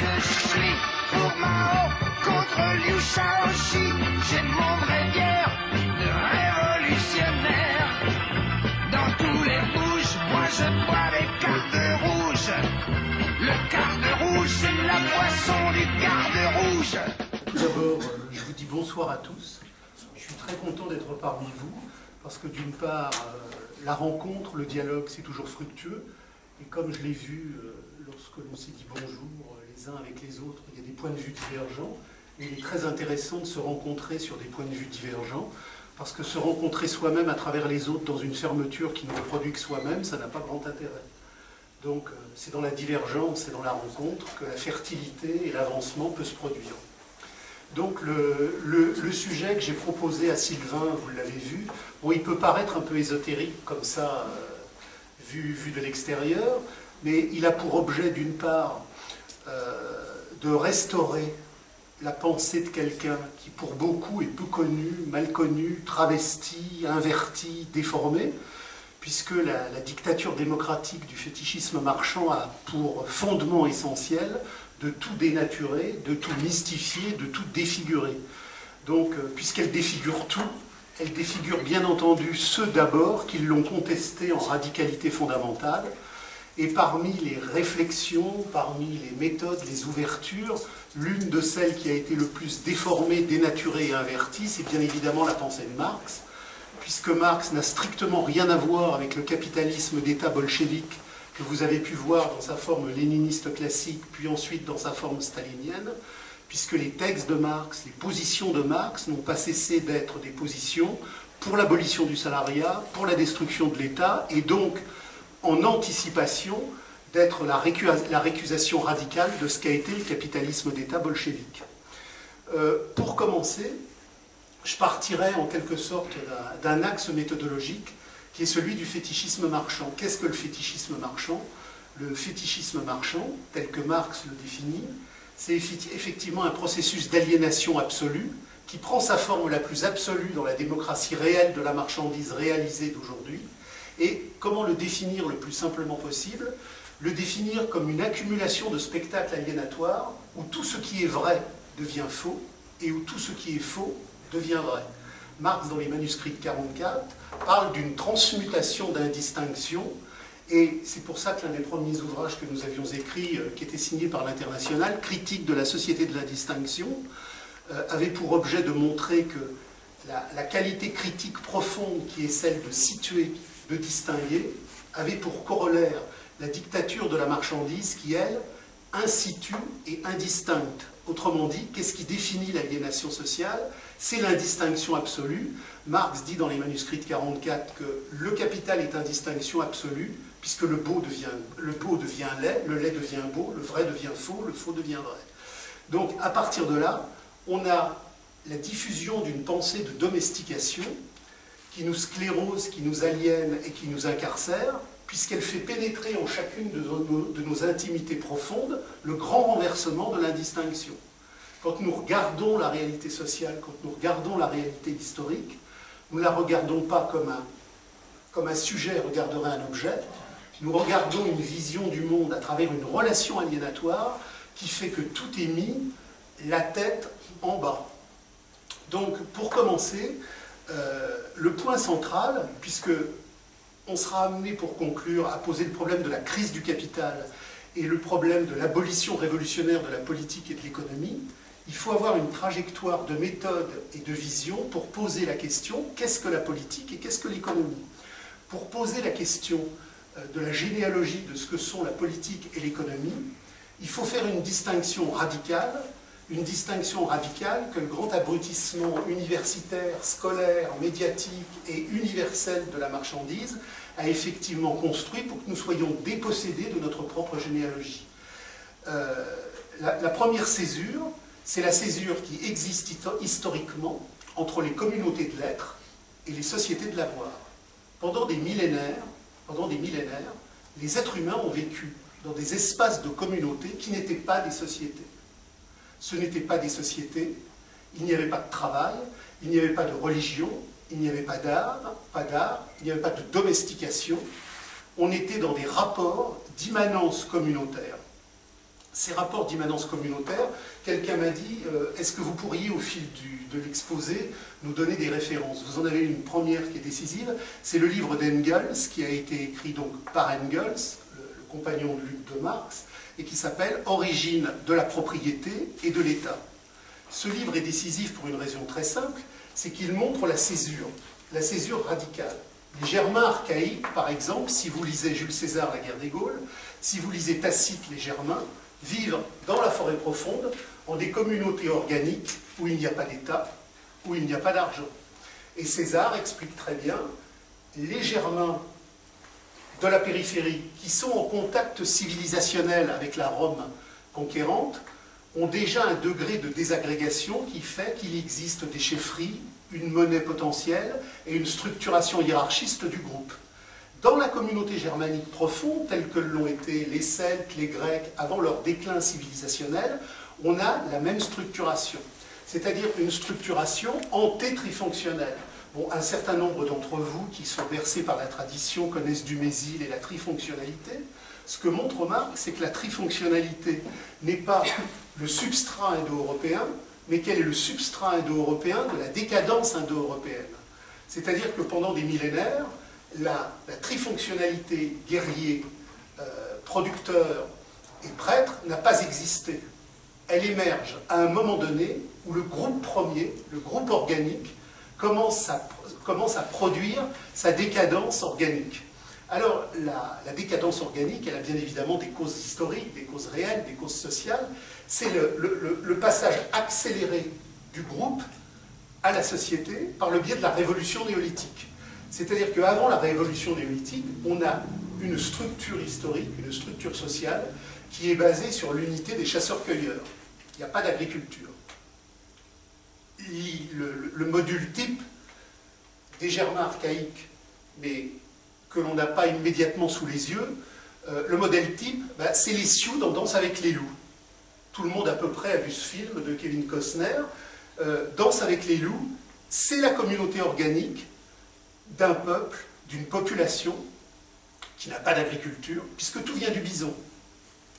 que je suis pour Mao contre Liu Shaoxi. J'ai mon vrai bière de révolutionnaire. Dans tous les bouges, moi je bois des cartes rouges. Le quart rouge, c'est la boisson du quart rouge. Tout d'abord, je vous dis bonsoir à tous. Je suis très content d'être parmi vous parce que d'une part, euh, la rencontre, le dialogue, c'est toujours fructueux. Et comme je l'ai vu euh, lorsque l'on s'est dit bonjour les uns avec les autres, il y a des points de vue divergents. Et il est très intéressant de se rencontrer sur des points de vue divergents parce que se rencontrer soi-même à travers les autres dans une fermeture qui ne reproduit que soi-même, ça n'a pas grand intérêt. Donc c'est dans la divergence, c'est dans la rencontre que la fertilité et l'avancement peuvent se produire. Donc le, sujet que j'ai proposé à Sylvain, vous l'avez vu, bon, il peut paraître un peu ésotérique comme ça, euh, vu, vu, de l'extérieur, mais il a pour objet d'une part euh, de restaurer la pensée de quelqu'un qui pour beaucoup est peu connu, mal connu, travesti, inverti, déformé, puisque la, la dictature démocratique du fétichisme marchand a pour fondement essentiel de tout dénaturer, de tout mystifier, de tout défigurer. Donc, euh, puisqu'elle défigure tout, elle défigure bien entendu ceux d'abord qui l'ont contesté en radicalité fondamentale. Et parmi les réflexions, parmi les méthodes, les ouvertures, l'une de celles qui a été le plus déformée, dénaturée et invertie, c'est bien évidemment la pensée de Marx, puisque Marx n'a strictement rien à voir avec le capitalisme d'État bolchevique que vous avez pu voir dans sa forme léniniste classique, puis ensuite dans sa forme stalinienne, puisque les textes de Marx, les positions de Marx n'ont pas cessé d'être des positions pour l'abolition du salariat, pour la destruction de l'État, et donc en anticipation d'être la, récusation radicale de ce qu'a été le capitalisme d'État bolchevique. Euh, pour commencer, je partirai en quelque sorte d'un axe méthodologique qui est celui du fétichisme marchand. Qu'est-ce que le fétichisme marchand? Le fétichisme marchand, tel que Marx le définit, c'est effectivement un processus d'aliénation absolue qui prend sa forme la plus absolue dans la démocratie réelle de la marchandise réalisée d'aujourd'hui. Et comment le définir le plus simplement possible? Le définir comme une accumulation de spectacles aliénatoires où tout ce qui est vrai devient faux et où tout ce qui est faux devient vrai. Marx, dans les manuscrits de 44, parle d'une transmutation d'indistinction, et c'est pour ça que l'un des premiers ouvrages que nous avions écrits, euh, qui était signé par l'International, Critique de la société de la distinction, euh, avait pour objet de montrer que la, qualité critique profonde qui est celle de situer, de distinguer, avait pour corollaire la dictature de la marchandise qui, elle, institue et indistincte. Autrement dit, qu'est-ce qui définit l'aliénation sociale? C'est l'indistinction absolue. Marx dit dans les manuscrits de 44 que le capital est indistinction absolue, puisque le beau devient, le beau devient laid, le lait devient beau, le vrai devient faux, le faux devient vrai. Donc à partir de là, on a la diffusion d'une pensée de domestication qui nous sclérose, qui nous aliène et qui nous incarcère, puisqu'elle fait pénétrer en chacune de nos, intimités profondes le grand renversement de l'indistinction. Quand nous regardons la réalité sociale, quand nous regardons la réalité historique, nous ne la regardons pas comme un, comme un sujet regarderait un objet, nous regardons une vision du monde à travers une relation aliénatoire qui fait que tout est mis la tête en bas. Donc, pour commencer, euh, le point central, puisque on sera amené pour conclure à poser le problème de la crise du capital et le problème de l'abolition révolutionnaire de la politique et de l'économie, il faut avoir une trajectoire de méthode et de vision pour poser la question qu'est-ce que la politique et qu'est-ce que l'économie? Pour poser la question euh, de la généalogie de ce que sont la politique et l'économie, il faut faire une distinction radicale, une distinction radicale que le grand abrutissement universitaire, scolaire, médiatique et universel de la marchandise a effectivement construit pour que nous soyons dépossédés de notre propre généalogie. Euh, la, première césure, c'est la césure qui existe historiquement entre les communautés de l'être et les sociétés de l'avoir. Pendant des millénaires, pendant des millénaires, les êtres humains ont vécu dans des espaces de communauté qui n'étaient pas des sociétés. Ce n'étaient pas des sociétés, il n'y avait pas de travail, il n'y avait pas de religion, il n'y avait pas d'art, pas d'art, il n'y avait pas de domestication. On était dans des rapports d'immanence communautaire. ces rapports d'immanence communautaire, quelqu'un m'a dit euh, est-ce que vous pourriez, au fil de l'exposé, nous donner des références? Vous en avez une première qui est décisive, c'est le livre d'Engels, qui a été écrit donc par Engels, le, compagnon de lutte de Marx, et qui s'appelle Origine de la propriété et de l'État. Ce livre est décisif pour une raison très simple, c'est qu'il montre la césure, la césure radicale. Les Germains archaïques, par exemple, si vous lisez Jules César, La guerre des Gaules, si vous lisez Tacite, les Germains, vivent dans la forêt profonde, en des communautés organiques où il n'y a pas d'État, où il n'y a pas d'argent. Et César explique très bien, les Germains de la périphérie, qui sont en contact civilisationnel avec la Rome conquérante, ont déjà un degré de désagrégation qui fait qu'il existe des chefferies, une monnaie potentielle et une structuration hiérarchiste du groupe. Dans la communauté germanique profonde, telle que l'ont été les Celtes, les Grecs, avant leur déclin civilisationnel, on a la même structuration, c'est-à-dire une structuration antétrifonctionnelle. Un certain nombre d'entre vous qui sont bercés par la tradition connaissent Dumézil et la trifonctionnalité. Ce que montre Marx, c'est que la trifonctionnalité n'est pas le substrat indo-européen, mais quel est le substrat indo-européen de la décadence indo-européenne. C'est-à-dire que pendant des millénaires, la, trifonctionnalité guerrier, euh, producteur et prêtre n'a pas existé. Elle émerge à un moment donné où le groupe premier, le groupe organique, commence à, produire sa décadence organique. Alors, la, décadence organique, elle a bien évidemment des causes historiques, des causes réelles, des causes sociales. C'est le, passage accéléré du groupe à la société par le biais de la révolution néolithique. C'est-à-dire qu'avant la révolution néolithique, on a une structure historique, une structure sociale qui est basée sur l'unité des chasseurs-cueilleurs. Il n'y a pas d'agriculture. Le, module type des germains archaïques, mais que l'on n'a pas immédiatement sous les yeux, euh, le modèle type, bah, c'est les Sioux dans Danse avec les loups. Tout le monde à peu près a vu ce film de Kevin Costner. Euh, Danse avec les loups, c'est la communauté organique d'un peuple, d'une population qui n'a pas d'agriculture, puisque tout vient du bison.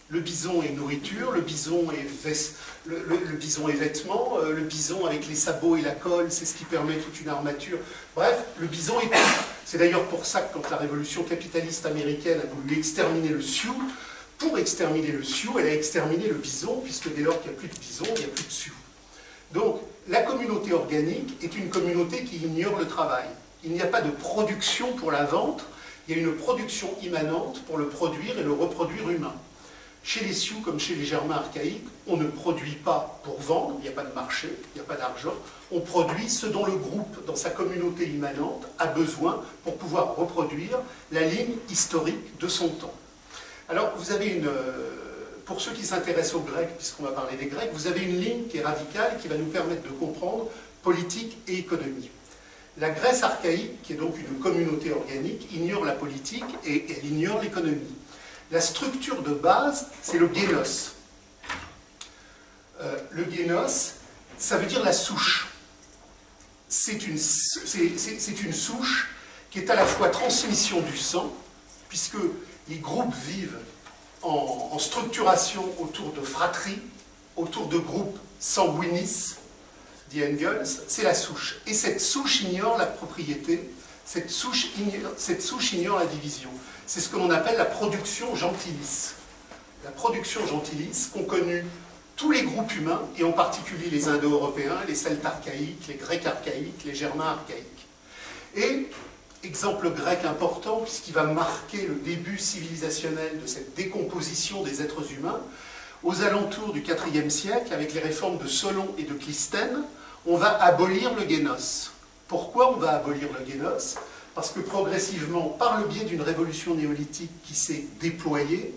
Le bison est nourriture, le bison est, le, bison est vêtement, euh, le bison avec les sabots et la colle, c'est ce qui permet toute une armature. Bref, le bison est tout. C'est d'ailleurs pour ça que quand la révolution capitaliste américaine a voulu exterminer le sioux, pour exterminer le sioux, elle a exterminé le bison, puisque dès lors qu'il n'y a plus de bison, il n'y a plus de sioux. Donc, la communauté organique est une communauté qui ignore le travail il n'y a pas de production pour la vente, il y a une production immanente pour le produire et le reproduire humain. Chez les Sioux, comme chez les Germains archaïques, on ne produit pas pour vendre, il n'y a pas de marché, il n'y a pas d'argent, on produit ce dont le groupe, dans sa communauté immanente, a besoin pour pouvoir reproduire la ligne historique de son temps. Alors, vous avez une... Euh, pour ceux qui s'intéressent aux Grecs, puisqu'on va parler des Grecs, vous avez une ligne qui est radicale qui va nous permettre de comprendre politique et économie. La Grèce archaïque, qui est donc une communauté organique, ignore la politique et elle ignore l'économie. La structure de base, c'est le génos. Euh, le génos, ça veut dire la souche. C'est une, une, souche qui est à la fois transmission du sang, puisque les groupes vivent en, en structuration autour de fratries, autour de groupes sanguinis, dit Engels, c'est la souche. Et cette souche ignore la propriété, cette souche ignore, cette souche ignore la division. C'est ce que l'on appelle la production gentilis. La production gentilis qu'ont connue tous les groupes humains, et en particulier les Indo-Européens, les Celtes archaïques, les Grecs archaïques, les Germains archaïques. Et, exemple grec important, puisqu'il va marquer le début civilisationnel de cette décomposition des êtres humains, aux alentours du IVe siècle, avec les réformes de Solon et de Clisthène, on va abolir le génos. Pourquoi on va abolir le génos? Parce que progressivement, par le biais d'une révolution néolithique qui s'est déployée,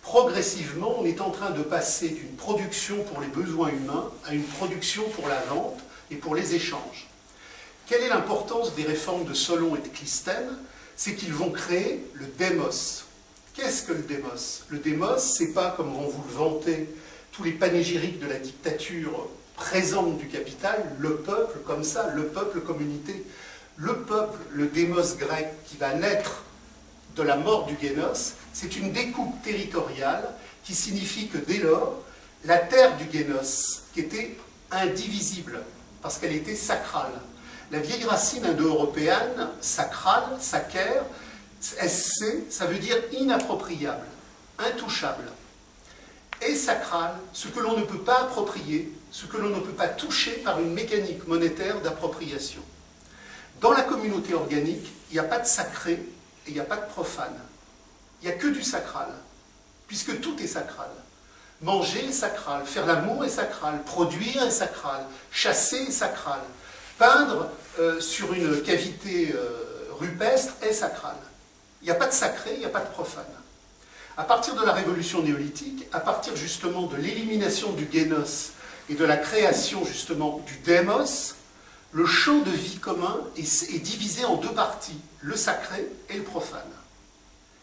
progressivement, on est en train de passer d'une production pour les besoins humains à une production pour la vente et pour les échanges. Quelle est l'importance des réformes de Solon et de Clisthène C'est qu'ils vont créer le démos. Qu'est-ce que le démos? Le démos, c'est pas, comme vont vous le vanter, tous les panégyriques de la dictature présente du capital, le peuple comme ça, le peuple communauté. Le peuple, le démos grec, qui va naître de la mort du génos, c'est une découpe territoriale qui signifie que dès lors, la terre du Génos, qui était indivisible, parce qu'elle était sacrale, la vieille racine indo-européenne, sacrale, sacer, SC, ça veut dire inappropriable, intouchable. Et sacrale, ce que l'on ne peut pas approprier, ce que l'on ne peut pas toucher par une mécanique monétaire d'appropriation. Dans la communauté organique, il n'y a pas de sacré et il n'y a pas de profane. Il n'y a que du sacral, puisque tout est sacral. Manger est sacral, faire l'amour est sacral, produire est sacral, chasser est sacral, peindre euh, sur une cavité euh, rupestre est sacral. Il n'y a pas de sacré, il n'y a pas de profane. À partir de la révolution néolithique, à partir justement de l'élimination du génos et de la création justement du démos, le champ de vie commun est, divisé en deux parties, le sacré et le profane.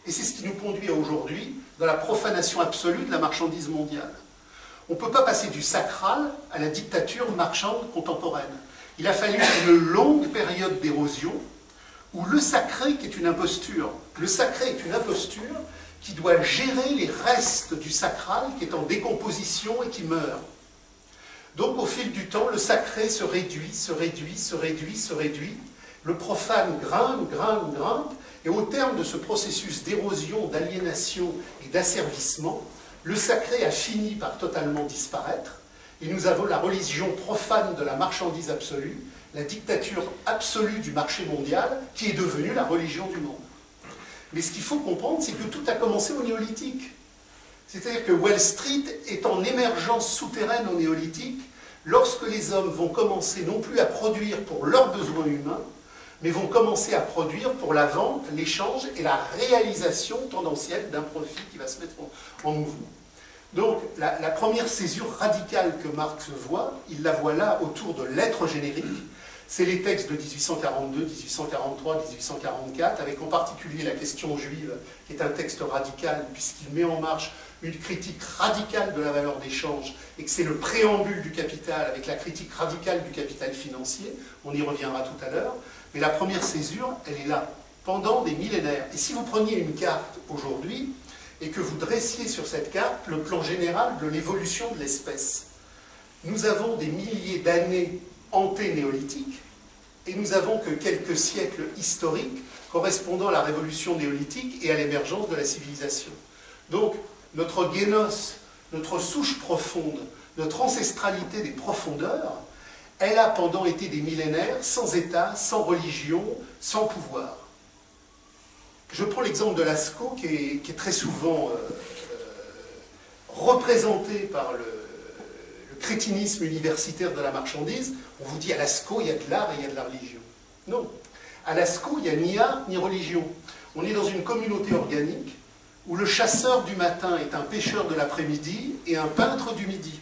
Et c'est ce qui nous conduit aujourd'hui dans la profanation absolue de la marchandise mondiale. On ne peut pas passer du sacral à la dictature marchande contemporaine. Il a fallu une longue période d'érosion où le sacré, qui est une imposture, le sacré est une imposture qui doit gérer les restes du sacral qui est en décomposition et qui meurt. Donc au fil du temps, le sacré se réduit, se réduit, se réduit, se réduit. Le profane grimpe, grimpe, grimpe. Et au terme de ce processus d'érosion, d'aliénation et d'asservissement, le sacré a fini par totalement disparaître. Et nous avons la religion profane de la marchandise absolue, la dictature absolue du marché mondial, qui est devenue la religion du monde. Mais ce qu'il faut comprendre, c'est que tout a commencé au néolithique. C'est-à-dire que Wall Street est en émergence souterraine au néolithique lorsque les hommes vont commencer non plus à produire pour leurs besoins humains, mais vont commencer à produire pour la vente, l'échange et la réalisation tendancielle d'un profit qui va se mettre en, mouvement. Donc la, la, première césure radicale que Marx voit, il la voit là autour de l'être générique, c'est les textes de 1842, 1843, 1844, avec en particulier la question juive, qui est un texte radical, puisqu'il met en marche une critique radicale de la valeur d'échange, et que c'est le préambule du capital, avec la critique radicale du capital financier, on y reviendra tout à l'heure, mais la première césure, elle est là, pendant des millénaires. Et si vous preniez une carte aujourd'hui, et que vous dressiez sur cette carte le plan général de l'évolution de l'espèce, nous avons des milliers d'années anté-néolithique, et nous avons que quelques siècles historiques correspondant à la révolution néolithique et à l'émergence de la civilisation. Donc, notre génos, notre souche profonde, notre ancestralité des profondeurs, elle a pendant été des millénaires sans État, sans religion, sans pouvoir. Je prends l'exemple de Lascaux qui est, très souvent euh, euh, représenté par le, crétinisme universitaire de la marchandise, on vous dit à Lascaux, il y a de l'art et il y a de la religion. Non. À Lascaux, il n'y a ni art ni religion. On est dans une communauté organique où le chasseur du matin est un pêcheur de l'après-midi et un peintre du midi.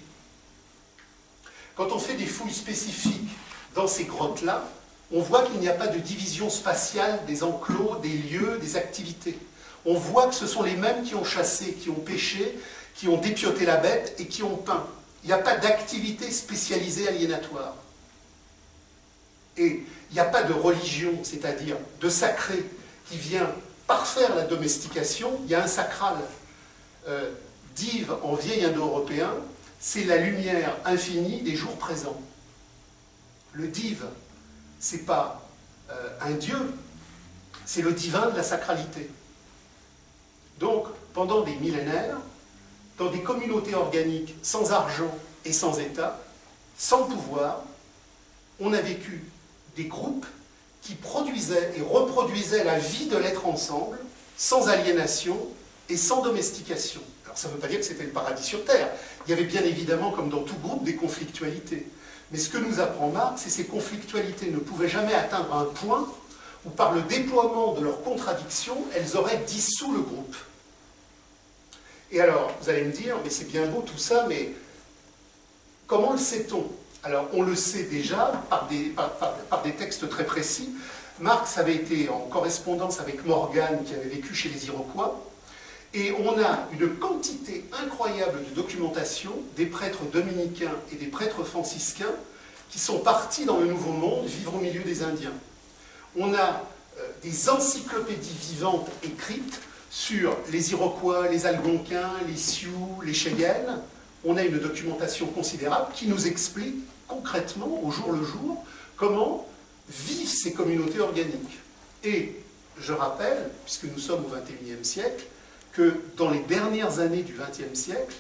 Quand on fait des fouilles spécifiques dans ces grottes-là, on voit qu'il n'y a pas de division spatiale des enclos, des lieux, des activités. On voit que ce sont les mêmes qui ont chassé, qui ont pêché, qui ont dépioté la bête et qui ont peint. Il n'y a pas d'activité spécialisée aliénatoire. Et il n'y a pas de religion, c'est-à-dire de sacré, qui vient parfaire la domestication. Il y a un sacral. Euh, Dive, en vieil indo-européen, c'est la lumière infinie des jours présents. Le div, c'est pas euh, un dieu, c'est le divin de la sacralité. Donc, pendant des millénaires, dans des communautés organiques sans argent et sans État, sans pouvoir, on a vécu des groupes qui produisaient et reproduisaient la vie de l'être ensemble, sans aliénation et sans domestication. Alors ça ne veut pas dire que c'était le paradis sur Terre. Il y avait bien évidemment, comme dans tout groupe, des conflictualités. Mais ce que nous apprend Marx, c'est que ces conflictualités ne pouvaient jamais atteindre un point où, par le déploiement de leurs contradictions, elles auraient dissous le groupe. Et alors, vous allez me dire, mais c'est bien beau tout ça, mais comment le sait-on? Alors, on le sait déjà par des, textes très précis. Marx avait été en correspondance avec Morgan, qui avait vécu chez les Iroquois, et on a une quantité incroyable de documentation des prêtres dominicains et des prêtres franciscains qui sont partis dans le Nouveau Monde vivre au milieu des Indiens. On a euh, des encyclopédies vivantes écrites sur les Iroquois, les Algonquins, les Sioux, les Cheyennes, on a une documentation considérable qui nous explique concrètement, au jour le jour, comment vivent ces communautés organiques. Et je rappelle, puisque nous sommes au XXIe siècle, que dans les dernières années du XXe siècle,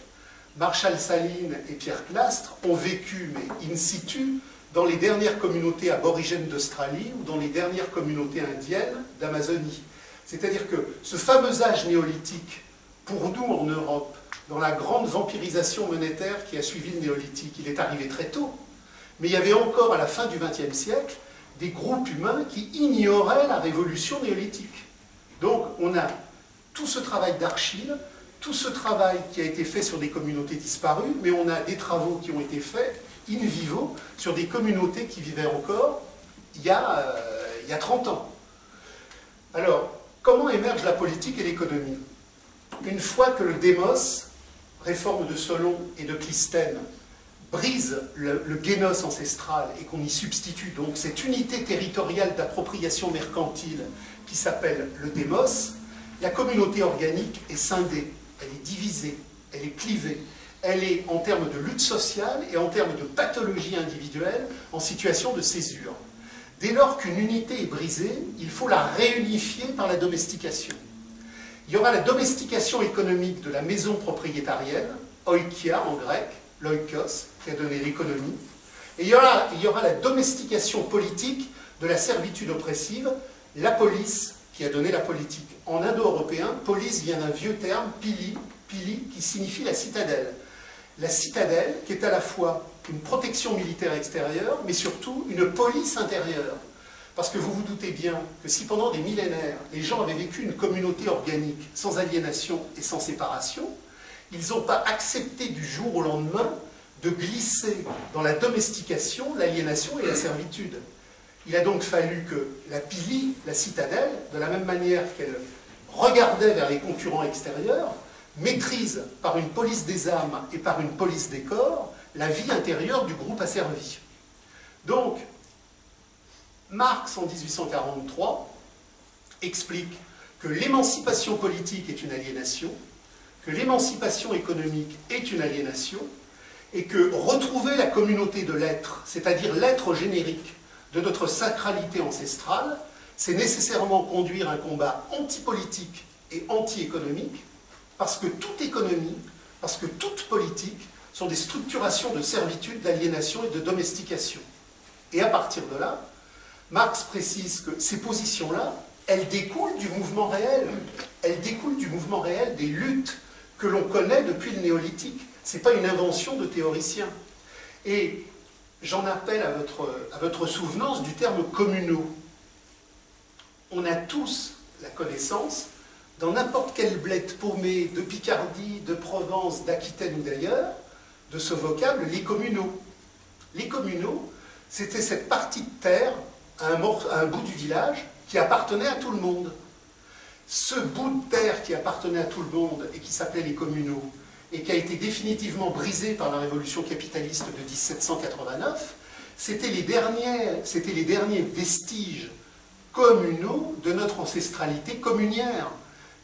Marshall Saline et Pierre Clastre ont vécu, mais in situ, dans les dernières communautés aborigènes d'Australie ou dans les dernières communautés indiennes d'Amazonie. C'est-à-dire que ce fameux âge néolithique, pour nous en Europe, dans la grande vampirisation monétaire qui a suivi le néolithique, il est arrivé très tôt. Mais il y avait encore à la fin du XXe siècle des groupes humains qui ignoraient la révolution néolithique. Donc on a tout ce travail d'archives, tout ce travail qui a été fait sur des communautés disparues, mais on a des travaux qui ont été faits in vivo sur des communautés qui vivaient encore il y a, euh, il y a 30 ans. Alors, comment émerge la politique et l'économie? Une fois que le démos, réforme de Solon et de Clisthène, brise le, le génos ancestral et qu'on y substitue donc cette unité territoriale d'appropriation mercantile qui s'appelle le démos, la communauté organique est scindée, elle est divisée, elle est clivée, elle est en termes de lutte sociale et en termes de pathologie individuelle en situation de césure. Dès lors qu'une unité est brisée, il faut la réunifier par la domestication. Il y aura la domestication économique de la maison propriétarienne, oikia en grec, l'oikos, qui a donné l'économie, et il y, aura, la domestication politique de la servitude oppressive, la police, qui a donné la politique. En indo-européen, police vient d'un vieux terme, pili, pili, qui signifie la citadelle. La citadelle, qui est à la fois une protection militaire extérieure, mais surtout une police intérieure. Parce que vous vous doutez bien que si pendant des millénaires, les gens avaient vécu une communauté organique sans aliénation et sans séparation, ils n'ont pas accepté du jour au lendemain de glisser dans la domestication, l'aliénation et la servitude. Il a donc fallu que la pili, la citadelle, de la même manière qu'elle regardait vers les concurrents extérieurs, maîtrise par une police des âmes et par une police des corps la vie intérieure du groupe asservi. Donc, Marx, en 1843, explique que l'émancipation politique est une aliénation, que l'émancipation économique est une aliénation, et que retrouver la communauté de l'être, c'est-à-dire l'être générique de notre sacralité ancestrale, c'est nécessairement conduire un combat antipolitique et anti-économique, parce que toute économie, parce que toute politique sont des structurations de servitude, d'aliénation et de domestication. Et à partir de là, Marx précise que ces positions-là, elles découlent du mouvement réel, elles découlent du mouvement réel des luttes que l'on connaît depuis le néolithique. Ce n'est pas une invention de théoriciens. Et j'en appelle à votre, à votre souvenance du terme communaux. On a tous la connaissance, dans n'importe quel bled paumé de Picardie, de Provence, d'Aquitaine ou d'ailleurs, de ce vocable, les communaux. Les communaux, c'était cette partie de terre, un, un bout du village, qui appartenait à tout le monde. Ce bout de terre qui appartenait à tout le monde et qui s'appelait les communaux, et qui a été définitivement brisé par la révolution capitaliste de 1789, c'était les, derniers vestiges communaux de notre ancestralité communière.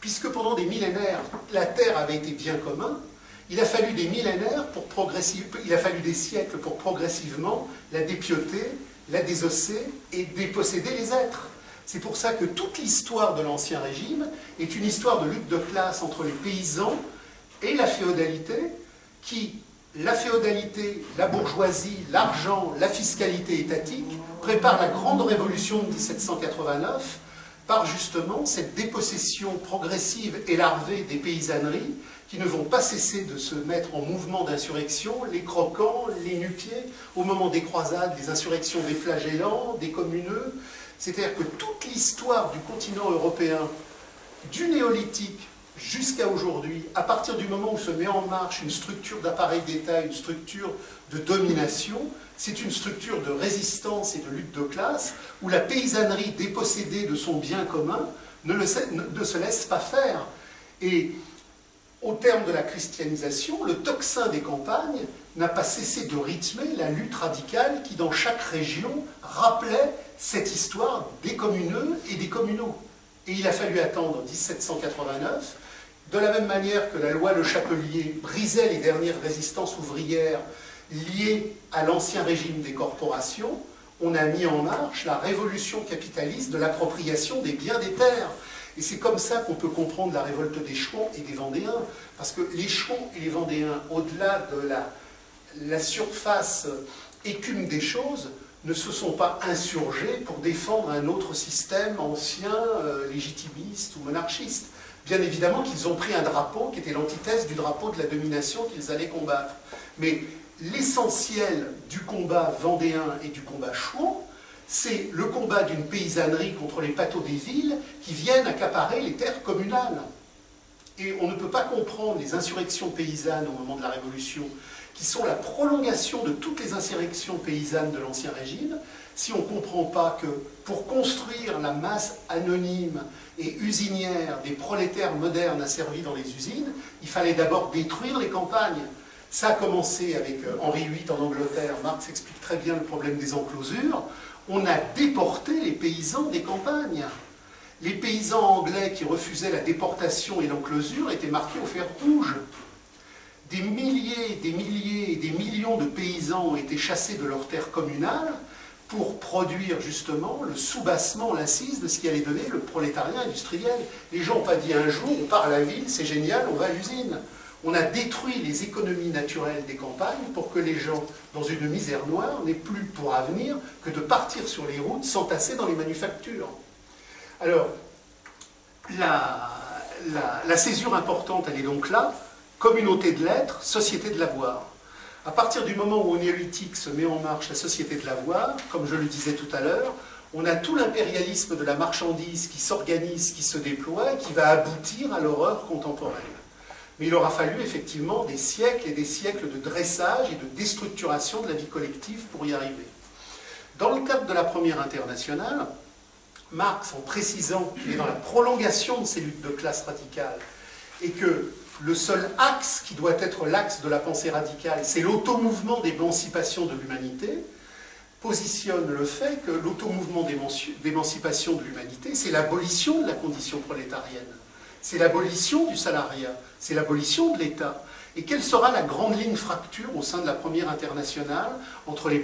Puisque pendant des millénaires, la terre avait été bien commun, il a fallu des millénaires pour il a fallu des siècles pour progressivement la dépioter, la désosser et déposséder les êtres. C'est pour ça que toute l'histoire de l'Ancien Régime est une histoire de lutte de classe entre les paysans et la féodalité, qui, la féodalité, la bourgeoisie, l'argent, la fiscalité étatique, prépare la grande révolution de 1789 par justement cette dépossession progressive et larvée des paysanneries qui ne vont pas cesser de se mettre en mouvement d'insurrection, les croquants, les nu-pieds, au moment des croisades, les insurrections des flagellants, des communeux. C'est-à-dire que toute l'histoire du continent européen, du néolithique jusqu'à aujourd'hui, à partir du moment où se met en marche une structure d'appareil d'État, une structure de domination, c'est une structure de résistance et de lutte de classe, où la paysannerie dépossédée de son bien commun ne, ne se laisse pas faire. Et au terme de la christianisation, le tocsin des campagnes n'a pas cessé de rythmer la lutte radicale qui, dans chaque région, rappelait cette histoire des communeux et des communaux. Et il a fallu attendre 1789, de la même manière que la loi Le Chapelier brisait les dernières résistances ouvrières liées à l'ancien régime des corporations, on a mis en marche la révolution capitaliste de l'appropriation des biens des terres. Et c'est comme ça qu'on peut comprendre la révolte des Chouans et des Vendéens. Parce que les Chouans et les Vendéens, au-delà de la, surface écume des choses, ne se sont pas insurgés pour défendre un autre système ancien, euh, légitimiste ou monarchiste. Bien évidemment qu'ils ont pris un drapeau qui était l'antithèse du drapeau de la domination qu'ils allaient combattre. Mais l'essentiel du combat vendéen et du combat chouan, c'est le combat d'une paysannerie contre les pâteaux des villes qui viennent accaparer les terres communales. Et on ne peut pas comprendre les insurrections paysannes au moment de la Révolution, qui sont la prolongation de toutes les insurrections paysannes de l'Ancien Régime, si on ne comprend pas que pour construire la masse anonyme et usinière des prolétaires modernes asservis dans les usines, il fallait d'abord détruire les campagnes. Ça a commencé avec euh, Henri VIII en Angleterre. Marx explique très bien le problème des enclosures. On a déporté les paysans des campagnes. Les paysans anglais qui refusaient la déportation et l'enclosure étaient marqués au fer rouge. Des milliers, des milliers et des millions de paysans ont été chassés de leurs terres communales pour produire justement le soubassement, l'assise de ce qui allait donner le prolétariat industriel. Les gens n'ont pas dit un jour, on part à la ville, c'est génial, on va à l'usine. On a détruit les économies naturelles des campagnes pour que les gens, dans une misère noire, n'aient plus pour avenir que de partir sur les routes, s'entasser dans les manufactures. Alors, la, césure importante, elle est donc là, communauté de l'être, société de l'avoir. À partir du moment où au néolithique se met en marche la société de l'avoir, comme je le disais tout à l'heure, on a tout l'impérialisme de la marchandise qui s'organise, qui se déploie, qui va aboutir à l'horreur contemporaine. Mais il aura fallu effectivement des siècles et des siècles de dressage et de déstructuration de la vie collective pour y arriver. Dans le cadre de la première internationale, Marx, en précisant qu'il est dans la prolongation de ces luttes de classe radicales et que le seul axe qui doit être l'axe de la pensée radicale, c'est l'automouvement d'émancipation de l'humanité, positionne le fait que l'automouvement d'émancipation de l'humanité, c'est l'abolition de la condition prolétarienne, c'est l'abolition du salariat, c'est l'abolition de l'État. Et quelle sera la grande ligne fracture au sein de la première internationale entre les,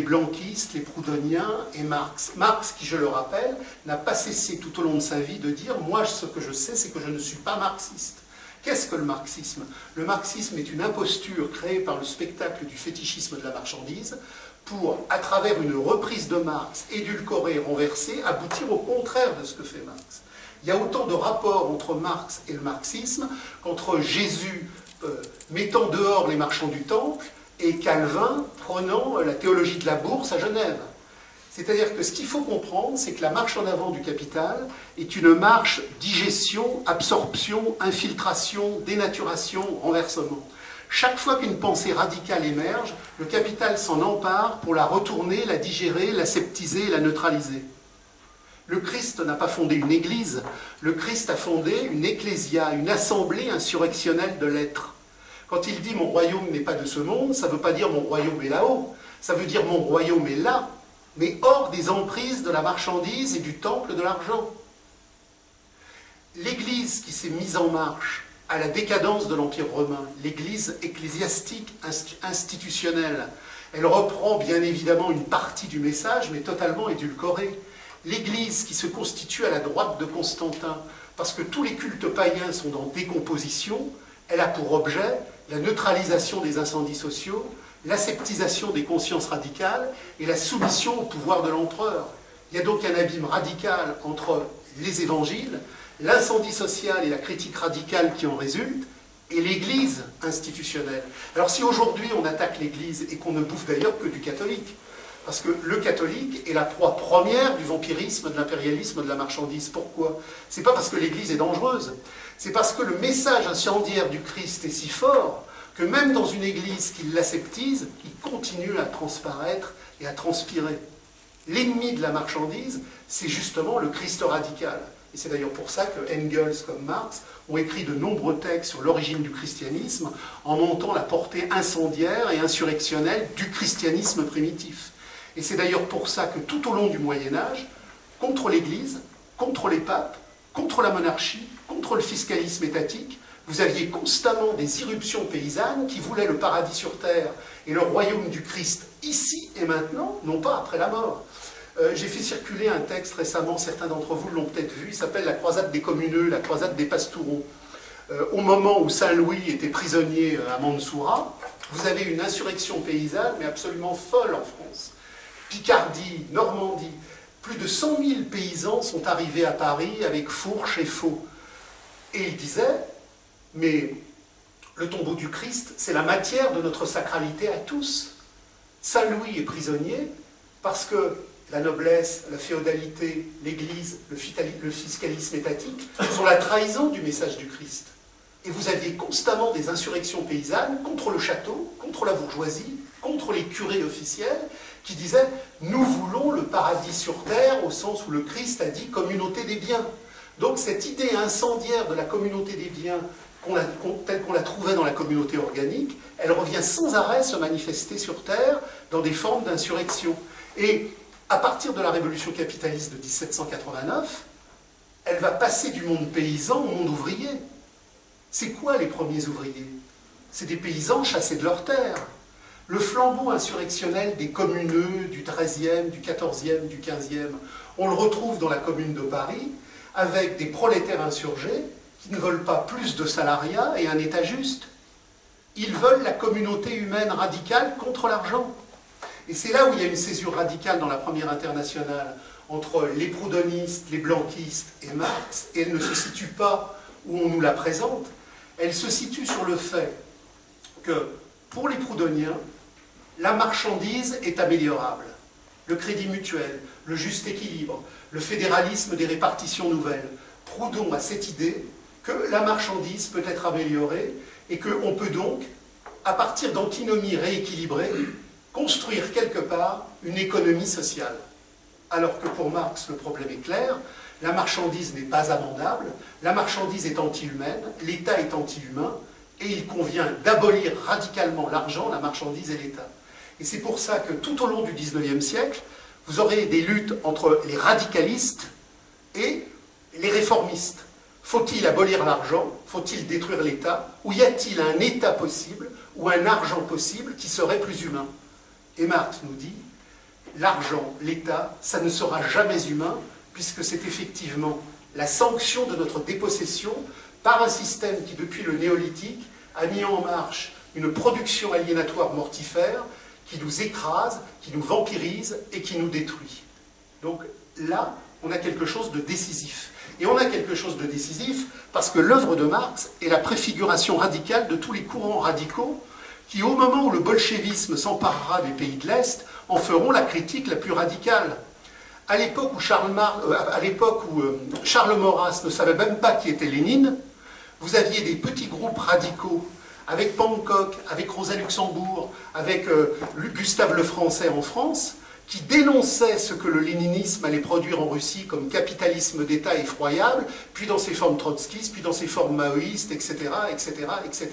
blanquistes, les proudhoniens et Marx? Marx, qui je le rappelle, n'a pas cessé tout au long de sa vie de dire « moi ce que je sais, c'est que je ne suis pas marxiste ». Qu'est-ce que le marxisme? Le marxisme est une imposture créée par le spectacle du fétichisme de la marchandise pour, à travers une reprise de Marx, édulcorée, renversée, aboutir au contraire de ce que fait Marx. Il y a autant de rapports entre Marx et le marxisme qu'entre Jésus euh, mettant dehors les marchands du temple et Calvin prenant la théologie de la bourse à Genève. C'est-à-dire que ce qu'il faut comprendre, c'est que la marche en avant du capital est une marche digestion, absorption, infiltration, dénaturation, renversement. Chaque fois qu'une pensée radicale émerge, le capital s'en empare pour la retourner, la digérer, la sceptiser, la neutraliser. Le Christ n'a pas fondé une église, le Christ a fondé une ecclésia, une assemblée insurrectionnelle de l'être. Quand il dit mon royaume n'est pas de ce monde, ça ne veut pas dire mon royaume est là-haut, ça veut dire mon royaume est là, mais hors des emprises de la marchandise et du temple de l'argent. L'Église qui s'est mise en marche à la décadence de l'Empire romain, l'Église ecclésiastique institutionnelle, elle reprend bien évidemment une partie du message, mais totalement édulcorée. L'Église qui se constitue à la droite de Constantin, parce que tous les cultes païens sont en décomposition, elle a pour objet la neutralisation des incendies sociaux, l'aseptisation des consciences radicales et la soumission au pouvoir de l'empereur. Il y a donc un abîme radical entre les évangiles, l'incendie social et la critique radicale qui en résulte, et l'Église institutionnelle. Alors si aujourd'hui on attaque l'Église et qu'on ne bouffe d'ailleurs que du catholique, parce que le catholique est la proie première du vampirisme, de l'impérialisme, de la marchandise. Pourquoi? C'est pas parce que l'Église est dangereuse, c'est parce que le message incendiaire du Christ est si fort que même dans une église qui l'aseptise, il continue à transparaître et à transpirer. L'ennemi de la marchandise, c'est justement le Christ radical. Et c'est d'ailleurs pour ça que Engels comme Marx ont écrit de nombreux textes sur l'origine du christianisme en montant la portée incendiaire et insurrectionnelle du christianisme primitif. Et c'est d'ailleurs pour ça que tout au long du Moyen Âge, contre l'Église, contre les papes, contre la monarchie, contre le fiscalisme étatique. Vous aviez constamment des irruptions paysannes qui voulaient le paradis sur terre et le royaume du Christ ici et maintenant, non pas après la mort. Euh, j'ai fait circuler un texte récemment, certains d'entre vous l'ont peut-être vu, il s'appelle La croisade des communeux, la croisade des pastoureaux. Au moment où Saint-Louis était prisonnier euh, à Mansoura, vous avez une insurrection paysanne, mais absolument folle en France. Picardie, Normandie, plus de 100 000 paysans sont arrivés à Paris avec fourches et faux. Et ils disaient, mais le tombeau du Christ, c'est la matière de notre sacralité à tous. Saint Louis est prisonnier parce que la noblesse, la féodalité, l'Église, le fiscalisme étatique sont la trahison du message du Christ. Et vous aviez constamment des insurrections paysannes contre le château, contre la bourgeoisie, contre les curés officiels, qui disaient Nous voulons le paradis sur terre, au sens où le Christ a dit communauté des biens. Donc cette idée incendiaire de la communauté des biens, telle qu'on la trouvait dans la communauté organique, elle revient sans arrêt se manifester sur terre dans des formes d'insurrection. Et à partir de la révolution capitaliste de 1789, elle va passer du monde paysan au monde ouvrier. C'est quoi les premiers ouvriers? C'est des paysans chassés de leurs terres. Le flambeau insurrectionnel des communeux du XIIIe, du XIVe, du XVe, on le retrouve dans la commune de Paris, avec des prolétaires insurgés qui ne veulent pas plus de salariat et un État juste. Ils veulent la communauté humaine radicale contre l'argent. Et c'est là où il y a une césure radicale dans la première internationale entre les proudhonistes, les blanquistes et Marx, et elle ne se situe pas où on nous la présente, elle se situe sur le fait que pour les proudhoniens, la marchandise est améliorable. Le crédit mutuel, le juste équilibre, le fédéralisme des répartitions nouvelles. Proudhon a cette idée que la marchandise peut être améliorée et qu'on peut donc, à partir d'antinomies rééquilibrées, construire quelque part une économie sociale. Alors que pour Marx, le problème est clair, la marchandise n'est pas amendable, la marchandise est anti-humaine, l'État est anti-humain, et il convient d'abolir radicalement l'argent, la marchandise et l'État. Et c'est pour ça que tout au long du XIXe siècle, vous aurez des luttes entre les radicalistes et les réformistes. Faut-il abolir l'argent? Faut-il détruire l'État? Ou y a-t-il un État possible ou un argent possible qui serait plus humain? Et Marx nous dit, l'argent, l'État, ça ne sera jamais humain puisque c'est effectivement la sanction de notre dépossession par un système qui, depuis le néolithique, a mis en marche une production aliénatoire mortifère qui nous écrase, qui nous vampirise et qui nous détruit. Donc là, on a quelque chose de décisif. Et on a quelque chose de décisif parce que l'œuvre de Marx est la préfiguration radicale de tous les courants radicaux qui, au moment où le bolchevisme s'emparera des pays de l'Est, en feront la critique la plus radicale. À l'époque où, Charles, euh, à l'époque où euh, Charles Maurras ne savait même pas qui était Lénine, vous aviez des petits groupes radicaux avec Pankow, avec Rosa Luxembourg, avec euh, Gustave le Français en France, qui dénonçaient ce que le léninisme allait produire en Russie comme capitalisme d'État effroyable, puis dans ses formes trotskistes, puis dans ses formes maoïstes, etc., etc., etc.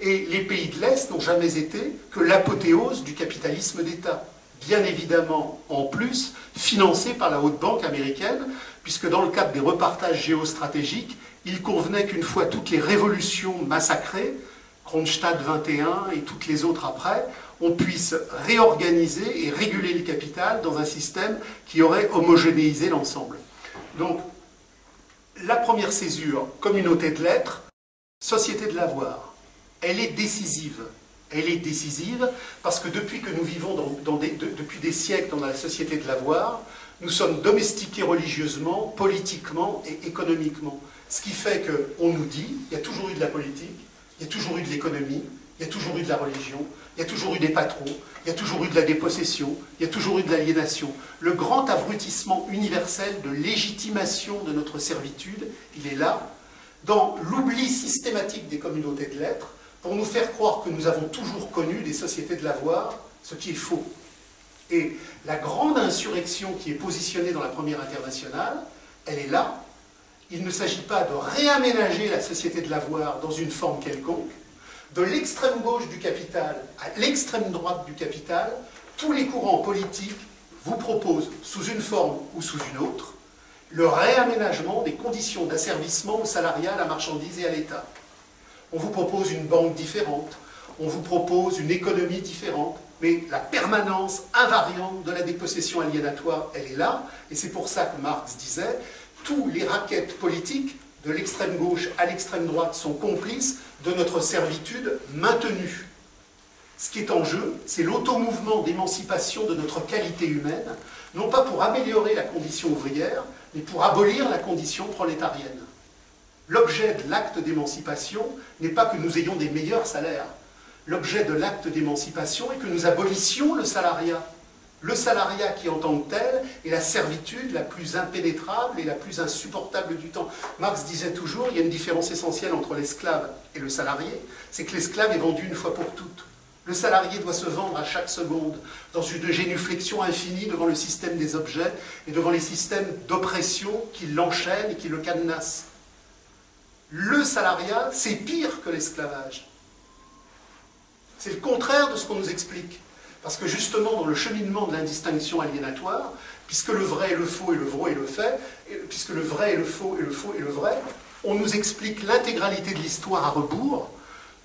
Et les pays de l'Est n'ont jamais été que l'apothéose du capitalisme d'État. Bien évidemment, en plus, financé par la haute banque américaine, puisque dans le cadre des repartages géostratégiques, il convenait qu'une fois toutes les révolutions massacrées, Kronstadt 21 et toutes les autres après, on puisse réorganiser et réguler le capital dans un système qui aurait homogénéisé l'ensemble. Donc, la première césure, communauté de l'être, société de l'avoir, elle est décisive. Elle est décisive parce que depuis que nous vivons depuis des siècles dans la société de l'avoir, nous sommes domestiqués religieusement, politiquement et économiquement. Ce qui fait qu'on nous dit, il y a toujours eu de la politique, il y a toujours eu de l'économie, il y a toujours eu de la religion, il y a toujours eu des patrons, il y a toujours eu de la dépossession, il y a toujours eu de l'aliénation. Le grand abrutissement universel de légitimation de notre servitude, il est là, dans l'oubli systématique des communautés de l'être, pour nous faire croire que nous avons toujours connu des sociétés de l'avoir, ce qui est faux. Et la grande insurrection qui est positionnée dans la première internationale, elle est là, il ne s'agit pas de réaménager la société de l'avoir dans une forme quelconque. De l'extrême gauche du capital à l'extrême droite du capital, tous les courants politiques vous proposent, sous une forme ou sous une autre, le réaménagement des conditions d'asservissement au à la marchandise et à l'État. On vous propose une banque différente, on vous propose une économie différente, mais la permanence invariante de la dépossession aliénatoire, elle est là, et c'est pour ça que Marx disait, tous les raquettes politiques, de l'extrême gauche à l'extrême droite, sont complices de notre servitude maintenue. Ce qui est en jeu, c'est l'automouvement d'émancipation de notre qualité humaine, non pas pour améliorer la condition ouvrière, mais pour abolir la condition prolétarienne. L'objet de l'acte d'émancipation n'est pas que nous ayons des meilleurs salaires. L'objet de l'acte d'émancipation est que nous abolissions le salariat. Le salariat qui, en tant que tel, est la servitude la plus impénétrable et la plus insupportable du temps. Marx disait toujours, il y a une différence essentielle entre l'esclave et le salarié, c'est que l'esclave est vendu une fois pour toutes. Le salarié doit se vendre à chaque seconde, dans une génuflexion infinie devant le système des objets et devant les systèmes d'oppression qui l'enchaînent et qui le cadenassent. Le salariat, c'est pire que l'esclavage. C'est le contraire de ce qu'on nous explique. Parce que justement, dans le cheminement de l'indistinction aliénatoire, puisque le vrai est le faux et le vrai est le fait, puisque le vrai est le faux et le faux est le vrai, on nous explique l'intégralité de l'histoire à rebours,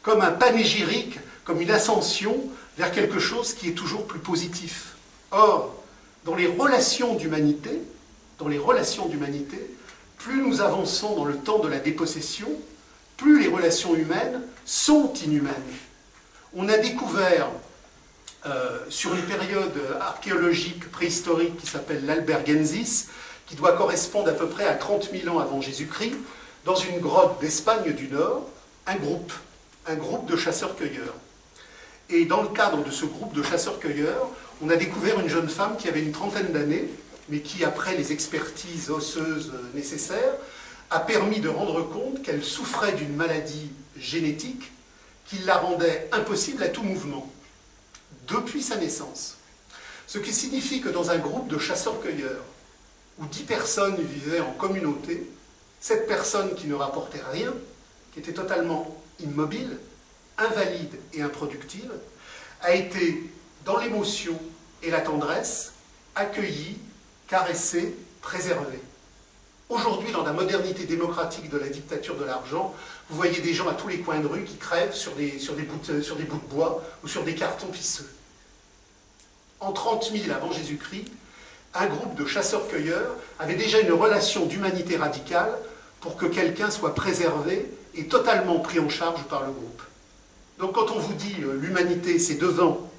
comme un panégyrique, comme une ascension vers quelque chose qui est toujours plus positif. Or, dans les relations d'humanité, dans les relations d'humanité, plus nous avançons dans le temps de la dépossession, plus les relations humaines sont inhumaines. On a découvert euh, sur une période archéologique préhistorique qui s'appelle l'Albergensis, qui doit correspondre à peu près à 30 000 ans avant Jésus-Christ, dans une grotte d'Espagne du Nord, un groupe, un groupe de chasseurs-cueilleurs. Et dans le cadre de ce groupe de chasseurs-cueilleurs, on a découvert une jeune femme qui avait une trentaine d'années, mais qui, après les expertises osseuses nécessaires, a permis de rendre compte qu'elle souffrait d'une maladie génétique qui la rendait impossible à tout mouvement depuis sa naissance. Ce qui signifie que dans un groupe de chasseurs-cueilleurs, où dix personnes vivaient en communauté, cette personne qui ne rapportait rien, qui était totalement immobile, invalide et improductive, a été, dans l'émotion et la tendresse, accueillie, caressée, préservée. Aujourd'hui, dans la modernité démocratique de la dictature de l'argent, vous voyez des gens à tous les coins de rue qui crèvent sur des, sur bouts de bois ou sur des cartons pisseux en 30 000 avant Jésus-Christ, un groupe de chasseurs-cueilleurs avait déjà une relation d'humanité radicale pour que quelqu'un soit préservé et totalement pris en charge par le groupe. Donc quand on vous dit euh, l'humanité c'est devant,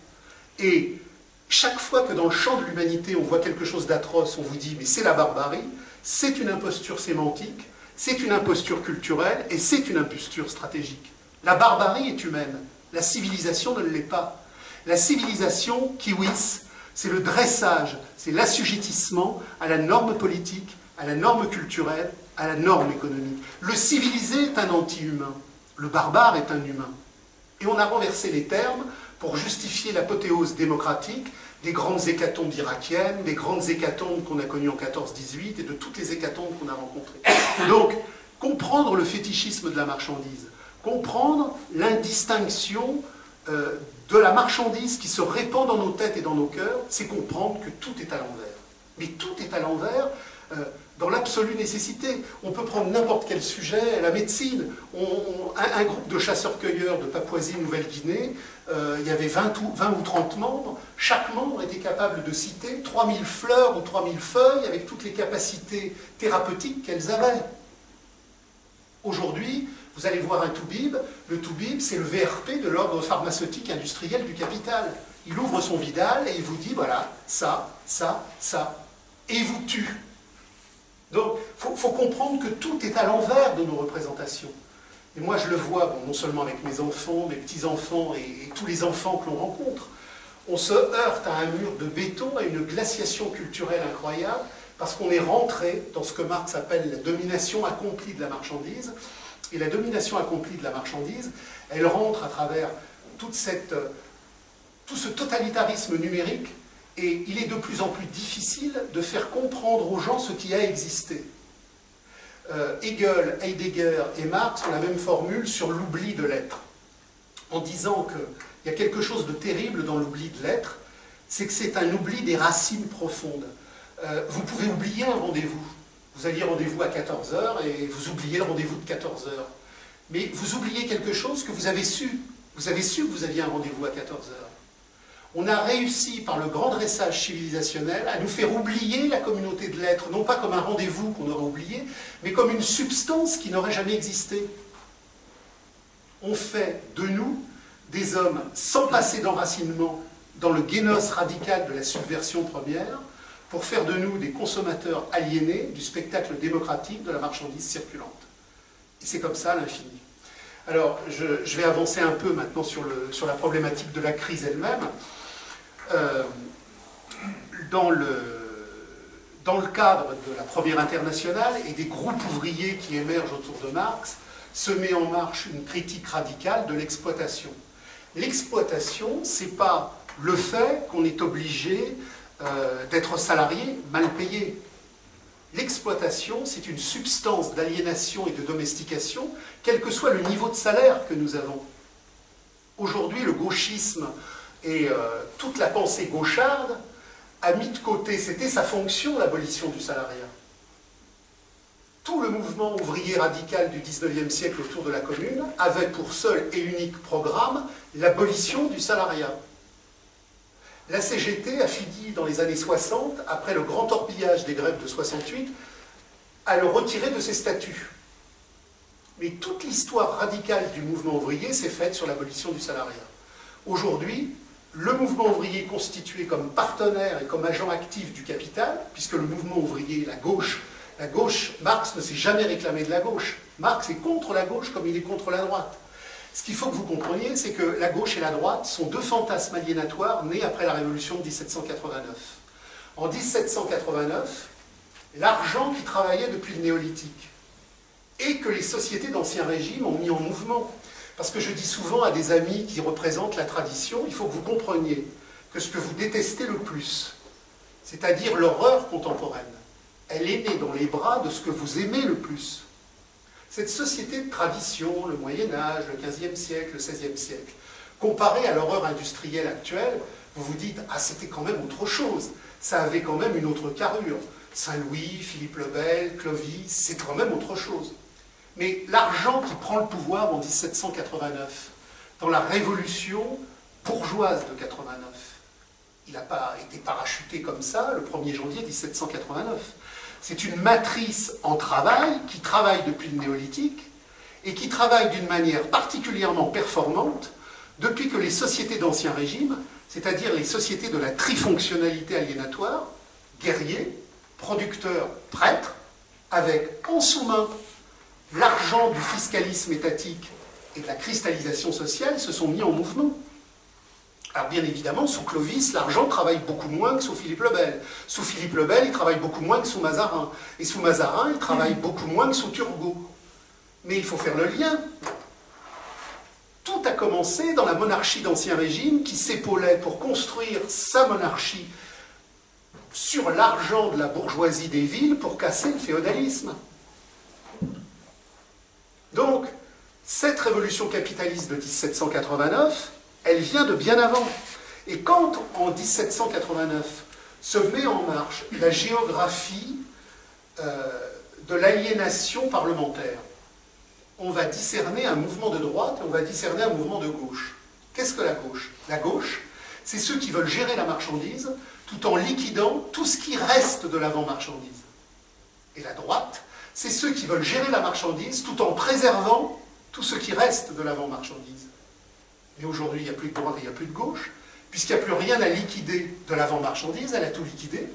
et chaque fois que dans le champ de l'humanité on voit quelque chose d'atroce, on vous dit mais c'est la barbarie, c'est une imposture sémantique, c'est une imposture culturelle et c'est une imposture stratégique. La barbarie est humaine, la civilisation ne l'est pas. La civilisation, kiwis, c'est le dressage, c'est l'assujettissement à la norme politique, à la norme culturelle, à la norme économique. Le civilisé est un anti-humain, le barbare est un humain. Et on a renversé les termes pour justifier l'apothéose démocratique des grandes hécatombes irakiennes, des grandes hécatombes qu'on a connues en 14-18 et de toutes les hécatombes qu'on a rencontrées. Donc, comprendre le fétichisme de la marchandise, comprendre l'indistinction euh, de la marchandise qui se répand dans nos têtes et dans nos cœurs, c'est comprendre que tout est à l'envers. Mais tout est à l'envers euh, dans l'absolue nécessité. On peut prendre n'importe quel sujet, la médecine. un, groupe de chasseurs-cueilleurs de Papouasie-Nouvelle-Guinée, euh, il y avait 20 ou, 20 ou 30 membres. Chaque membre était capable de citer 3000 fleurs ou 3000 feuilles avec toutes les capacités thérapeutiques qu'elles avaient. Aujourd'hui, vous allez voir un Toubib, le Toubib, c'est le VRP de l'ordre pharmaceutique industriel du capital. Il ouvre son Vidal et il vous dit, voilà, ça, ça, ça, et il vous tue. Donc, il faut, comprendre que tout est à l'envers de nos représentations. Et moi, je le vois, non seulement avec mes enfants, mes petits-enfants et, et tous les enfants que l'on rencontre, on se heurte à un mur de béton, à une glaciation culturelle incroyable, parce qu'on est rentré dans ce que Marx appelle la domination accomplie de la marchandise, et la domination accomplie de la marchandise, elle rentre à travers cette, tout ce totalitarisme numérique et il est de plus en plus difficile de faire comprendre aux gens ce qui a existé. Euh, Hegel, Heidegger et Marx ont la même formule sur l'oubli de l'être, en disant qu'il y a quelque chose de terrible dans l'oubli de l'être, c'est que c'est un oubli des racines profondes. Euh, vous pouvez oublier un rendez-vous, Vous aviez rendez-vous à 14h et vous oubliez le rendez-vous de 14h. Mais vous oubliez quelque chose que vous avez su. Vous avez su que vous aviez un rendez-vous à 14h. On a réussi, par le grand dressage civilisationnel, à nous faire oublier la communauté de l'être, non pas comme un rendez-vous qu'on aurait oublié, mais comme une substance qui n'aurait jamais existé. On fait de nous des hommes sans passer d'enracinement dans le génos radical de la subversion première, pour faire de nous des consommateurs aliénés du spectacle démocratique de la marchandise circulante. Et c'est comme ça l'infini. Alors, je, vais avancer un peu maintenant sur la problématique de la crise elle-même. Euh, dans, le, dans le cadre de la première internationale et des groupes ouvriers qui émergent autour de Marx, se met en marche une critique radicale de l'exploitation. L'exploitation, c'est pas le fait qu'on est obligé euh, d'être salarié mal payé. L'exploitation, c'est une substance d'aliénation et de domestication, quel que soit le niveau de salaire que nous avons. Aujourd'hui, le gauchisme et euh, toute la pensée gaucharde a mis de côté, c'était sa fonction, l'abolition du salariat. Tout le mouvement ouvrier radical du XIXe siècle autour de la commune avait pour seul et unique programme l'abolition du salariat. La CGT a fini dans les années 60, après le grand torpillage des grèves de 68, à le retirer de ses statuts. Mais toute l'histoire radicale du mouvement ouvrier s'est faite sur l'abolition du salariat. Aujourd'hui, le mouvement ouvrier constitué comme partenaire et comme agent actif du capital, puisque le mouvement ouvrier, la gauche, la gauche, Marx ne s'est jamais réclamé de la gauche. Marx est contre la gauche comme il est contre la droite. Ce qu'il faut que vous compreniez, c'est que la gauche et la droite sont deux fantasmes aliénatoires nés après la Révolution de 1789. En 1789, l'argent qui travaillait depuis le néolithique et que les sociétés d'Ancien Régime ont mis en mouvement. Parce que je dis souvent à des amis qui représentent la tradition, il faut que vous compreniez que ce que vous détestez le plus, c'est-à-dire l'horreur contemporaine, elle est née dans les bras de ce que vous aimez le plus. Cette société de tradition, le Moyen Âge, le XVe siècle, le XVIe siècle, comparée à l'horreur industrielle actuelle, vous vous dites, ah c'était quand même autre chose, ça avait quand même une autre carrure. Saint-Louis, Philippe le Bel, Clovis, c'est quand même autre chose. Mais l'argent qui prend le pouvoir en 1789, dans la révolution bourgeoise de 89, il n'a pas été parachuté comme ça le 1er janvier 1789. C'est une matrice en travail qui travaille depuis le néolithique et qui travaille d'une manière particulièrement performante depuis que les sociétés d'Ancien Régime, c'est-à-dire les sociétés de la trifonctionnalité aliénatoire, guerriers, producteurs, prêtres, avec en sous-main l'argent du fiscalisme étatique et de la cristallisation sociale, se sont mis en mouvement. Alors bien évidemment, sous Clovis, l'argent travaille beaucoup moins que sous Philippe le Bel. Sous Philippe le Bel, il travaille beaucoup moins que sous Mazarin. Et sous Mazarin, il travaille beaucoup moins que sous Turgot. Mais il faut faire le lien. Tout a commencé dans la monarchie d'Ancien Régime qui s'épaulait pour construire sa monarchie sur l'argent de la bourgeoisie des villes pour casser le féodalisme. Donc, cette révolution capitaliste de 1789, elle vient de bien avant. Et quand, en 1789, se met en marche la géographie euh, de l'aliénation parlementaire, on va discerner un mouvement de droite et on va discerner un mouvement de gauche. Qu'est-ce que la gauche? La gauche, c'est ceux qui veulent gérer la marchandise tout en liquidant tout ce qui reste de l'avant-marchandise. Et la droite, c'est ceux qui veulent gérer la marchandise tout en préservant tout ce qui reste de l'avant-marchandise. Mais aujourd'hui, il n'y a plus de droite et il n'y a plus de gauche, puisqu'il n'y a plus rien à liquider de l'avant-marchandise, elle a tout liquidé.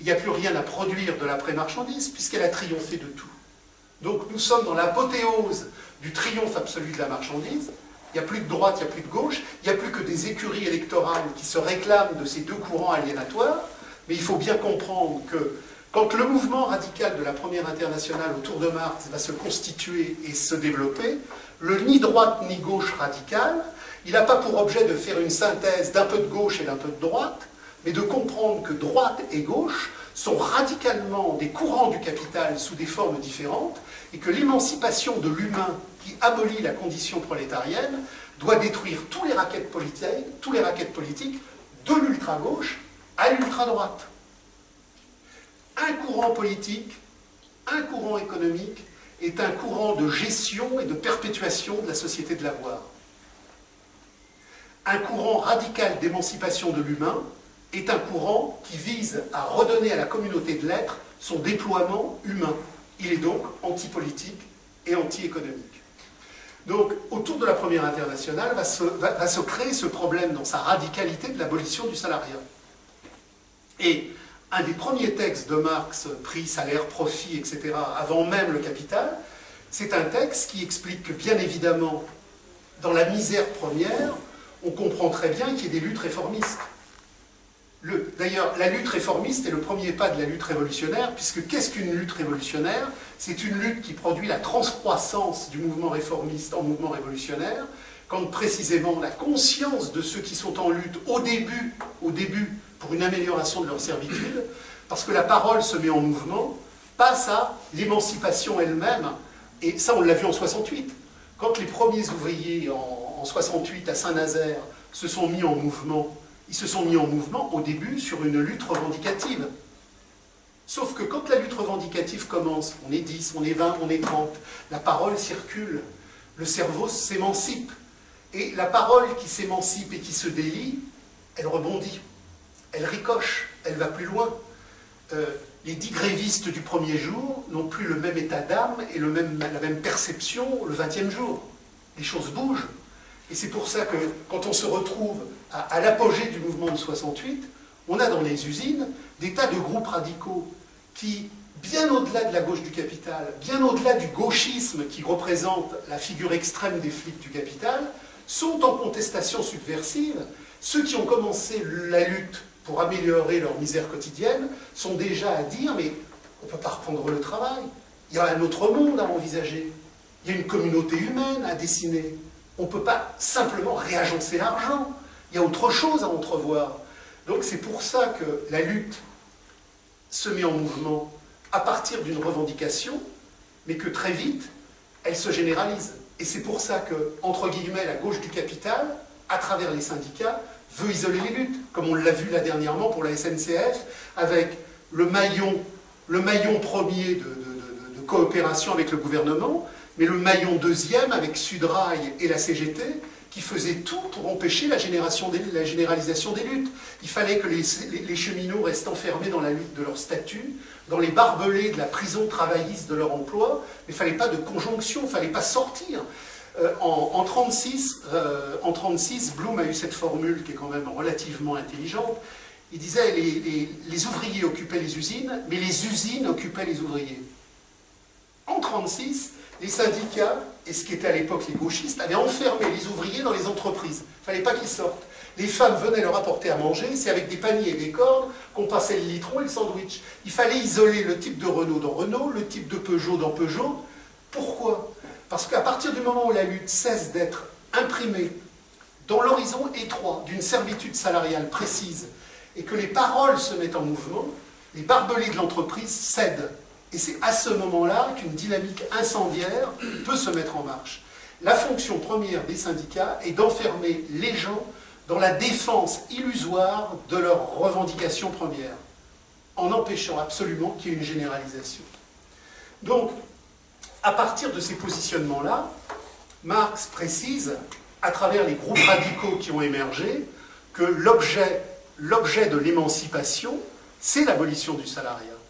Il n'y a plus rien à produire de l'après-marchandise, puisqu'elle a triomphé de tout. Donc nous sommes dans l'apothéose du triomphe absolu de la marchandise. Il n'y a plus de droite, il n'y a plus de gauche, il n'y a plus que des écuries électorales qui se réclament de ces deux courants aliénatoires. Mais il faut bien comprendre que quand le mouvement radical de la première internationale autour de Marx va se constituer et se développer, le ni droite ni gauche radicale il n'a pas pour objet de faire une synthèse d'un peu de gauche et d'un peu de droite, mais de comprendre que droite et gauche sont radicalement des courants du capital sous des formes différentes, et que l'émancipation de l'humain qui abolit la condition prolétarienne doit détruire tous les raquettes politiques, tous les raquettes politiques de l'ultra-gauche à l'ultra-droite. Un courant politique, un courant économique est un courant de gestion et de perpétuation de la société de l'avoir. Un courant radical d'émancipation de l'humain est un courant qui vise à redonner à la communauté de l'être son déploiement humain. Il est donc antipolitique et anti-économique. Donc, autour de la première internationale va se, va se, créer ce problème dans sa radicalité de l'abolition du salariat. Et un des premiers textes de Marx, prix, salaire, profit, etc., avant même le capital, c'est un texte qui explique que, bien évidemment, dans la misère première, on comprend très bien qu'il y ait des luttes réformistes. D'ailleurs, la lutte réformiste est le premier pas de la lutte révolutionnaire, puisque qu'est-ce qu'une lutte révolutionnaire? C'est une lutte qui produit la transcroissance du mouvement réformiste en mouvement révolutionnaire, quand précisément la conscience de ceux qui sont en lutte au début, au début pour une amélioration de leur servitude, parce que la parole se met en mouvement, passe à l'émancipation elle-même, et ça on l'a vu en 68. Quand les premiers ouvriers en, en 68 à Saint-Nazaire se sont mis en mouvement ils se sont mis en mouvement au début sur une lutte revendicative. Sauf que quand la lutte revendicative commence, on est 10, on est 20, on est 30, la parole circule, le cerveau s'émancipe. Et la parole qui s'émancipe et qui se délie, elle rebondit, elle ricoche, elle va plus loin. Euh, les dix grévistes du premier jour n'ont plus le même état d'âme et la même perception le vingtième jour. Les choses bougent. Et c'est pour ça que quand on se retrouve à, l'apogée du mouvement de 68, on a dans les usines des tas de groupes radicaux qui, bien au-delà de la gauche du capital, bien au-delà du gauchisme qui représente la figure extrême des flics du capital, sont en contestation subversive. Ceux qui ont commencé la lutte pour améliorer leur misère quotidienne sont déjà à dire mais on ne peut pas reprendre le travail, il y a un autre monde à envisager, il y a une communauté humaine à dessiner. On ne peut pas simplement réagencer l'argent. Il y a autre chose à entrevoir. Donc c'est pour ça que la lutte se met en mouvement à partir d'une revendication, mais que très vite, elle se généralise. Et c'est pour ça que, entre guillemets, la gauche du capital, à travers les syndicats, veut isoler les luttes, comme on l'a vu là dernièrement pour la SNCF, avec le maillon, le maillon premier de, coopération avec le gouvernement, mais le maillon deuxième avec Sudrail et la CGT qui faisait tout pour empêcher la, la généralisation des luttes. Il fallait que les, cheminots restent enfermés dans la lutte de leur statut, dans les barbelés de la prison travailliste de leur emploi, mais il ne fallait pas de conjonction, il ne fallait pas sortir. Euh, en, 1936, en 36, euh, Blum a eu cette formule qui est quand même relativement intelligente. Il disait les, les ouvriers occupaient les usines, mais les usines occupaient les ouvriers. En 1936, les syndicats, et ce qui était à l'époque les gauchistes, avaient enfermé les ouvriers dans les entreprises. Il fallait pas qu'ils sortent. Les femmes venaient leur apporter à manger, c'est avec des paniers et des cordes qu'on passait le litron et le sandwich. Il fallait isoler le type de Renault dans Renault, le type de Peugeot dans Peugeot. Pourquoi? Parce qu'à partir du moment où la lutte cesse d'être imprimée dans l'horizon étroit d'une servitude salariale précise et que les paroles se mettent en mouvement, les barbelés de l'entreprise cèdent. Et c'est à ce moment-là qu'une dynamique incendiaire peut se mettre en marche. La fonction première des syndicats est d'enfermer les gens dans la défense illusoire de leurs revendications premières, en empêchant absolument qu'il y ait une généralisation. Donc, à partir de ces positionnements-là, Marx précise, à travers les groupes radicaux qui ont émergé, que l'objet de l'émancipation, c'est l'abolition du salariat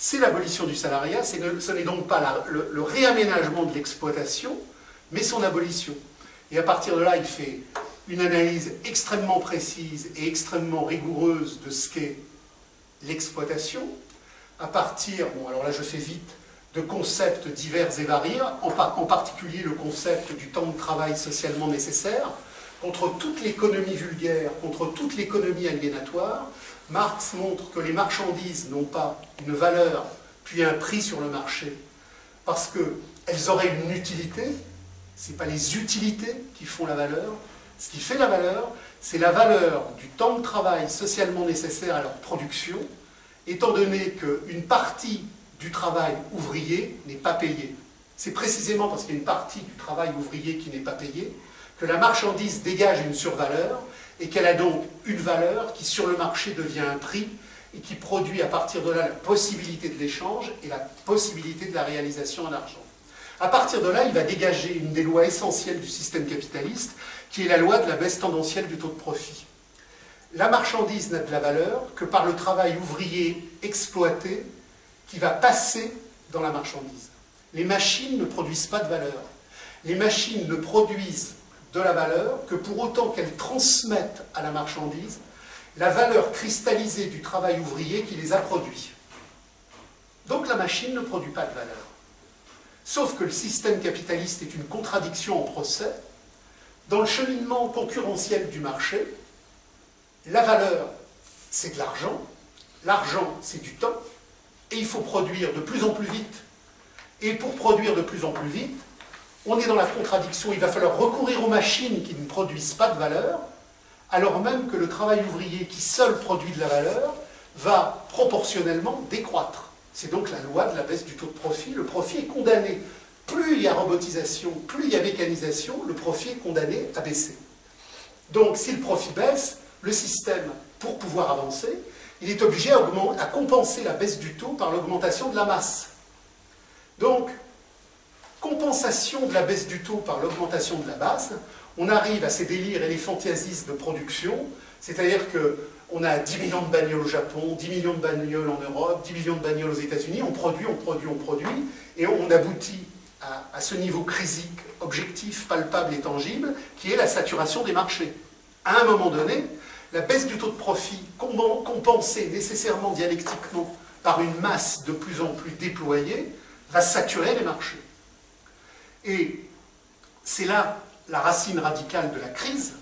c'est l'abolition du salariat, ce n'est donc pas le, réaménagement de l'exploitation, mais son abolition. Et à partir de là, il fait une analyse extrêmement précise et extrêmement rigoureuse de ce qu'est l'exploitation, à partir, bon alors là je fais vite, de concepts divers et variés, en, particulier le concept du temps de travail socialement nécessaire, contre toute l'économie vulgaire, contre toute l'économie aliénatoire, Marx montre que les marchandises n'ont pas une valeur puis un prix sur le marché parce qu'elles auraient une utilité. Ce n'est pas les utilités qui font la valeur. Ce qui fait la valeur, c'est la valeur du temps de travail socialement nécessaire à leur production, étant donné qu'une partie du travail ouvrier n'est pas payée. C'est précisément parce qu'il y a une partie du travail ouvrier qui n'est pas payée que la marchandise dégage une survaleur et qu'elle a donc une valeur qui sur le marché devient un prix et qui produit à partir de là la possibilité de l'échange et la possibilité de la réalisation en argent. À partir de là, il va dégager une des lois essentielles du système capitaliste, qui est la loi de la baisse tendancielle du taux de profit. La marchandise n'a de la valeur que par le travail ouvrier exploité qui va passer dans la marchandise. Les machines ne produisent pas de valeur. Les machines ne produisent de la valeur que pour autant qu'elles transmettent à la marchandise la valeur cristallisée du travail ouvrier qui les a produits. Donc la machine ne produit pas de valeur. Sauf que le système capitaliste est une contradiction en procès. Dans le cheminement concurrentiel du marché, la valeur, c'est de l'argent, l'argent, c'est du temps, et il faut produire de plus en plus vite. Et pour produire de plus en plus vite, on est dans la contradiction, il va falloir recourir aux machines qui ne produisent pas de valeur, alors même que le travail ouvrier qui seul produit de la valeur va proportionnellement décroître. C'est donc la loi de la baisse du taux de profit. Le profit est condamné. Plus il y a robotisation, plus il y a mécanisation, le profit est condamné à baisser. Donc si le profit baisse, le système, pour pouvoir avancer, il est obligé à, compenser la baisse du taux par l'augmentation de la masse. Donc, compensation de la baisse du taux par l'augmentation de la base, on arrive à ces délires fantaisies de production, c'est-à-dire qu'on a 10 millions de bagnoles au Japon, 10 millions de bagnoles en Europe, 10 millions de bagnoles aux États-Unis, on produit, on produit, on produit, et on aboutit à, à, ce niveau crisique, objectif, palpable et tangible, qui est la saturation des marchés. À un moment donné, la baisse du taux de profit, compensée nécessairement dialectiquement par une masse de plus en plus déployée, va saturer les marchés. Et c'est là la racine radicale de la crise.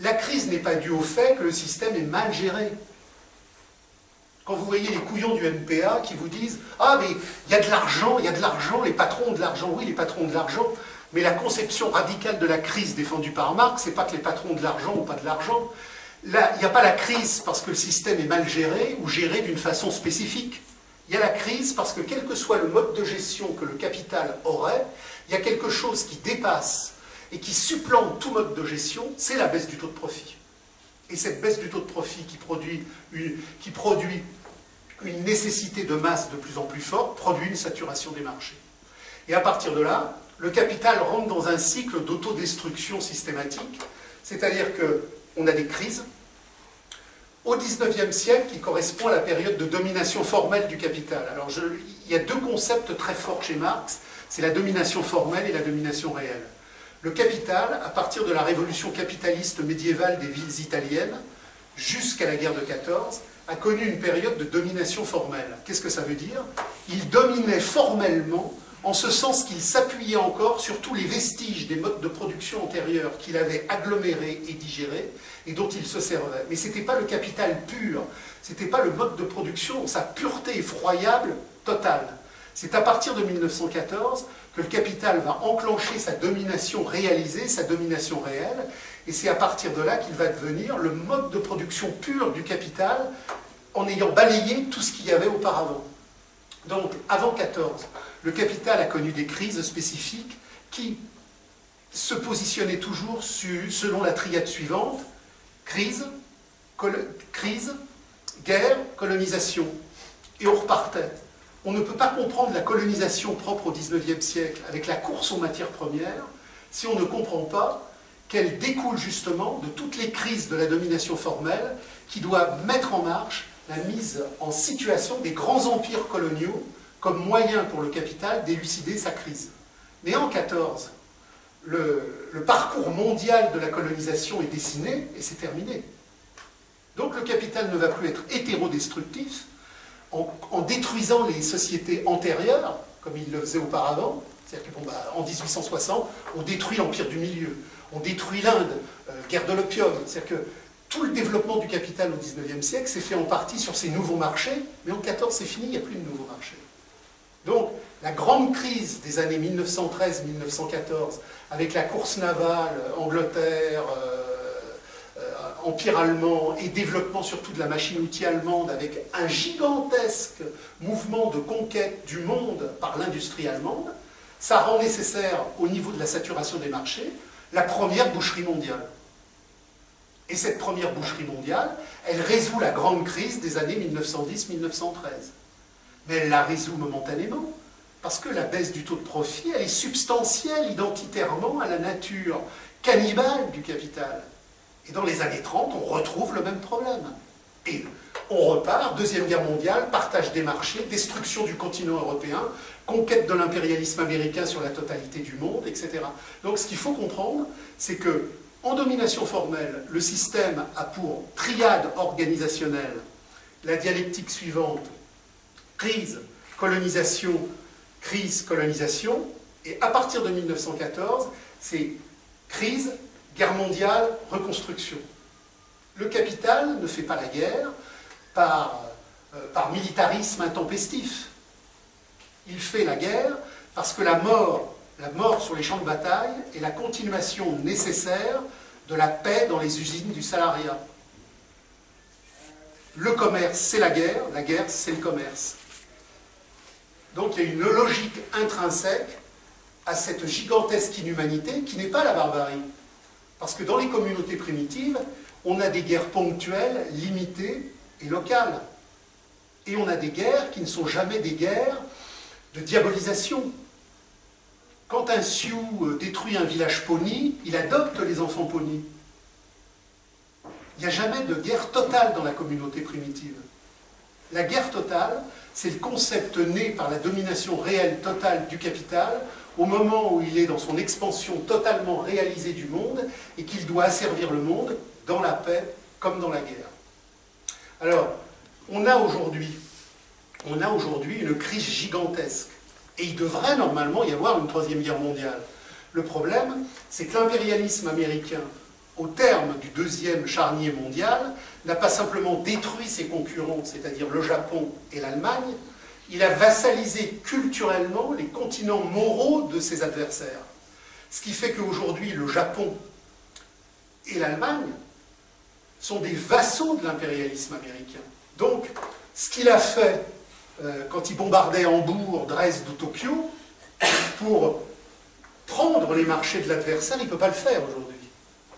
La crise n'est pas due au fait que le système est mal géré. Quand vous voyez les couillons du NPA qui vous disent Ah, mais il y a de l'argent, il y a de l'argent, les patrons ont de l'argent, oui, les patrons ont de l'argent, mais la conception radicale de la crise défendue par Marx, c'est pas que les patrons ont de l'argent ou pas de l'argent. Il n'y a pas la crise parce que le système est mal géré ou géré d'une façon spécifique. Il y a la crise parce que quel que soit le mode de gestion que le capital aurait, il y a quelque chose qui dépasse et qui supplante tout mode de gestion, c'est la baisse du taux de profit. Et cette baisse du taux de profit qui produit, une, qui produit une nécessité de masse de plus en plus forte produit une saturation des marchés. Et à partir de là, le capital rentre dans un cycle d'autodestruction systématique, c'est-à-dire qu'on a des crises, au XIXe siècle qui correspond à la période de domination formelle du capital. Alors il y a deux concepts très forts chez Marx, c'est la domination formelle et la domination réelle. Le capital, à partir de la révolution capitaliste médiévale des villes italiennes jusqu'à la guerre de 14, a connu une période de domination formelle. Qu'est-ce que ça veut dire? Il dominait formellement en ce sens qu'il s'appuyait encore sur tous les vestiges des modes de production antérieurs qu'il avait agglomérés et digérés et dont il se servait. Mais ce n'était pas le capital pur, ce n'était pas le mode de production, sa pureté effroyable totale. C'est à partir de 1914 que le capital va enclencher sa domination réalisée, sa domination réelle, et c'est à partir de là qu'il va devenir le mode de production pur du capital en ayant balayé tout ce qu'il y avait auparavant. Donc, avant 14, le capital a connu des crises spécifiques qui se positionnaient toujours selon la triade suivante crise, crise, guerre, colonisation. Et on repartait. On ne peut pas comprendre la colonisation propre au XIXe siècle avec la course aux matières premières si on ne comprend pas qu'elle découle justement de toutes les crises de la domination formelle qui doivent mettre en marche la mise en situation des grands empires coloniaux comme moyen pour le capital d'élucider sa crise. Mais en 14, le, parcours mondial de la colonisation est dessiné et c'est terminé. Donc le capital ne va plus être hétérodestructif en, détruisant les sociétés antérieures, comme il le faisait auparavant. C'est-à-dire qu'en bah, 1860, on détruit l'Empire du Milieu, on détruit l'Inde, euh, guerre de l'opium. C'est-à-dire que tout le développement du capital au XIXe siècle s'est fait en partie sur ces nouveaux marchés, mais en 14 c'est fini, il n'y a plus de nouveaux marchés. Donc, la grande crise des années 1913-1914, avec la course navale, Angleterre, euh, euh, Empire allemand et développement surtout de la machine-outil allemande, avec un gigantesque mouvement de conquête du monde par l'industrie allemande, ça rend nécessaire, au niveau de la saturation des marchés, la première boucherie mondiale. Et cette première boucherie mondiale, elle résout la grande crise des années 1910-1913. Mais elle la résout momentanément, parce que la baisse du taux de profit, elle est substantielle identitairement à la nature cannibale du capital. Et dans les années 30, on retrouve le même problème. Et on repart, Deuxième Guerre mondiale, partage des marchés, destruction du continent européen, conquête de l'impérialisme américain sur la totalité du monde, etc. Donc ce qu'il faut comprendre, c'est que en domination formelle, le système a pour triade organisationnelle la dialectique suivante, crise, colonisation, crise, colonisation, et à partir de 1914, c'est crise, guerre mondiale, reconstruction. Le capital ne fait pas la guerre par, euh, par militarisme intempestif. Il fait la guerre parce que la mort, la mort sur les champs de bataille est la continuation nécessaire de la paix dans les usines du salariat. Le commerce, c'est la guerre, la guerre, c'est le commerce. Donc il y a une logique intrinsèque à cette gigantesque inhumanité qui n'est pas la barbarie. Parce que dans les communautés primitives, on a des guerres ponctuelles, limitées et locales. Et on a des guerres qui ne sont jamais des guerres de diabolisation. Quand un Sioux euh, détruit un village pony, il adopte les enfants ponis. Il n'y a jamais de guerre totale dans la communauté primitive. La guerre totale, c'est le concept né par la domination réelle totale du capital au moment où il est dans son expansion totalement réalisée du monde et qu'il doit asservir le monde dans la paix comme dans la guerre. Alors, on a aujourd'hui a une crise gigantesque. Et il devrait normalement y avoir une troisième guerre mondiale. Le problème, c'est que l'impérialisme américain, au terme du deuxième charnier mondial, n'a pas simplement détruit ses concurrents, c'est-à-dire le Japon et l'Allemagne, il a vassalisé culturellement les continents moraux de ses adversaires. Ce qui fait qu'aujourd'hui, le Japon et l'Allemagne sont des vassaux de l'impérialisme américain. Donc, ce qu'il a fait euh, quand il bombardait Hambourg, Dresde ou Tokyo, pour prendre les marchés de l'adversaire, il ne peut pas le faire aujourd'hui.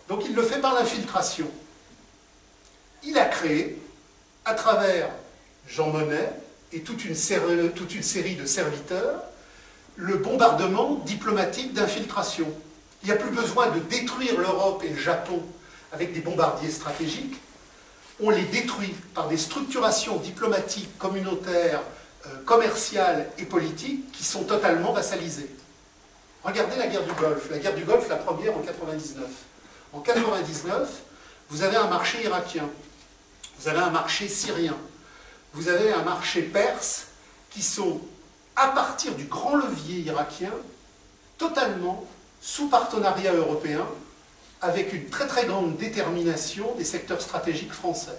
Donc il le fait par l'infiltration. Il a créé, à travers Jean Monnet et toute une série, de serviteurs, le bombardement diplomatique d'infiltration. Il n'y a plus besoin de détruire l'Europe et le Japon avec des bombardiers stratégiques on les détruit par des structurations diplomatiques, communautaires, euh, commerciales et politiques qui sont totalement vassalisées. Regardez la guerre du Golfe. La guerre du Golfe, la première en 99. En 99, vous avez un marché irakien, vous avez un marché syrien, vous avez un marché perse qui sont, à partir du grand levier irakien, totalement sous partenariat européen avec une très très grande détermination des secteurs stratégiques français,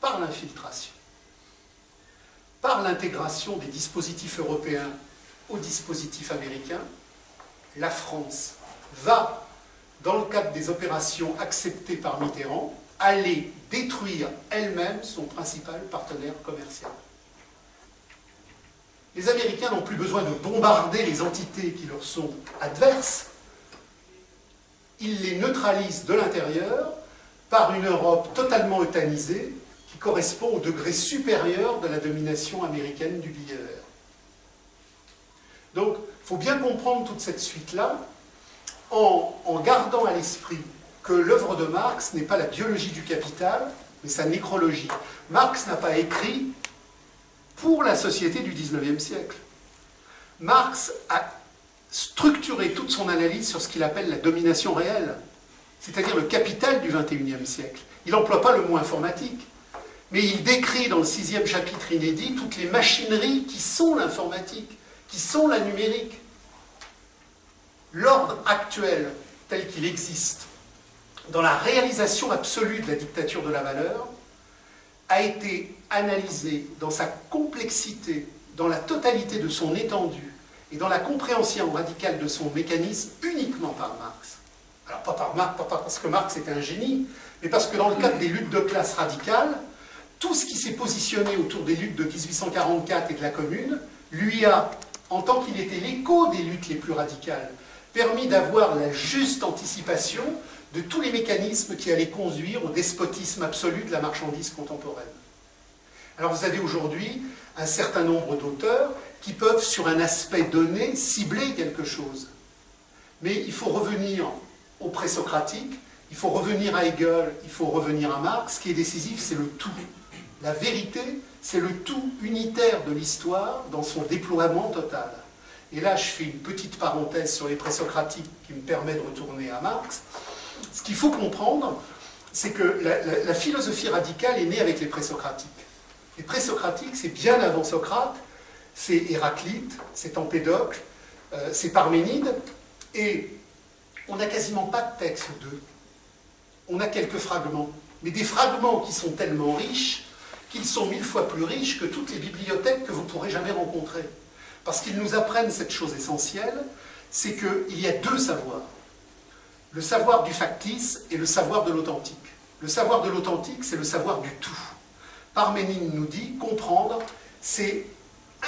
par l'infiltration, par l'intégration des dispositifs européens aux dispositifs américains, la France va, dans le cadre des opérations acceptées par Mitterrand, aller détruire elle-même son principal partenaire commercial. Les Américains n'ont plus besoin de bombarder les entités qui leur sont adverses, il les neutralise de l'intérieur par une Europe totalement euthanisée qui correspond au degré supérieur de la domination américaine du billet Donc, il faut bien comprendre toute cette suite-là en gardant à l'esprit que l'œuvre de Marx n'est pas la biologie du capital, mais sa nécrologie. Marx n'a pas écrit pour la société du XIXe siècle. Marx a structurer toute son analyse sur ce qu'il appelle la domination réelle, c'est-à-dire le capital du XXIe siècle. Il n'emploie pas le mot informatique, mais il décrit dans le sixième chapitre inédit toutes les machineries qui sont l'informatique, qui sont la numérique. L'ordre actuel tel qu'il existe, dans la réalisation absolue de la dictature de la valeur, a été analysé dans sa complexité, dans la totalité de son étendue, et dans la compréhension radicale de son mécanisme uniquement par Marx. Alors pas par Marx, pas parce que Marx était un génie, mais parce que dans le cadre des luttes de classe radicales, tout ce qui s'est positionné autour des luttes de 1844 et de la Commune, lui a, en tant qu'il était l'écho des luttes les plus radicales, permis d'avoir la juste anticipation de tous les mécanismes qui allaient conduire au despotisme absolu de la marchandise contemporaine. Alors vous avez aujourd'hui un certain nombre d'auteurs qui peuvent, sur un aspect donné, cibler quelque chose. Mais il faut revenir au présocratique, il faut revenir à Hegel, il faut revenir à Marx. Ce qui est décisif, c'est le tout. La vérité, c'est le tout unitaire de l'histoire dans son déploiement total. Et là, je fais une petite parenthèse sur les présocratiques qui me permet de retourner à Marx. Ce qu'il faut comprendre, c'est que la, philosophie radicale est née avec les présocratiques. Les présocratiques, c'est bien avant Socrate, c'est Héraclite, c'est Empédocle, euh, c'est Parménide, et on n'a quasiment pas de texte d'eux. On a quelques fragments, mais des fragments qui sont tellement riches qu'ils sont mille fois plus riches que toutes les bibliothèques que vous pourrez jamais rencontrer. Parce qu'ils nous apprennent cette chose essentielle, c'est qu'il y a deux savoirs. Le savoir du factice et le savoir de l'authentique. Le savoir de l'authentique, c'est le savoir du tout. Parménide nous dit, comprendre, c'est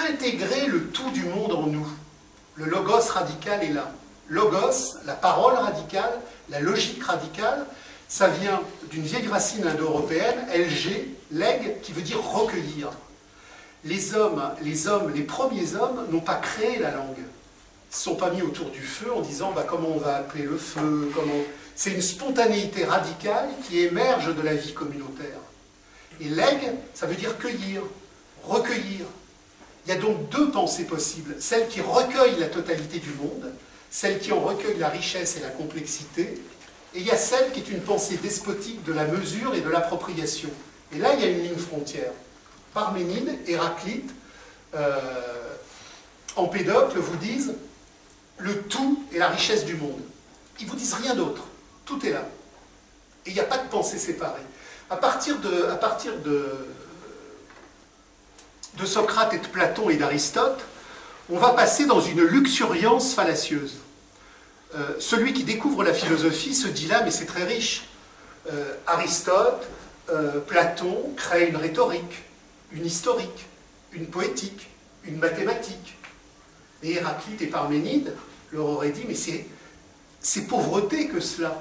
intégrer le tout du monde en nous. Le logos radical est là. Logos, la parole radicale, la logique radicale, ça vient d'une vieille racine indo-européenne, LG, leg, qui veut dire recueillir. Les hommes, les hommes, les premiers hommes n'ont pas créé la langue. Ne sont pas mis autour du feu en disant bah, comment on va appeler le feu. Comment... C'est une spontanéité radicale qui émerge de la vie communautaire. Et leg, ça veut dire cueillir, recueillir. Il y a donc deux pensées possibles. Celle qui recueille la totalité du monde, celle qui en recueille la richesse et la complexité, et il y a celle qui est une pensée despotique de la mesure et de l'appropriation. Et là, il y a une ligne frontière. Parménide, Héraclite, euh, Empédocle vous disent le tout est la richesse du monde. Ils vous disent rien d'autre. Tout est là. Et il n'y a pas de pensée séparée. À partir de, Socrate et de Platon et d'Aristote, on va passer dans une luxuriance fallacieuse. Euh, celui qui découvre la philosophie se dit là, mais c'est très riche. Euh, Aristote, euh, Platon crée une rhétorique, une historique, une poétique, une mathématique. Et Héraclite et Parménide leur auraient dit, mais c'est pauvreté que cela.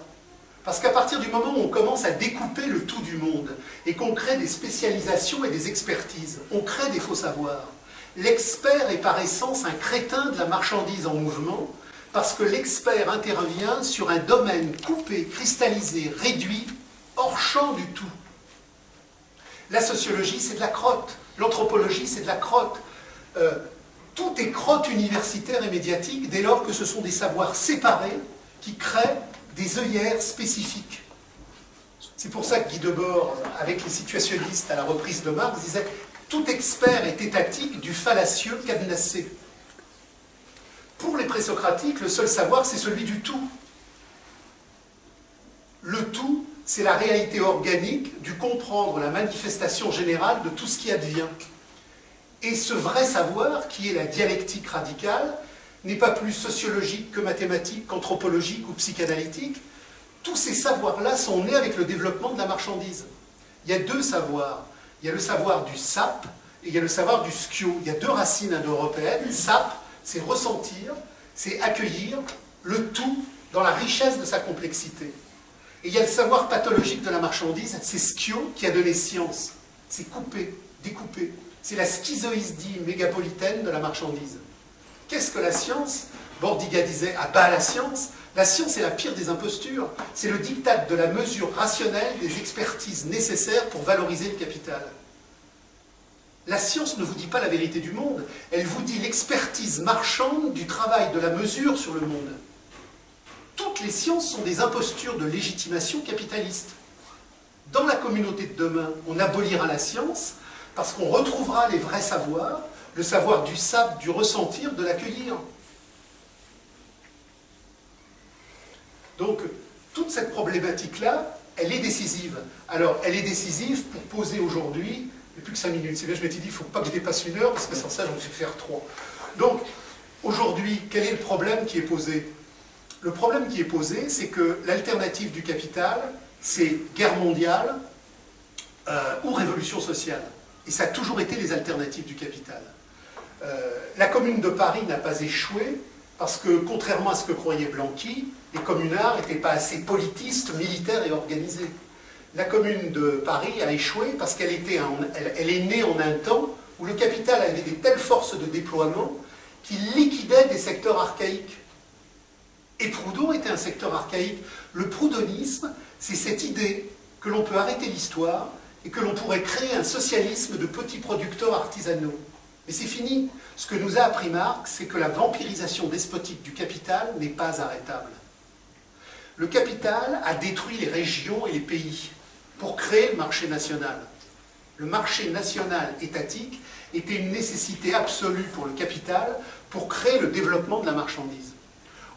Parce qu'à partir du moment où on commence à découper le tout du monde et qu'on crée des spécialisations et des expertises, on crée des faux savoirs. L'expert est par essence un crétin de la marchandise en mouvement parce que l'expert intervient sur un domaine coupé, cristallisé, réduit, hors champ du tout. La sociologie, c'est de la crotte. L'anthropologie, c'est de la crotte. Euh, tout est crotte universitaire et médiatique dès lors que ce sont des savoirs séparés qui créent des œillères spécifiques. C'est pour ça que Guy Debord, avec les situationnistes à la reprise de Marx, disait Tout expert est étatique du fallacieux cadenassé. Pour les présocratiques, le seul savoir, c'est celui du tout. Le tout, c'est la réalité organique du comprendre la manifestation générale de tout ce qui advient. Et ce vrai savoir, qui est la dialectique radicale, n'est pas plus sociologique que mathématique, qu'anthropologique ou psychanalytique. Tous ces savoirs-là sont nés avec le développement de la marchandise. Il y a deux savoirs. Il y a le savoir du sap et il y a le savoir du skio. Il y a deux racines indo-européennes. Sap, c'est ressentir, c'est accueillir le tout dans la richesse de sa complexité. Et il y a le savoir pathologique de la marchandise, c'est Skio qui a donné science. C'est coupé, découpé. C'est la schizoïsdie mégapolitaine de la marchandise. Qu'est-ce que la science? Bordiga disait Ah bah la science La science est la pire des impostures. C'est le diktat de la mesure rationnelle des expertises nécessaires pour valoriser le capital. La science ne vous dit pas la vérité du monde, elle vous dit l'expertise marchande du travail de la mesure sur le monde. Toutes les sciences sont des impostures de légitimation capitaliste. Dans la communauté de demain, on abolira la science parce qu'on retrouvera les vrais savoirs, le savoir du sable, du ressentir, de l'accueillir. Donc, toute cette problématique-là, elle est décisive. Alors, elle est décisive pour poser aujourd'hui a plus que 5 minutes. C'est bien, je m'étais dit, il ne faut pas que je dépasse une heure, parce que sans ça, j'en vais faire 3. Donc, aujourd'hui, quel est le problème qui est posé? Le problème qui est posé, c'est que l'alternative du capital, c'est guerre mondiale euh, ou révolution sociale. Et ça a toujours été les alternatives du capital. Euh, la commune de Paris n'a pas échoué Parce que, contrairement à ce que croyait Blanqui, les communards n'étaient pas assez politistes, militaires et organisés. La commune de Paris a échoué parce qu'elle elle est née en un temps où le capital avait des telles forces de déploiement qu'il liquidait des secteurs archaïques. Et Proudhon était un secteur archaïque. Le proudonisme, c'est cette idée que l'on peut arrêter l'histoire et que l'on pourrait créer un socialisme de petits producteurs artisanaux. Mais c'est fini. Ce que nous a appris Marx, c'est que la vampirisation despotique du capital n'est pas arrêtable. Le capital a détruit les régions et les pays pour créer le marché national. Le marché national étatique était une nécessité absolue pour le capital pour créer le développement de la marchandise.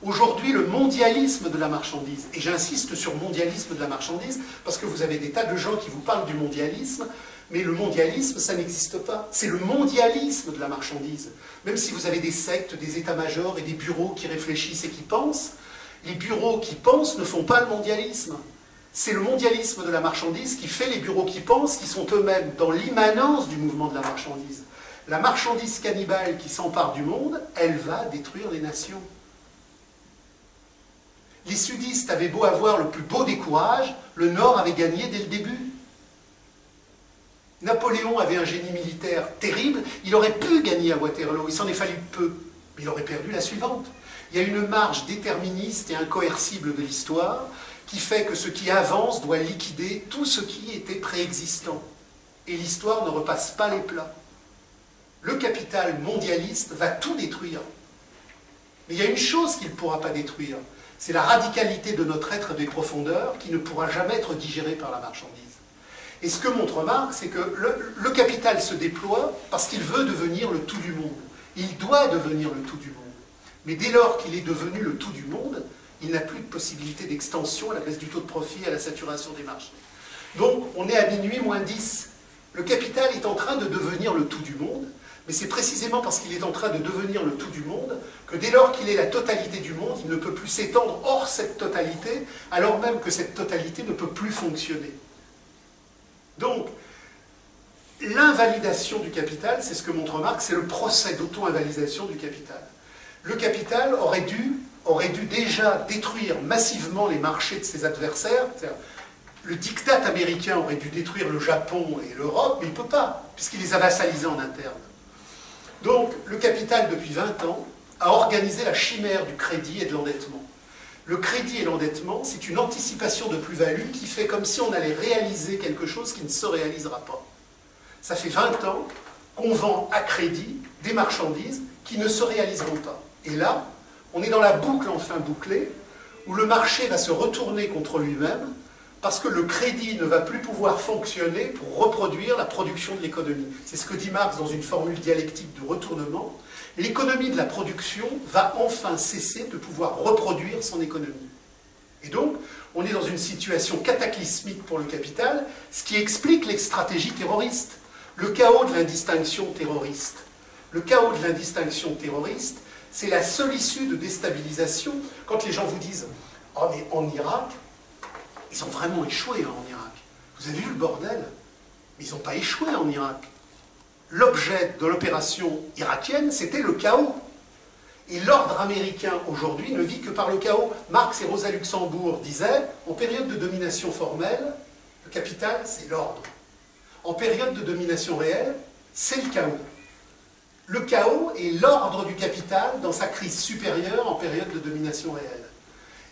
Aujourd'hui, le mondialisme de la marchandise, et j'insiste sur mondialisme de la marchandise, parce que vous avez des tas de gens qui vous parlent du mondialisme, mais le mondialisme, ça n'existe pas. C'est le mondialisme de la marchandise. Même si vous avez des sectes, des états-majors et des bureaux qui réfléchissent et qui pensent, les bureaux qui pensent ne font pas le mondialisme. C'est le mondialisme de la marchandise qui fait les bureaux qui pensent, qui sont eux-mêmes dans l'immanence du mouvement de la marchandise. La marchandise cannibale qui s'empare du monde, elle va détruire les nations. Les sudistes avaient beau avoir le plus beau des courages, le Nord avait gagné dès le début. Napoléon avait un génie militaire terrible, il aurait pu gagner à Waterloo, il s'en est fallu peu, mais il aurait perdu la suivante. Il y a une marge déterministe et incoercible de l'histoire qui fait que ce qui avance doit liquider tout ce qui était préexistant. Et l'histoire ne repasse pas les plats le capital mondialiste va tout détruire. Mais il y a une chose qu'il ne pourra pas détruire, c'est la radicalité de notre être des profondeurs qui ne pourra jamais être digérée par la marchandise. Et ce que montre Marx, c'est que le, capital se déploie parce qu'il veut devenir le tout du monde. Il doit devenir le tout du monde. Mais dès lors qu'il est devenu le tout du monde, il n'a plus de possibilité d'extension à la baisse du taux de profit, à la saturation des marchés. Donc on est à minuit moins 10. Le capital est en train de devenir le tout du monde, mais c'est précisément parce qu'il est en train de devenir le tout du monde que dès lors qu'il est la totalité du monde, il ne peut plus s'étendre hors cette totalité, alors même que cette totalité ne peut plus fonctionner. Donc, l'invalidation du capital, c'est ce que montre Marx, c'est le procès d'auto-invalidation du capital. Le capital aurait dû, aurait dû déjà détruire massivement les marchés de ses adversaires, le diktat américain aurait dû détruire le Japon et l'Europe, mais il ne peut pas, puisqu'il les a vassalisés en interne. Donc, le capital, depuis 20 ans, a organisé la chimère du crédit et de l'endettement. Le crédit et l'endettement, c'est une anticipation de plus-value qui fait comme si on allait réaliser quelque chose qui ne se réalisera pas. Ça fait 20 ans qu'on vend à crédit des marchandises qui ne se réaliseront pas. Et là, on est dans la boucle enfin bouclée, où le marché va se retourner contre lui-même, parce que le crédit ne va plus pouvoir fonctionner pour reproduire la production de l'économie. C'est ce que dit Marx dans une formule dialectique du retournement. L'économie de la production va enfin cesser de pouvoir reproduire son économie. Et donc, on est dans une situation cataclysmique pour le capital, ce qui explique les stratégies terroristes. Le chaos de l'indistinction terroriste. Le chaos de l'indistinction terroriste, c'est la seule issue de déstabilisation. Quand les gens vous disent Oh, mais en Irak, ils ont vraiment échoué hein, en Irak. Vous avez vu le bordel? Mais ils n'ont pas échoué en Irak. L'objet de l'opération irakienne, c'était le chaos. Et l'ordre américain aujourd'hui ne vit que par le chaos. Marx et Rosa Luxembourg disaient, en période de domination formelle, le capital, c'est l'ordre. En période de domination réelle, c'est le chaos. Le chaos est l'ordre du capital dans sa crise supérieure en période de domination réelle.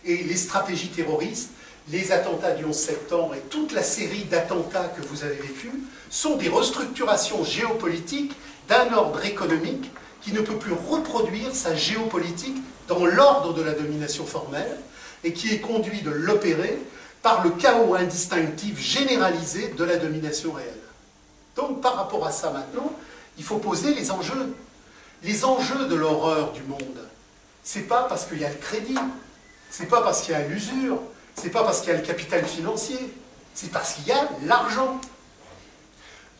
Et les stratégies terroristes les attentats du 11 septembre et toute la série d'attentats que vous avez vécus sont des restructurations géopolitiques d'un ordre économique qui ne peut plus reproduire sa géopolitique dans l'ordre de la domination formelle et qui est conduit de l'opérer par le chaos indistinctif généralisé de la domination réelle. Donc par rapport à ça maintenant, il faut poser les enjeux. Les enjeux de l'horreur du monde, c'est pas parce qu'il y a le crédit, c'est pas parce qu'il y a l'usure, c'est pas parce qu'il y a le capital financier, c'est parce qu'il y a l'argent.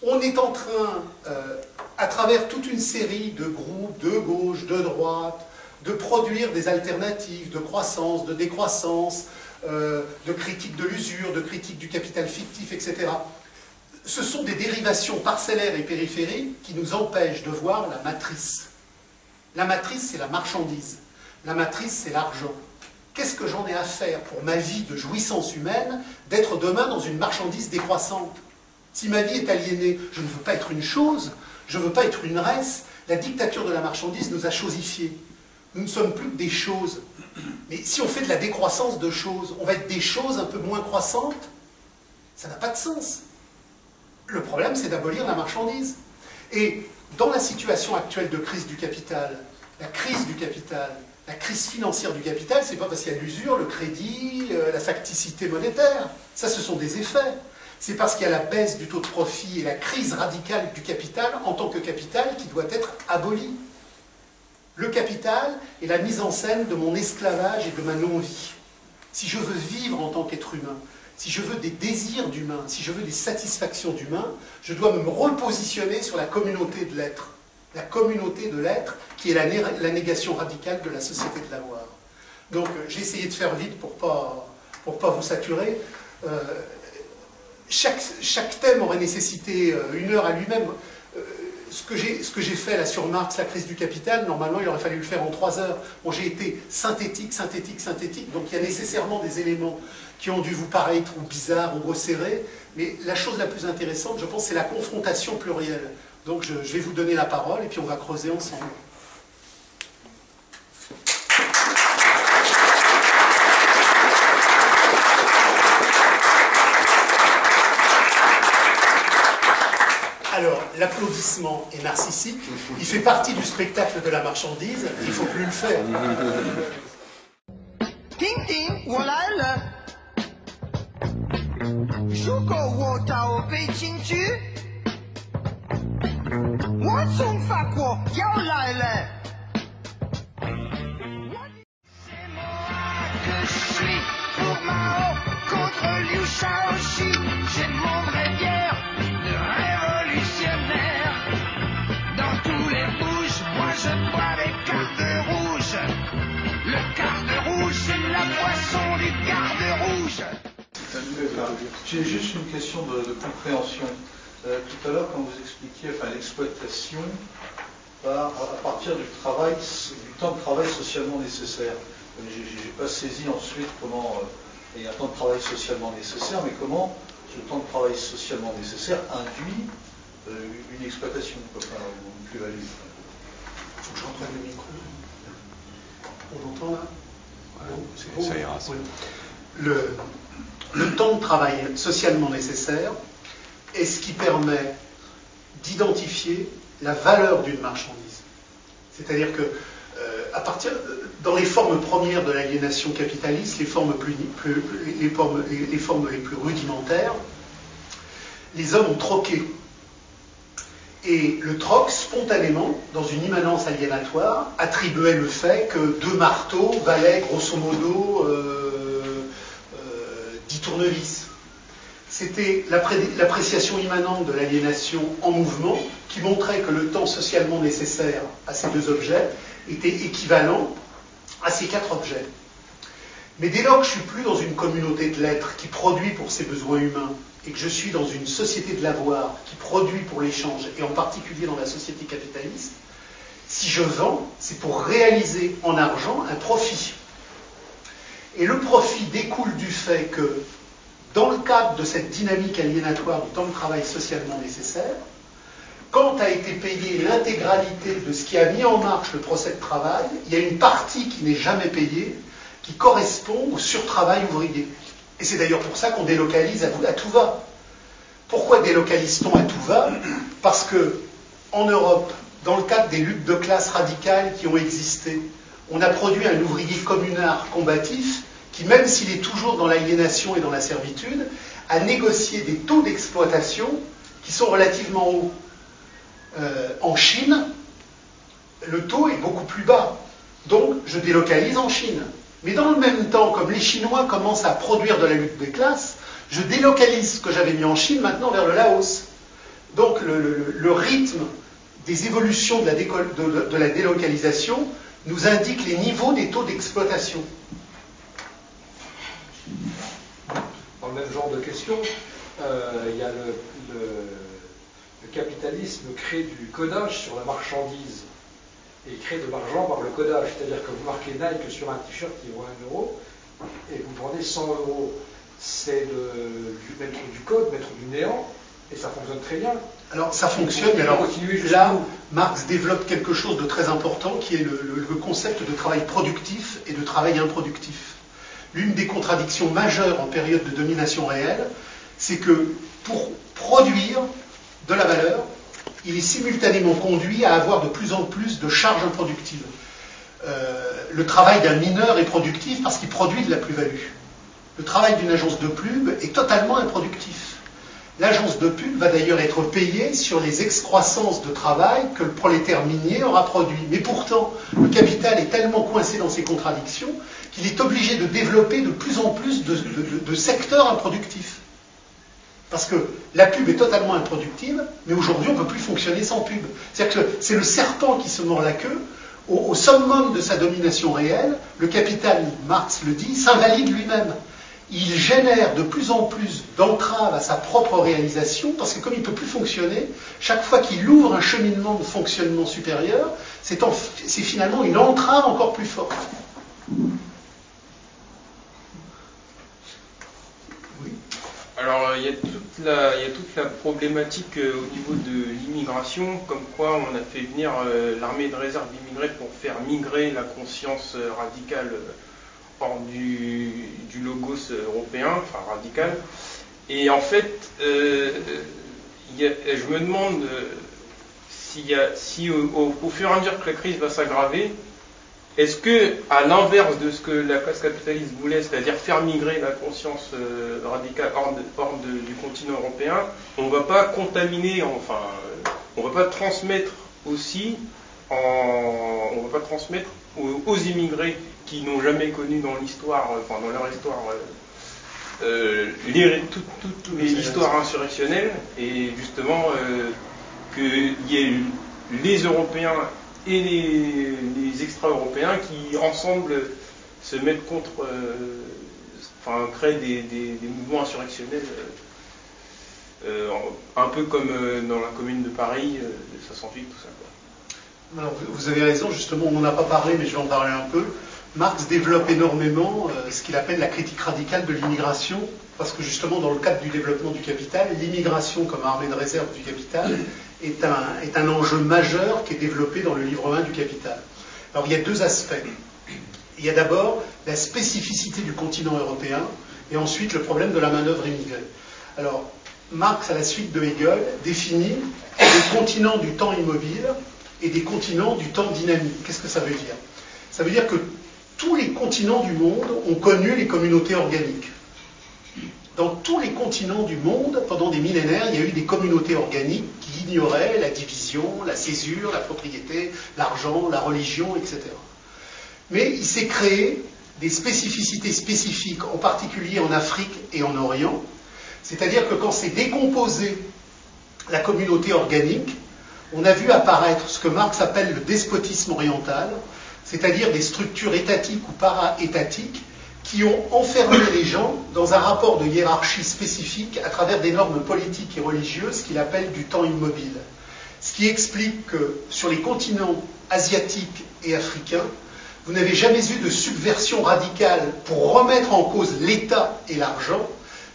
On est en train, euh, à travers toute une série de groupes de gauche, de droite, de produire des alternatives de croissance, de décroissance, euh, de critique de l'usure, de critique du capital fictif, etc. Ce sont des dérivations parcellaires et périphériques qui nous empêchent de voir la matrice. La matrice, c'est la marchandise. La matrice, c'est l'argent. Qu'est-ce que j'en ai à faire pour ma vie de jouissance humaine d'être demain dans une marchandise décroissante? Si ma vie est aliénée, je ne veux pas être une chose, je ne veux pas être une res. La dictature de la marchandise nous a chosifiés. Nous ne sommes plus que des choses. Mais si on fait de la décroissance de choses, on va être des choses un peu moins croissantes? Ça n'a pas de sens. Le problème, c'est d'abolir la marchandise. Et dans la situation actuelle de crise du capital, la crise du capital, la crise financière du capital, c'est pas parce qu'il y a l'usure, le crédit, la facticité monétaire. Ça, ce sont des effets. C'est parce qu'il y a la baisse du taux de profit et la crise radicale du capital en tant que capital qui doit être aboli. Le capital est la mise en scène de mon esclavage et de ma non-vie. Si je veux vivre en tant qu'être humain, si je veux des désirs d'humain, si je veux des satisfactions d'humain, je dois me repositionner sur la communauté de l'être. La communauté de l'être qui est la, négation radicale de la société de l'avoir. Donc euh, j'ai essayé de faire vite pour ne pas, pour pas vous saturer. Euh, chaque, chaque, thème aurait nécessité euh, une heure à lui-même. ce que j'ai fait là sur Marx, la crise du capital, normalement il aurait fallu le faire en trois heures. Bon, j'ai été synthétique, synthétique, synthétique, donc il y a nécessairement des éléments qui ont dû vous paraître bizarres ou resserrés, mais la chose la plus intéressante, je pense, c'est la confrontation plurielle. Donc je, vais vous donner la parole et puis on va creuser ensemble. Alors, l'applaudissement est narcissique, il fait partie du spectacle de la marchandise, il ne faut plus le faire. Ting voilà c'est moi que je suis pour Mao contre Liu Shaoxi. J'ai mon bière de révolutionnaire. Dans tous les rouges, moi je bois les cartes rouges. Le quart de rouge, c'est la boisson du quart de rouge. J'ai juste une question de compréhension. Euh, tout à l'heure, quand vous expliquiez l'exploitation à partir du travail, du temps de travail socialement nécessaire. Je n'ai pas saisi ensuite comment euh, il y a un temps de travail socialement nécessaire, mais comment ce temps de travail socialement nécessaire induit euh, une exploitation, ou une plus-value. Il faut que je reprenne le micro. On entend là? Ça ira. Le, le temps de travail socialement nécessaire est ce qui permet d'identifier la valeur d'une marchandise. C'est-à-dire que euh, à partir, dans les formes premières de l'aliénation capitaliste, les formes, les, plus rudimentaires, les hommes ont troqué. Et le troc, spontanément, dans une immanence aliénatoire, attribuait le fait que deux marteaux valaient grosso modo euh, tournevis. C'était l'appréciation immanente de l'aliénation en mouvement qui montrait que le temps socialement nécessaire à ces deux objets était équivalent à ces quatre objets. Mais dès lors que je suis plus dans une communauté de l'être qui produit pour ses besoins humains et que je suis dans une société de l'avoir qui produit pour l'échange, et en particulier dans la société capitaliste, si je vends, c'est pour réaliser en argent un profit. Et le profit découle du fait que dans le cadre de cette dynamique aliénatoire du temps de travail socialement nécessaire, quand a été payée l'intégralité de ce qui a mis en marche le procès de travail, il y a une partie qui n'est jamais payée, qui correspond au surtravail ouvrier. Et c'est d'ailleurs pour ça qu'on délocalise à, tout va. Pourquoi délocalise-t-on à tout va Parce que en Europe, dans le cadre des luttes de classe radicales qui ont existé, on a produit un ouvrier communard combatif qui, même s'il est toujours dans l'aliénation et dans la servitude, a négocié des taux d'exploitation qui sont relativement hauts. Euh, en Chine, le taux est beaucoup plus bas. Donc, je délocalise en Chine. Mais dans le même temps, comme les Chinois commencent à produire de la lutte des classes, je délocalise ce que j'avais mis en Chine maintenant vers le Laos. Donc, le, rythme des évolutions de la, de la délocalisation nous indique les niveaux des taux d'exploitation. Dans le même genre de question, euh, il y a le, capitalisme crée du codage sur la marchandise. et il crée de l'argent par le codage. C'est-à-dire que vous marquez Nike sur un t-shirt qui vaut 1 euro et vous prenez 100 euros. C'est de mettre du code, mettre du néant, et ça fonctionne très bien. Alors ça fonctionne, mais alors là, Marx développe quelque chose de très important qui est le, le concept de travail productif et de travail improductif. L'une des contradictions majeures en période de domination réelle, c'est que pour produire de la valeur, il est simultanément conduit à avoir de plus en plus de charges improductives. Euh, le travail d'un mineur est productif parce qu'il produit de la plus-value. Le travail d'une agence de pub est totalement improductif. L'agence de pub va d'ailleurs être payée sur les excroissances de travail que le prolétaire minier aura produit. Mais pourtant, le capital est tellement coincé dans ses contradictions qu'il est obligé de développer de plus en plus de, secteurs improductifs. Parce que la pub est totalement improductive, mais aujourd'hui on ne peut plus fonctionner sans pub. C'est-à-dire que c'est le serpent qui se mord la queue. Au, au, summum de sa domination réelle, le capital, Marx le dit, s'invalide lui-même. Il génère de plus en plus d'entraves à sa propre réalisation, parce que comme il ne peut plus fonctionner, chaque fois qu'il ouvre un cheminement de fonctionnement supérieur, c'est finalement une entrave encore plus forte. Alors, euh, il y, a toute la, problématique euh, au niveau de l'immigration, comme quoi on a fait venir euh, l'armée de réserve immigrée pour faire migrer la conscience radicale du, du, logos européen, enfin radical. Et en fait, il je me demande s'il y a, si au, au, fur et à mesure que la crise va s'aggraver, est-ce que, à l'inverse de ce que la classe capitaliste voulait, c'est-à-dire faire migrer la conscience euh, radicale hors, du continent européen, on ne va pas contaminer, enfin, on ne va pas transmettre aussi, en, on va pas transmettre aux, immigrés qui n'ont jamais connu dans l'histoire, enfin dans leur histoire, euh, euh toute l'histoire insurrectionnelle, et justement euh, qu'il y ait les Européens et les, extra-européens qui ensemble se mettent contre, euh, enfin créent des, mouvements insurrectionnels, euh, euh, un peu comme dans la commune de Paris, 68, tout ça. Vous avez raison, justement, on n'en a pas parlé, mais je vais en parler un peu. Marx développe énormément ce qu'il appelle la critique radicale de l'immigration, parce que justement, dans le cadre du développement du capital, l'immigration comme armée de réserve du capital est un, est un enjeu majeur qui est développé dans le livre 1 du Capital. Alors il y a deux aspects. Il y a d'abord la spécificité du continent européen et ensuite le problème de la main-d'œuvre immigrée. Alors, Marx, à la suite de Hegel, définit des continents du temps immobile et des continents du temps dynamique. Qu'est-ce que ça veut dire? Ça veut dire que tous les continents du monde ont connu les communautés organiques dans tous les continents du monde, pendant des millénaires, il y a eu des communautés organiques qui ignoraient la division, la césure, la propriété, l'argent, la religion, etc. Mais il s'est créé des spécificités spécifiques, en particulier en Afrique et en Orient, c'est-à-dire que quand s'est décomposée la communauté organique, on a vu apparaître ce que Marx appelle le despotisme oriental, c'est-à-dire des structures étatiques ou para-étatiques qui ont enfermé les gens dans un rapport de hiérarchie spécifique à travers des normes politiques et religieuses qu'il appelle du temps immobile. Ce qui explique que sur les continents asiatiques et africains, vous n'avez jamais eu de subversion radicale pour remettre en cause l'État et l'argent,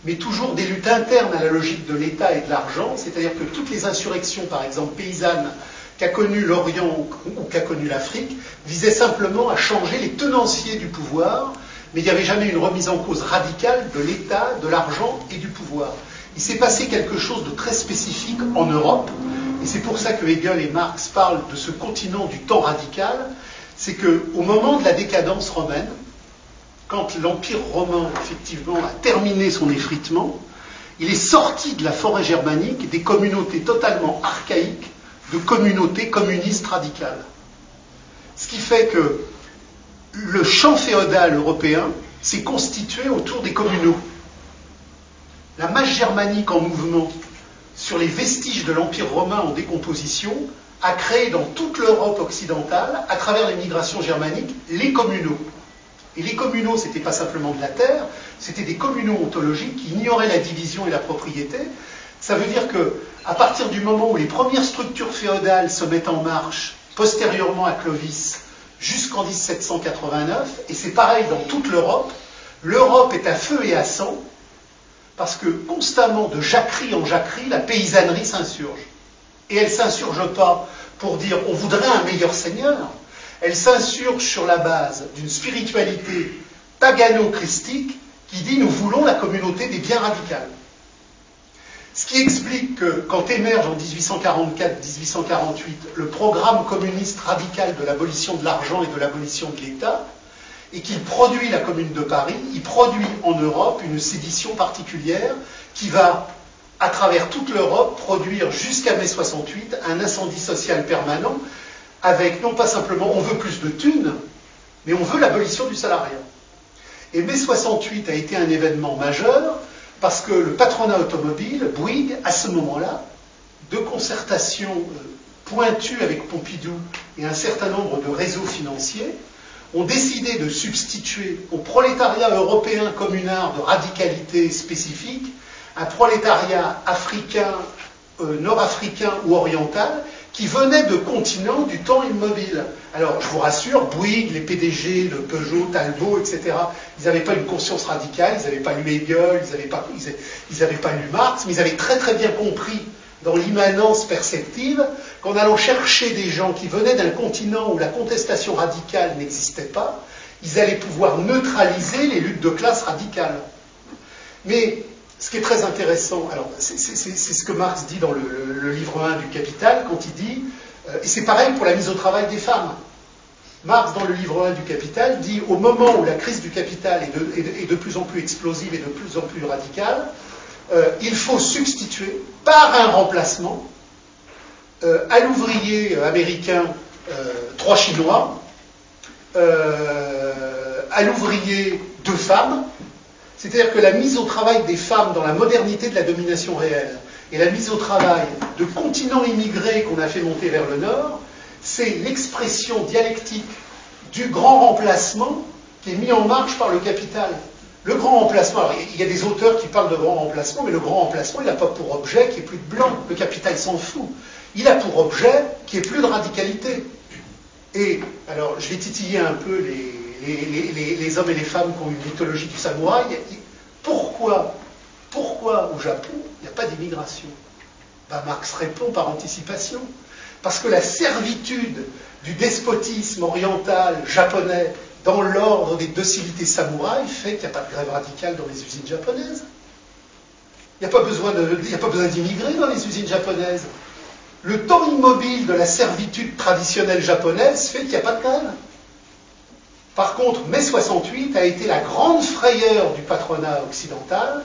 mais toujours des luttes internes à la logique de l'État et de l'argent, c'est-à-dire que toutes les insurrections, par exemple paysannes, qu'a connu l'Orient ou qu'a connu l'Afrique, visaient simplement à changer les tenanciers du pouvoir mais il n'y avait jamais une remise en cause radicale de l'État, de l'argent et du pouvoir. Il s'est passé quelque chose de très spécifique en Europe, et c'est pour ça que Hegel et Marx parlent de ce continent du temps radical, c'est qu'au moment de la décadence romaine, quand l'Empire romain, effectivement, a terminé son effritement, il est sorti de la forêt germanique des communautés totalement archaïques de communautés communistes radicales. Ce qui fait que le champ féodal européen s'est constitué autour des communaux. La masse germanique en mouvement sur les vestiges de l'Empire romain en décomposition a créé dans toute l'Europe occidentale, à travers les migrations germaniques, les communaux. Et les communaux, ce n'était pas simplement de la terre, c'était des communaux ontologiques qui ignoraient la division et la propriété. Ça veut dire que, à partir du moment où les premières structures féodales se mettent en marche postérieurement à Clovis jusqu'en 1789, et c'est pareil dans toute l'Europe, l'Europe est à feu et à sang, parce que constamment, de jacquerie en jacquerie, la paysannerie s'insurge. Et elle ne s'insurge pas pour dire on voudrait un meilleur seigneur, elle s'insurge sur la base d'une spiritualité pagano-christique qui dit nous voulons la communauté des biens radicales. Ce qui explique que quand émerge en 1844-1848 le programme communiste radical de l'abolition de l'argent et de l'abolition de l'État, et qu'il produit la Commune de Paris, il produit en Europe une sédition particulière qui va, à travers toute l'Europe, produire jusqu'à mai 68 un incendie social permanent avec non pas simplement on veut plus de thunes, mais on veut l'abolition du salariat. Et mai 68 a été un événement majeur parce que le patronat automobile, Bouygues, à ce moment-là, de concertation euh, pointue avec Pompidou et un certain nombre de réseaux financiers, ont décidé de substituer au prolétariat européen communard de radicalité spécifique un prolétariat africain, euh, nord-africain ou oriental qui venait de continents du temps immobile. Alors, je vous rassure, Bouygues, les PDG de Peugeot, Talbot, etc., ils n'avaient pas une conscience radicale, ils n'avaient pas lu Hegel, ils n'avaient pas, pas, lu Marx, mais ils avaient très très bien compris dans l'immanence perceptive qu'en allant chercher des gens qui venaient d'un continent où la contestation radicale n'existait pas, ils allaient pouvoir neutraliser les luttes de classe radicales. Mais ce qui est très intéressant, alors c'est ce que Marx dit dans le, livre 1 du Capital, quand il dit, euh, et c'est pareil pour la mise au travail des femmes. Marx, dans le livre 1 du Capital, dit au moment où la crise du capital est de, plus en plus explosive et de plus en plus radicale, euh, il faut substituer par un remplacement euh, à l'ouvrier américain trois Chinois, à l'ouvrier deux femmes, c'est-à-dire que la mise au travail des femmes dans la modernité de la domination réelle et la mise au travail de continents immigrés qu'on a fait monter vers le nord, c'est l'expression dialectique du grand remplacement qui est mis en marche par le capital. Le grand remplacement, alors il y a des auteurs qui parlent de grand remplacement, mais le grand remplacement, il n'a pas pour objet qu'il n'y ait plus de blanc. Le capital s'en fout. Il a pour objet qu'il n'y ait plus de radicalité. Et, alors, je vais titiller un peu les, les, hommes et les femmes qui ont une mythologie du samouraï, pourquoi, pourquoi au Japon il n'y a pas d'immigration? Ben, Marx répond par anticipation. Parce que la servitude du despotisme oriental japonais dans l'ordre des docilités samouraïs fait qu'il n'y a pas de grève radicale dans les usines japonaises. Il n'y a pas besoin d'immigrer dans les usines japonaises. Le temps immobile de la servitude traditionnelle japonaise fait qu'il n'y a pas de grève. Par contre, mai 68 a été la grande frayeur du patronat occidental,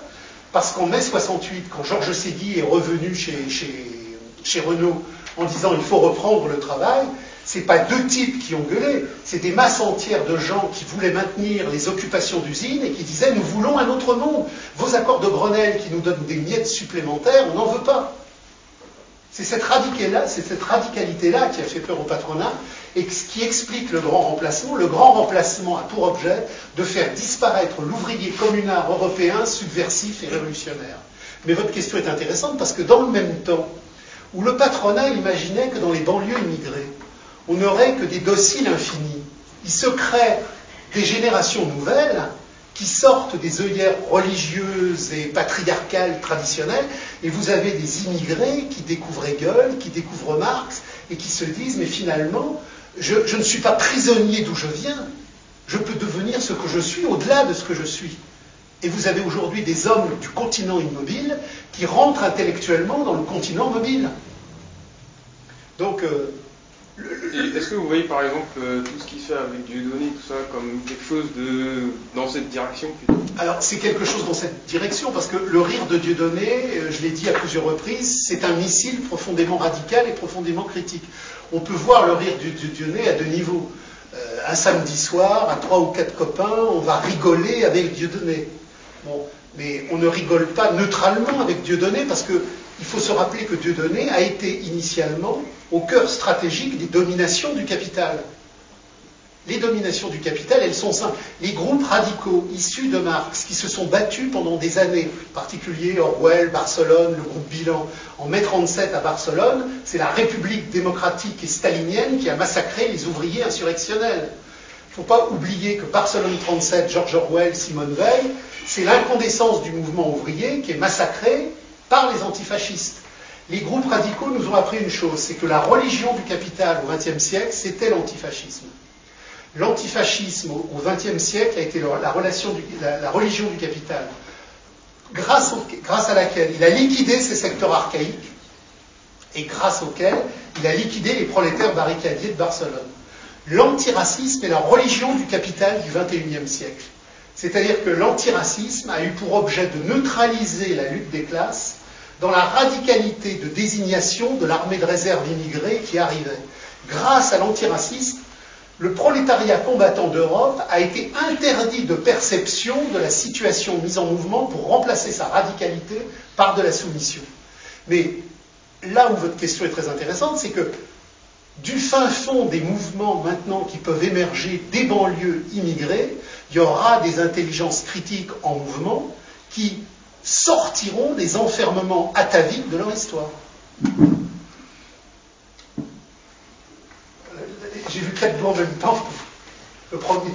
parce qu'en mai 68, quand Georges Séguy est revenu chez, Renault en disant il faut reprendre le travail, ce n'est pas deux types qui ont gueulé, c'est des masses entières de gens qui voulaient maintenir les occupations d'usines et qui disaient nous voulons un autre monde. Vos accords de Grenelle qui nous donnent des miettes supplémentaires, on n'en veut pas. C'est cette, radicalité-là qui a fait peur au patronat et qui explique le grand remplacement. Le grand remplacement a pour objet de faire disparaître l'ouvrier communard européen subversif et révolutionnaire. Mais votre question est intéressante parce que dans le même temps où le patronat imaginait que dans les banlieues immigrées, on n'aurait que des dociles infinis, il se crée des générations nouvelles qui sortent des œillères religieuses et patriarcales traditionnelles, et vous avez des immigrés qui découvrent Hegel, qui découvrent Marx, et qui se disent, mais finalement, je, ne suis pas prisonnier d'où je viens, je peux devenir ce que je suis au-delà de ce que je suis. Et vous avez aujourd'hui des hommes du continent immobile qui rentrent intellectuellement dans le continent mobile. Donc, euh, est-ce que vous voyez par exemple euh, tout ce qui se fait avec Dieudonné, tout ça, comme quelque chose de dans cette direction Alors c'est quelque chose dans cette direction parce que le rire de Dieudonné, euh, je l'ai dit à plusieurs reprises, c'est un missile profondément radical et profondément critique. On peut voir le rire de Dieudonné à deux niveaux. Euh, un samedi soir, à trois ou quatre copains, on va rigoler avec Dieudonné. Bon, mais on ne rigole pas neutralement avec Dieudonné parce que il faut se rappeler que Dieudonné a été initialement au cœur stratégique des dominations du capital. les dominations du capital, elles sont simples. Les groupes radicaux issus de Marx, qui se sont battus pendant des années, en particulier Orwell, Barcelone, le groupe Bilan, en mai 37 à Barcelone, c'est la République démocratique et stalinienne qui a massacré les ouvriers insurrectionnels. Il ne faut pas oublier que Barcelone 37, George Orwell, Simone Veil, c'est l'incandescence du mouvement ouvrier qui est massacré par les antifascistes. Les groupes radicaux nous ont appris une chose, c'est que la religion du capital au XXe siècle, c'était l'antifascisme. L'antifascisme au XXe siècle a été la, relation la- religion du capital, grâce à laquelle il a liquidé ces secteurs archaïques et grâce auquel il a liquidé les prolétaires barricadiers de Barcelone. L'antiracisme est la religion du capital du XXIe siècle. C'est-à-dire que l'antiracisme a eu pour objet de neutraliser la lutte des classes dans la radicalité de désignation de l'armée de réserve immigrée qui arrivait. Grâce à l'antiracisme, le prolétariat combattant d'Europe a été interdit de perception de la situation mise en mouvement pour remplacer sa radicalité par de la soumission. Mais là où votre question est très intéressante, c'est que du fin fond des mouvements maintenant qui peuvent émerger des banlieues immigrées, il y aura des intelligences critiques en mouvement qui sortiront des enfermements ataviques de leur histoire. Euh, J'ai vu quatre mots en même temps. Le premier.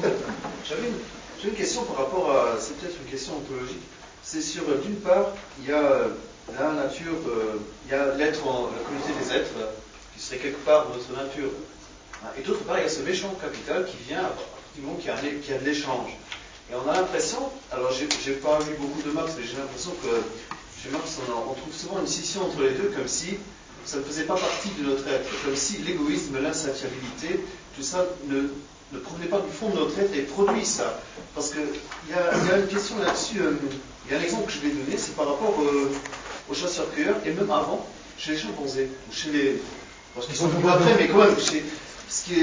J'avais une, une question par rapport à. C'est peut-être une question ontologique. C'est sur, euh, d'une part, il y a euh, la nature, il y a l'être, la communauté des êtres, qui serait quelque part notre nature. Et d'autre part, il y a ce méchant capital qui vient y a de l'échange. Et on a l'impression, alors j'ai, pas lu beaucoup de Marx, mais j'ai l'impression que chez Marx, on, en- on trouve souvent une scission entre les deux, comme si ça ne faisait pas partie de notre être, comme si l'égoïsme, l'insatiabilité, tout ça ne, ne provenait pas du fond de notre être et produit ça. Parce qu'il y a, y a une question là-dessus, euh, il y a un exemple que je vais donner, c'est par rapport euh, aux chasseurs-cueilleurs, et même avant, chez les chimpanzés, ou chez les... Parce qu'ils sont beaucoup après, mais quand même, chez,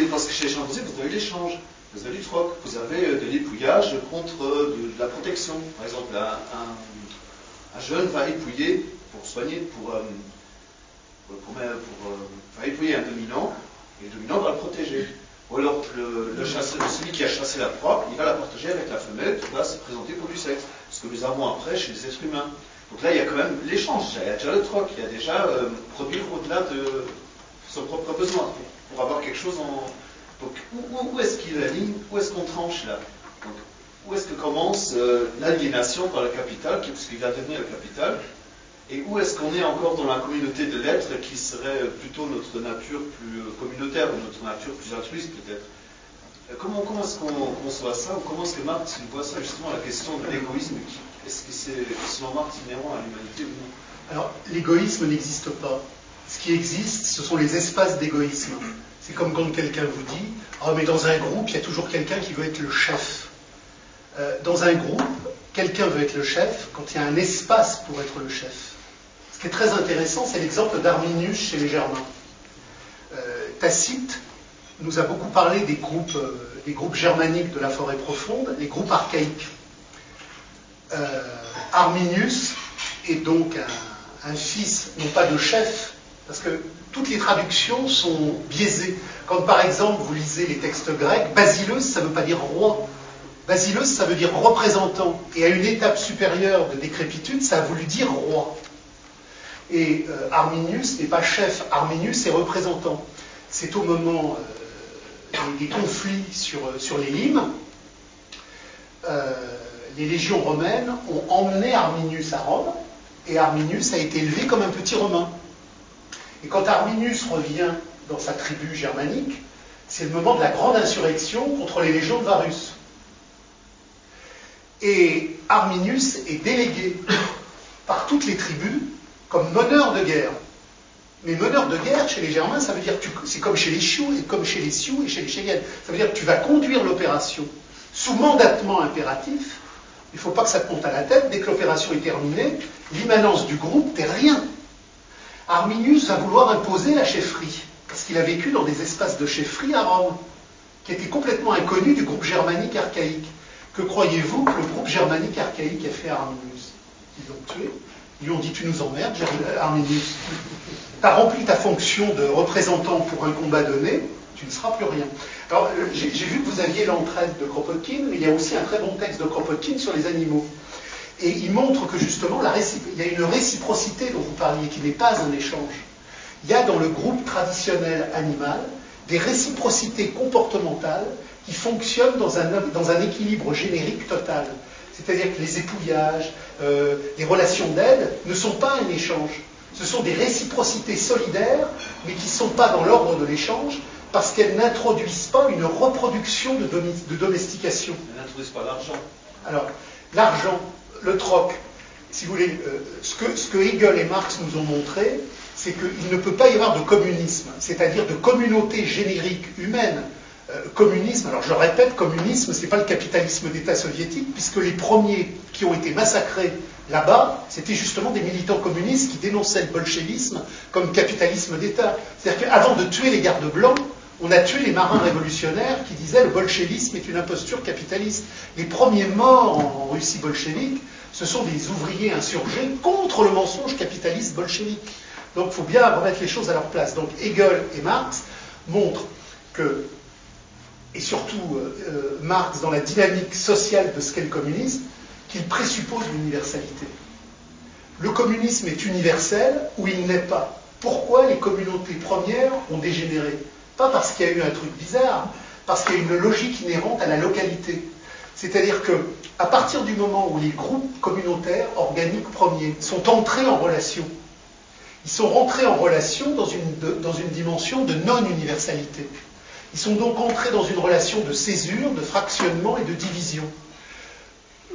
parce que chez les chimpanzés, vous avez l'échange, vous avez du troc, vous avez euh, de l'épouillage contre euh, de, la protection. Par exemple, un, un- un jeune va épouiller pour soigner, pour, euh, euh, va épouiller un dominant, et le dominant va le protéger. Ou alors celui qui a chassé la proie, il va la partager avec la femelle qui va se présenter pour du sexe. Ce que nous avons après chez les êtres humains. Donc là, il y a quand même l'échange, il y a déjà le troc, il y a déjà euh, produire au-delà de son propre besoin, pour avoir quelque chose en... Donc où, est-ce qu'il y a la ligne, où est-ce qu'on tranche là Donc, Où est-ce que commence euh, l'aliénation par le capital, qui, ce qui va devenir le capital, et où est-ce qu'on est encore dans la communauté de l'être qui serait plutôt notre nature plus euh, communautaire ou notre nature plus altruiste peut-être Euh, Comment, comment est-ce qu'on conçoit ça ou comment est-ce que Marx voit ça justement la question de l'égoïsme Est-ce que c'est selon Marx inhérent à l'humanité ou non Alors, l'égoïsme n'existe pas. Ce qui existe, ce sont les espaces d'égoïsme. C'est comme quand quelqu'un vous dit Ah, mais dans un groupe, il y a toujours quelqu'un qui veut être le chef. Euh, dans un groupe, quelqu'un veut être le chef quand il y a un espace pour être le chef. Ce qui est très intéressant, c'est l'exemple d'Arminius chez les Germains. Euh, Tacite nous a beaucoup parlé des groupes, euh, germaniques de la forêt profonde, les groupes archaïques. Arminius est donc un, un fils, non pas de chef, parce que toutes les traductions sont biaisées. Quand par exemple vous lisez les textes grecs, basileus, ça ne veut pas dire roi. Basileus, ça veut dire représentant. Et à une étape supérieure de décrépitude, ça a voulu dire roi. Et euh, Arminius n'est pas chef, Arminius est représentant. C'est au moment euh, des, conflits sur, sur les limes, euh, les légions romaines ont emmené Arminius à Rome, et Arminius a été élevé comme un petit Romain. Et quand Arminius revient dans sa tribu germanique, c'est le moment de la grande insurrection contre les légions de Varus. Et Arminius est délégué par toutes les tribus comme meneur de guerre. Mais meneur de guerre, chez les Germains, ça veut dire que c'est comme chez les et comme chez les Sioux et chez les Cheyennes. Ça veut dire que tu vas conduire l'opération sous mandatement impératif. Il ne faut pas que ça te monte à la tête. Dès que l'opération est terminée, l'immanence du groupe, t'es rien. Arminius va vouloir imposer la chefferie, parce qu'il a vécu dans des espaces de chefferie à Rome, qui étaient complètement inconnus du groupe germanique archaïque. Que croyez-vous que le groupe germanique archaïque a fait à Arminius? Ils l'ont tué. Ils lui ont dit Tu nous emmerdes, Ger- Arminius. Tu as rempli ta fonction de représentant pour un combat donné, tu ne seras plus rien. Alors, euh, j'ai j'ai vu que vous aviez l'entraide de Kropotkin, mais il y a aussi un très bon texte de Kropotkin sur les animaux. Et il montre que justement, la il y a une réciprocité dont vous parliez, qui n'est pas un échange. Il y a dans le groupe traditionnel animal des réciprocités comportementales qui fonctionnent dans un, dans un équilibre générique total. C'est-à-dire que les épouillages, euh, les relations d'aide ne sont pas un échange. Ce sont des réciprocités solidaires, mais qui ne sont pas dans l'ordre de l'échange, parce qu'elles n'introduisent pas une reproduction de, de domestication. Elles n'introduisent pas l'argent. Alors, l'argent, le troc, si vous voulez, euh, ce, que, Hegel et Marx nous ont montré, c'est qu'il ne peut pas y avoir de communisme, c'est-à-dire de communauté générique humaine. Euh, communisme, alors je répète, communisme, ce n'est pas le capitalisme d'État soviétique, puisque les premiers qui ont été massacrés là-bas, c'était justement des militants communistes qui dénonçaient le bolchevisme comme capitalisme d'État. C'est-à-dire qu'avant de tuer les gardes blancs, on a tué les marins révolutionnaires qui disaient le bolchevisme est une imposture capitaliste. Les premiers morts en Russie bolchevique, ce sont des ouvriers insurgés contre le mensonge capitaliste bolchevique. Donc il faut bien remettre les choses à leur place. Donc Hegel et Marx montrent que, et surtout euh, euh, Marx dans la dynamique sociale de ce qu'est le communisme, qu'il présuppose l'universalité. Le communisme est universel ou il n'est pas? Pourquoi les communautés premières ont dégénéré? Pas parce qu'il y a eu un truc bizarre, parce qu'il y a une logique inhérente à la localité. C'est-à-dire que, à partir du moment où les groupes communautaires, organiques premiers, sont entrés en relation, ils sont rentrés en relation dans une, dimension de non-universalité. Ils sont donc entrés dans une relation de césure, de fractionnement et de division.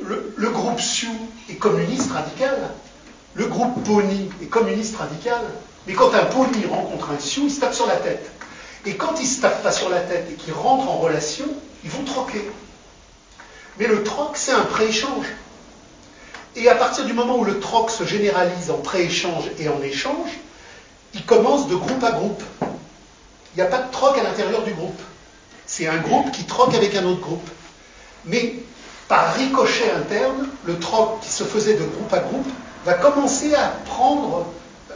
Le, le groupe Sioux est communiste radical, le groupe Pony est communiste radical, mais quand un Pony rencontre un Sioux, il se tape sur la tête. Et quand il ne se tape pas sur la tête et qu'ils rentrent en relation, ils vont troquer. Mais le troc, c'est un pré-échange. Et à partir du moment où le troc se généralise en pré-échange et en échange, il commence de groupe à groupe. Il n'y a pas de troc à l'intérieur du groupe. C'est un groupe qui troque avec un autre groupe. Mais par ricochet interne, le troc qui se faisait de groupe à groupe va commencer à prendre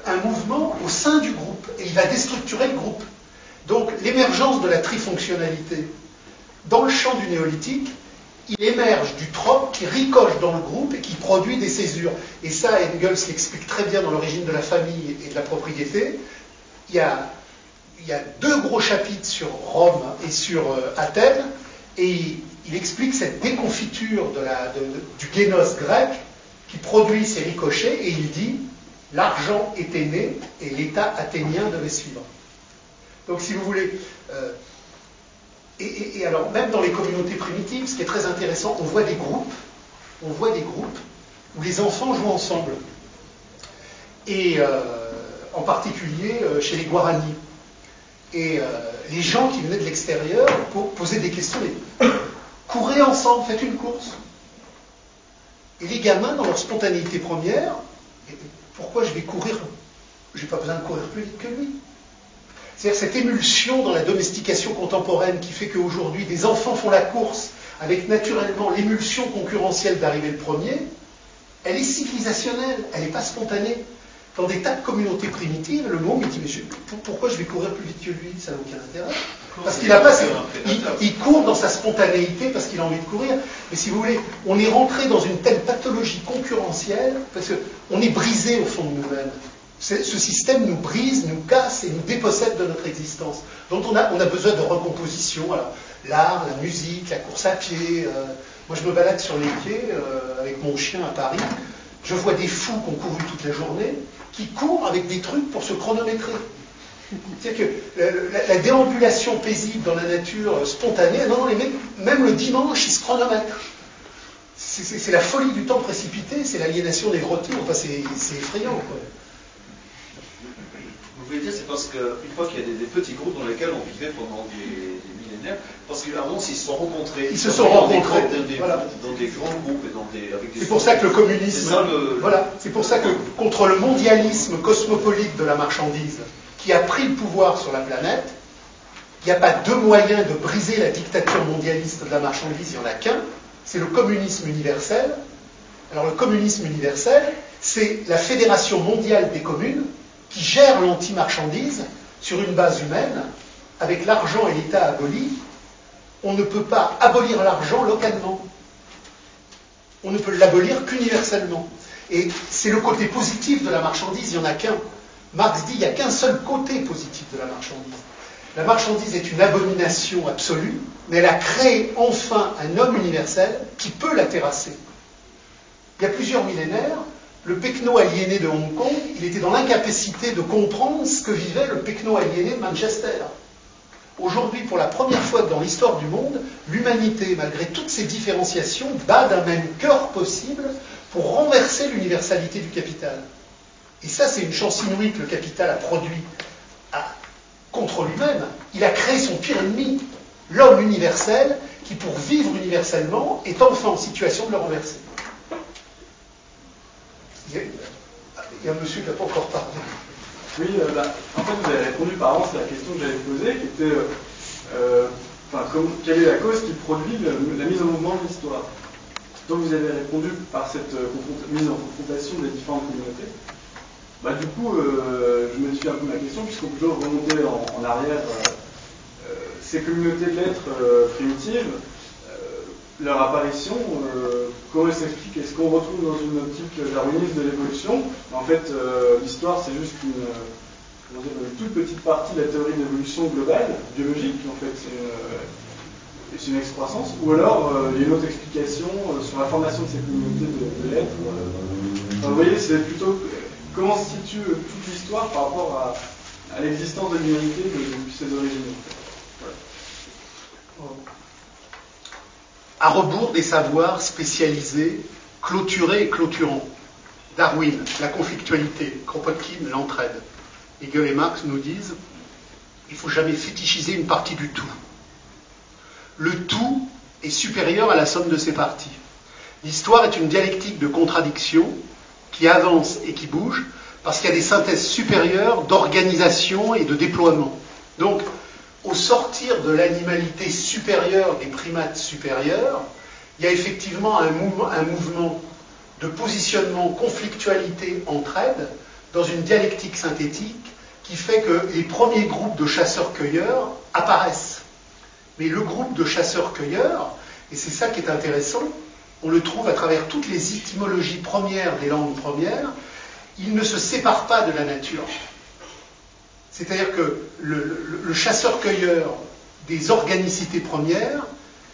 un mouvement au sein du groupe et il va déstructurer le groupe. Donc l'émergence de la trifonctionnalité dans le champ du néolithique, il émerge du troc qui ricoche dans le groupe et qui produit des césures. Et ça, Engels l'explique très bien dans l'origine de la famille et de la propriété. Il y a, deux gros chapitres sur Rome et sur euh, Athènes, et il, explique cette déconfiture du génos grec qui produit ces ricochets, et il dit l'argent était né et l'État athénien devait suivre. Donc, si vous voulez, euh, et, alors, même dans les communautés primitives, ce qui est très intéressant, on voit des groupes, on voit des groupes où les enfants jouent ensemble. Et euh, en particulier euh, chez les Guaranis. Et les gens qui venaient de l'extérieur po- posaient des questions, mais courez ensemble, faites une course. Et les gamins, dans leur spontanéité première, pourquoi je vais courir? J'ai pas besoin de courir plus vite que lui. C'est-à-dire cette émulsion dans la domestication contemporaine qui fait qu'aujourd'hui des enfants font la course avec naturellement l'émulsion concurrentielle d'arriver le premier, elle est civilisationnelle, elle n'est pas spontanée. Dans des tas de communautés primitives, le môme il dit mais je- pourquoi je vais courir plus vite que lui Ça n'a aucun intérêt. Parce qu'il a pas, il court dans sa spontanéité parce qu'il a envie de courir. Mais si vous voulez, on est rentré dans une telle pathologie concurrentielle parce qu'on est brisé au fond de nous-mêmes. Ce système nous brise, nous casse et nous dépossède de notre existence. Donc on a, besoin de recomposition. L'art, la musique, la course à pied. euh, moi, je me balade sur les quais euh, avec mon chien à Paris. Je vois des fous qui ont couru toute la journée, qui courent avec des trucs pour se chronométrer. C'est-à-dire que la, la- la déambulation paisible dans la nature euh, spontanée, non, non, même le dimanche, ils se chronomètrent. C'est- la folie du temps précipité, c'est l'aliénation des retours, enfin, c'est effrayant. quoi. Vous voulez dire, c'est parce qu'une fois qu'il y a des, des petits groupes dans lesquels on vivait pendant des, des millénaires, parce qu'à un moment, s'ils se sont rencontrés, Ils se sont dans des rencontrés, dans, des, voilà. dans des grands groupes et dans des, C'est pour ça que le communisme, C'est ça le- voilà, c'est pour ça que contre le mondialisme cosmopolite de la marchandise qui a pris le pouvoir sur la planète, il n'y a pas deux moyens de briser la dictature mondialiste de la marchandise, il n'y en a qu'un, c'est le communisme universel. Alors le communisme universel, c'est la fédération mondiale des communes qui gère l'anti-marchandise sur une base humaine, avec l'argent et l'État aboli, On ne peut pas abolir l'argent localement. On ne peut l'abolir qu'universellement. Et c'est le côté positif de la marchandise, il n'y en a qu'un. Marx dit il n'y a qu'un seul côté positif de la marchandise. La marchandise est une abomination absolue, mais elle a créé enfin un homme universel qui peut la terrasser. Il y a plusieurs millénaires, le pecno aliéné de Hong Kong, il était dans l'incapacité de comprendre ce que vivait le pecno aliéné de Manchester. Aujourd'hui, pour la première fois dans l'histoire du monde, l'humanité, malgré toutes ces différenciations, bat d'un même cœur possible pour renverser l'universalité du capital. Et ça, c'est une chance inouïe que le capital a produit contre lui-même. Il a créé son pire ennemi, l'homme universel, qui, pour vivre universellement, est enfin en situation de le renverser. Il y a, un monsieur qui n'a pas encore parlé. Oui, euh, bah, en fait, vous avez répondu par avance à la question que j'avais posée, qui était euh, euh, quelle est la cause qui produit la mise en mouvement de l'histoire? Donc, vous avez répondu par cette mise en confrontation des différentes communautés. Bah, du coup, je me suis un peu ma question, puisqu'on peut toujours remonter en, arrière ces communautés de lettres primitives leur apparition, euh, comment elle s'explique Est-ce qu'on retrouve dans une optique darwiniste de l'évolution En fait, euh, l'histoire, c'est juste une, toute petite partie de la théorie d'évolution globale, biologique, en fait, c'est une, excroissance. Ou alors, euh, il y a une autre explication sur la formation de ces communautés de, lettres. vous voyez, c'est plutôt comment se situe toute l'histoire par rapport à, l'existence de l'humanité depuis ses origines. À rebours des savoirs spécialisés, clôturés et clôturants. Darwin, la conflictualité, Kropotkin, l'entraide. Hegel et Marx nous disent il ne faut jamais fétichiser une partie du tout. Le tout est supérieur à la somme de ses parties. L'histoire est une dialectique de contradiction qui avance et qui bouge parce qu'il y a des synthèses supérieures d'organisation et de déploiement. Donc, au sortir de l'animalité supérieure des primates supérieurs, il y a effectivement un mouvement, de positionnement, conflictualité, entraide, dans une dialectique synthétique qui fait que les premiers groupes de chasseurs-cueilleurs apparaissent. Mais le groupe de chasseurs-cueilleurs, et c'est ça qui est intéressant, on le trouve à travers toutes les étymologies premières des langues premières, il ne se sépare pas de la nature. C'est-à-dire que le, chasseur-cueilleur des organicités premières,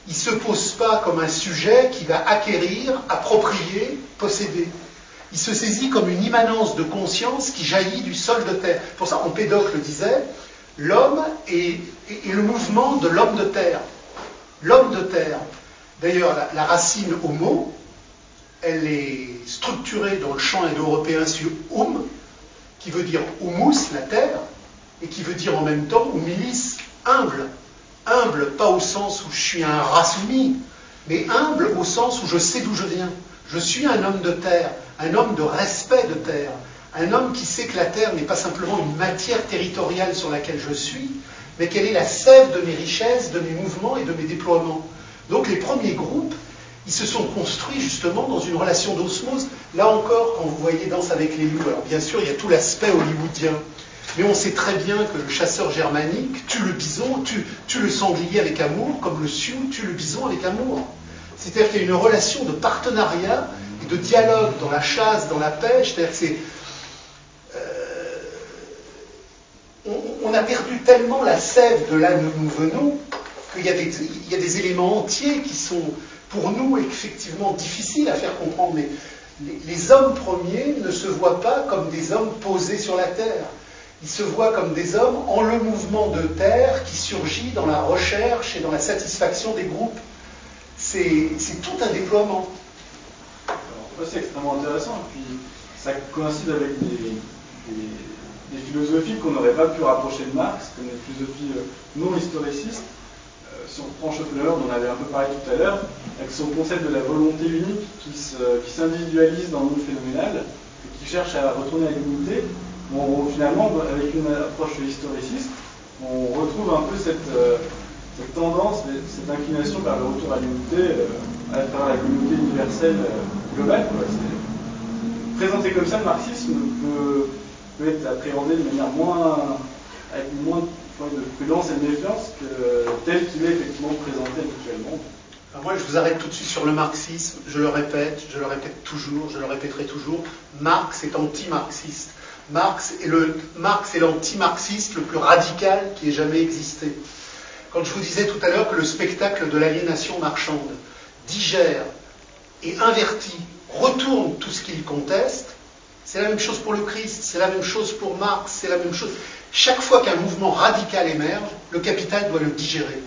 il ne se pose pas comme un sujet qui va acquérir, approprier, posséder. Il se saisit comme une immanence de conscience qui jaillit du sol de terre. Pour ça, Empédocle disait, l'homme est, le mouvement de l'homme de terre. L'homme de terre. D'ailleurs, la, racine homo, elle est structurée dans le champ indo-européen sur hum, qui veut dire humus, la terre, et qui veut dire en même temps, ou milice, humble. Humble, pas au sens où je suis un rat mais humble au sens où je sais d'où je viens. Je suis un homme de terre, un homme de respect de terre, un homme qui sait que la terre n'est pas simplement une matière territoriale sur laquelle je suis, mais qu'elle est la sève de mes richesses, de mes mouvements et de mes déploiements. Donc les premiers groupes, ils se sont construits justement dans une relation d'osmose. Là encore, quand vous voyez Danse avec les loups, alors bien sûr, il y a tout l'aspect hollywoodien. Mais on sait très bien que le chasseur germanique tue le bison, tue, le sanglier avec amour, comme le sioux tue le bison avec amour. C'est-à-dire qu'il y a une relation de partenariat et de dialogue dans la chasse, dans la pêche. C'est-à-dire que c'est. Euh, on, a perdu tellement la sève de là où nous venons qu'il y, a des éléments entiers qui sont, pour nous, effectivement difficiles à faire comprendre. Mais les hommes premiers ne se voient pas comme des hommes posés sur la terre ils se voient comme des hommes en le mouvement de terre qui surgit dans la recherche et dans la satisfaction des groupes. C'est tout un déploiement. C'est extrêmement intéressant, et puis ça coïncide avec des, philosophies qu'on n'aurait pas pu rapprocher de Marx, comme des philosophies euh, non historicistes. Euh, si on reprend Schopenhauer, dont on avait un peu parlé tout à l'heure, avec son concept de la volonté unique qui s'individualise dans le monde phénoménal, et qui cherche à retourner à l'unité, finalement, avec une approche historiciste, on retrouve un peu cette, euh, tendance, cette inclination vers le retour à l'unité, euh, à la communauté universelle euh, globale. Présenté comme ça, le marxisme peut, être appréhendé de manière moins, avec moins de prudence et de méfiance que tel qu'il est effectivement présenté actuellement moi, je vous arrête tout de suite sur le marxisme. Je le répète, je le répète toujours, je le répéterai toujours. Marx est anti-marxiste. Marx est, le, Marx est l'anti-marxiste le plus radical qui ait jamais existé. Quand je vous disais tout à l'heure que le spectacle de l'aliénation marchande digère et invertit, retourne tout ce qu'il conteste, c'est la même chose pour le Christ, c'est la même chose pour Marx, c'est la même chose. Chaque fois qu'un mouvement radical émerge, le capital doit le digérer.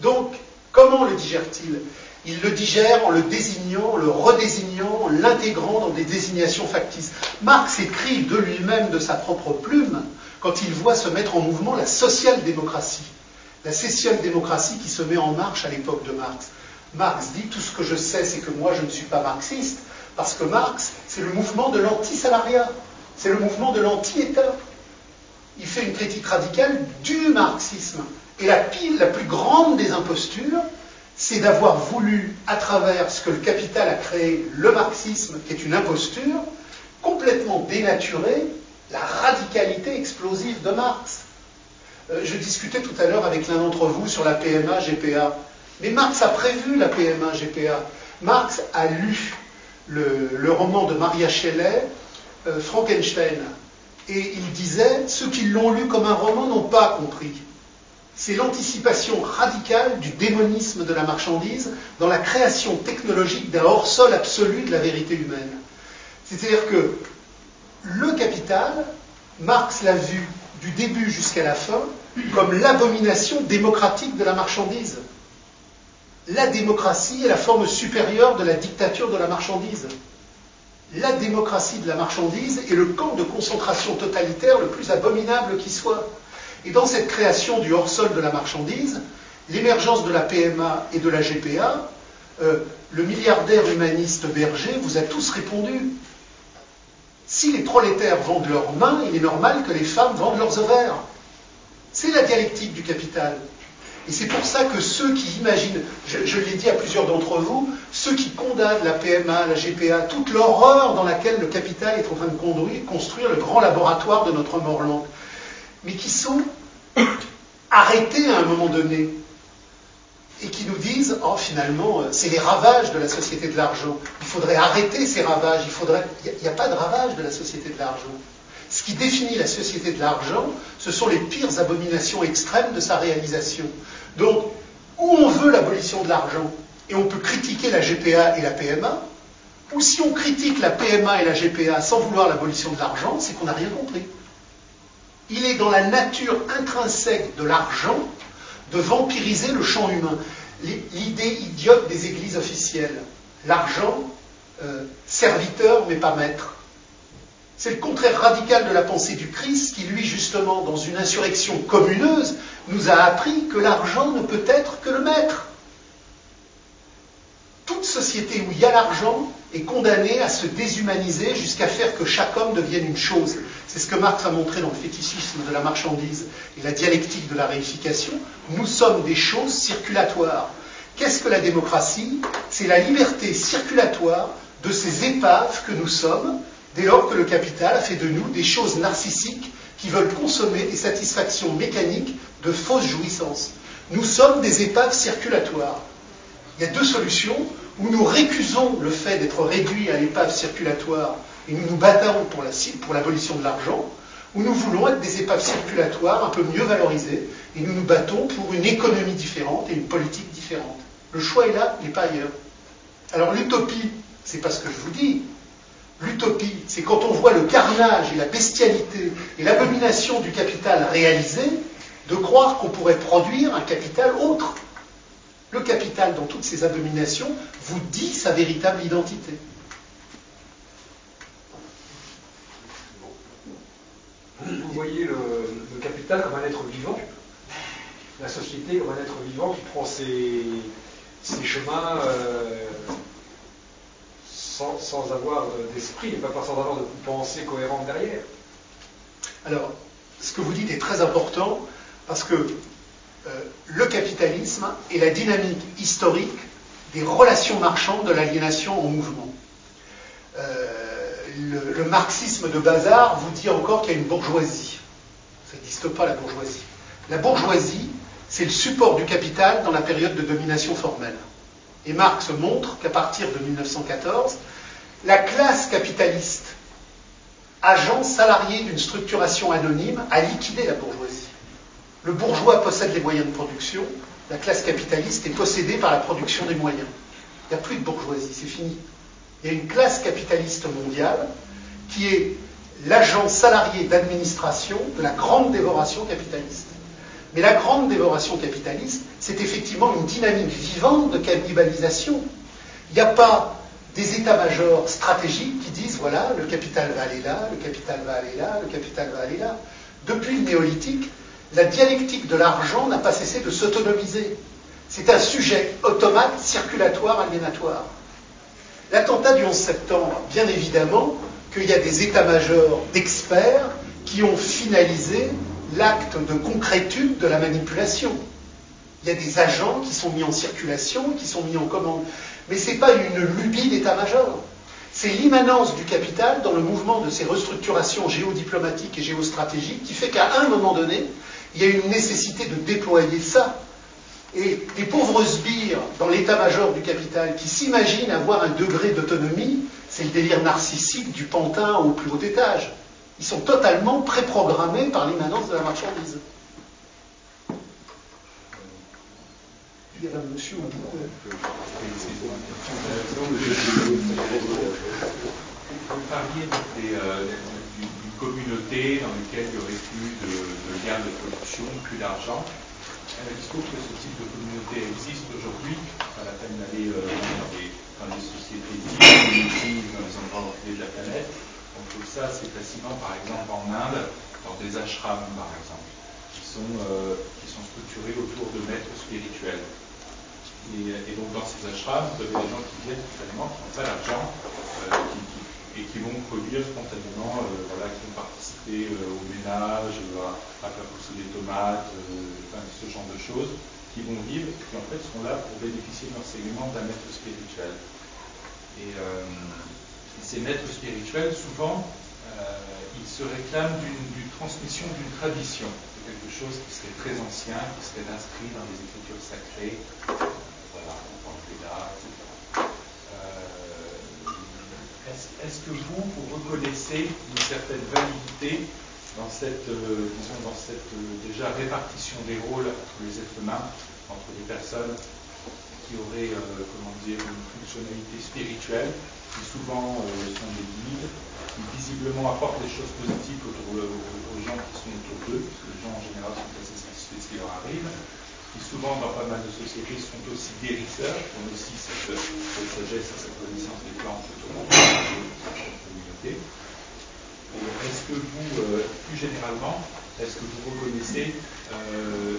Donc, comment le digère-t-il? Il le digère en le désignant, le redésignant, en l'intégrant dans des désignations factices. Marx écrit de lui-même, de sa propre plume, quand il voit se mettre en mouvement la social-démocratie. La social-démocratie qui se met en marche à l'époque de Marx. Marx dit tout ce que je sais, c'est que moi je ne suis pas marxiste, parce que Marx, c'est le mouvement de l'anti-salariat, c'est le mouvement de l'anti-État. Il fait une critique radicale du marxisme. Et la pile, la plus grande des impostures, c'est d'avoir voulu, à travers ce que le capital a créé, le marxisme, qui est une imposture, complètement dénaturer la radicalité explosive de Marx. Euh, je discutais tout à l'heure avec l'un d'entre vous sur la PMA GPA. Mais Marx a prévu la PMA GPA. Marx a lu le, roman de Maria Shelley, euh, Frankenstein. Et il disait, ceux qui l'ont lu comme un roman n'ont pas compris. C'est l'anticipation radicale du démonisme de la marchandise dans la création technologique d'un hors-sol absolu de la vérité humaine. C'est-à-dire que le capital, Marx l'a vu du début jusqu'à la fin comme l'abomination démocratique de la marchandise. La démocratie est la forme supérieure de la dictature de la marchandise. La démocratie de la marchandise est le camp de concentration totalitaire le plus abominable qui soit. Et dans cette création du hors-sol de la marchandise, l'émergence de la PMA et de la GPA, euh, le milliardaire humaniste Berger vous a tous répondu. Si les prolétaires vendent leurs mains, il est normal que les femmes vendent leurs ovaires. C'est la dialectique du capital. Et c'est pour ça que ceux qui imaginent, je, l'ai dit à plusieurs d'entre vous, ceux qui condamnent la PMA, la GPA, toute l'horreur dans laquelle le capital est en train de construire le grand laboratoire de notre Morland, mais qui sont arrêtés à un moment donné et qui nous disent oh finalement euh, c'est les ravages de la société de l'argent. Il faudrait arrêter ces ravages. Il n'y a, pas de ravages de la société de l'argent. Ce qui définit la société de l'argent, ce sont les pires abominations extrêmes de sa réalisation. Donc, où on veut l'abolition de l'argent, et on peut critiquer la GPA et la PMA, ou si on critique la PMA et la GPA sans vouloir l'abolition de l'argent, c'est qu'on n'a rien compris. Il est dans la nature intrinsèque de l'argent de vampiriser le champ humain. L'idée idiote des églises officielles. L'argent, euh, serviteur mais pas maître. C'est le contraire radical de la pensée du Christ qui, lui, justement, dans une insurrection communeuse, nous a appris que l'argent ne peut être que le maître. Toute société où il y a l'argent est condamnée à se déshumaniser jusqu'à faire que chaque homme devienne une chose. C'est ce que Marx a montré dans le fétichisme de la marchandise et la dialectique de la réification. Nous sommes des choses circulatoires. Qu'est-ce que la démocratie? C'est la liberté circulatoire de ces épaves que nous sommes, dès lors que le capital a fait de nous des choses narcissiques qui veulent consommer des satisfactions mécaniques de fausses jouissances. Nous sommes des épaves circulatoires. Il y a deux solutions, où nous récusons le fait d'être réduits à l'épave circulatoire et nous nous battons pour, pour l'abolition de l'argent, ou nous voulons être des épaves circulatoires un peu mieux valorisées et nous nous battons pour une économie différente et une politique différente. Le choix est là, il n'est pas ailleurs. Alors l'utopie, c'est pas ce que je vous dis, L'utopie, c'est quand on voit le carnage et la bestialité et l'abomination du capital réalisé, de croire qu'on pourrait produire un capital autre. Le capital, dans toutes ses abominations, vous dit sa véritable identité. Vous voyez le, capital comme un être vivant, la société comme un être vivant qui prend ses, chemins. Euh, sans, avoir d'esprit pas sans avoir de pensée cohérente derrière. Alors, ce que vous dites est très important parce que euh, le capitalisme est la dynamique historique des relations marchandes de l'aliénation en mouvement. Euh, le, marxisme de bazar vous dit encore qu'il y a une bourgeoisie. Ça n'existe pas la bourgeoisie. La bourgeoisie, c'est le support du capital dans la période de domination formelle. Et Marx montre qu'à partir de 1914, la classe capitaliste, agent salarié d'une structuration anonyme, a liquidé la bourgeoisie. Le bourgeois possède les moyens de production, la classe capitaliste est possédée par la production des moyens. Il n'y a plus de bourgeoisie, c'est fini. Il y a une classe capitaliste mondiale qui est l'agent salarié d'administration de la grande dévoration capitaliste. Mais la grande dévoration capitaliste, c'est effectivement une dynamique vivante de cannibalisation. Il n'y a pas des états-majors stratégiques qui disent voilà, le capital va aller là, le capital va aller là, le capital va aller là. Depuis le néolithique, la dialectique de l'argent n'a pas cessé de s'autonomiser. C'est un sujet automate, circulatoire, aliénatoire. L'attentat du 11 septembre, bien évidemment, qu'il y a des états-majors d'experts qui ont finalisé l'acte de concrétude de la manipulation. Il y a des agents qui sont mis en circulation, qui sont mis en commande. Mais ce n'est pas une lubie d'état-major. C'est l'immanence du capital dans le mouvement de ces restructurations géodiplomatiques et géostratégiques qui fait qu'à un moment donné, il y a une nécessité de déployer ça. Et des pauvres sbires dans l'état-major du capital qui s'imaginent avoir un degré d'autonomie, c'est le délire narcissique du pantin au plus haut étage. Ils sont totalement préprogrammés par l'immanence de la marchandise. Bout. Vous parliez d'une communauté dans laquelle il n'y aurait plus de, de de production, plus d'argent. Trouve que ce type de communauté existe aujourd'hui, pas la peine d'aller euh, dans, dans des sociétés dites, dans les endroits de la planète. On trouve ça assez facilement, par exemple, en Inde, dans des ashrams, par exemple, qui sont, euh, qui sont structurés autour de maîtres spirituels. Et, donc dans ces ashrams, vous avez des gens qui viennent finalement, qui n'ont pas d'argent, euh, qui, qui, et qui vont produire spontanément, euh, voilà, qui vont participer euh, au ménage, à, à, faire pousser des tomates, ce genre de choses, qui vont vivre, qui en fait sont là pour bénéficier de l'enseignement d'un maître spirituel. Et ces maîtres spirituels, souvent, ils se réclament d'une transmission d'une tradition, de quelque chose qui serait très ancien, qui serait inscrit dans les écritures sacrées, est-ce que vous, vous reconnaissez une certaine validité dans cette, euh, euh, déjà répartition des rôles entre les êtres humains, entre des personnes qui auraient, euh, une fonctionnalité spirituelle, qui souvent sont des guides, qui visiblement apportent des choses positives aux, gens qui sont autour d'eux, parce que les gens en général sont assez satisfaits de ce qui leur arrive, souvent dans pas mal de sociétés sont aussi guérisseurs, qui ont aussi cette, sagesse et cette connaissance des plantes autour de la communauté. Est-ce que vous, euh, plus généralement, est-ce que vous reconnaissez euh,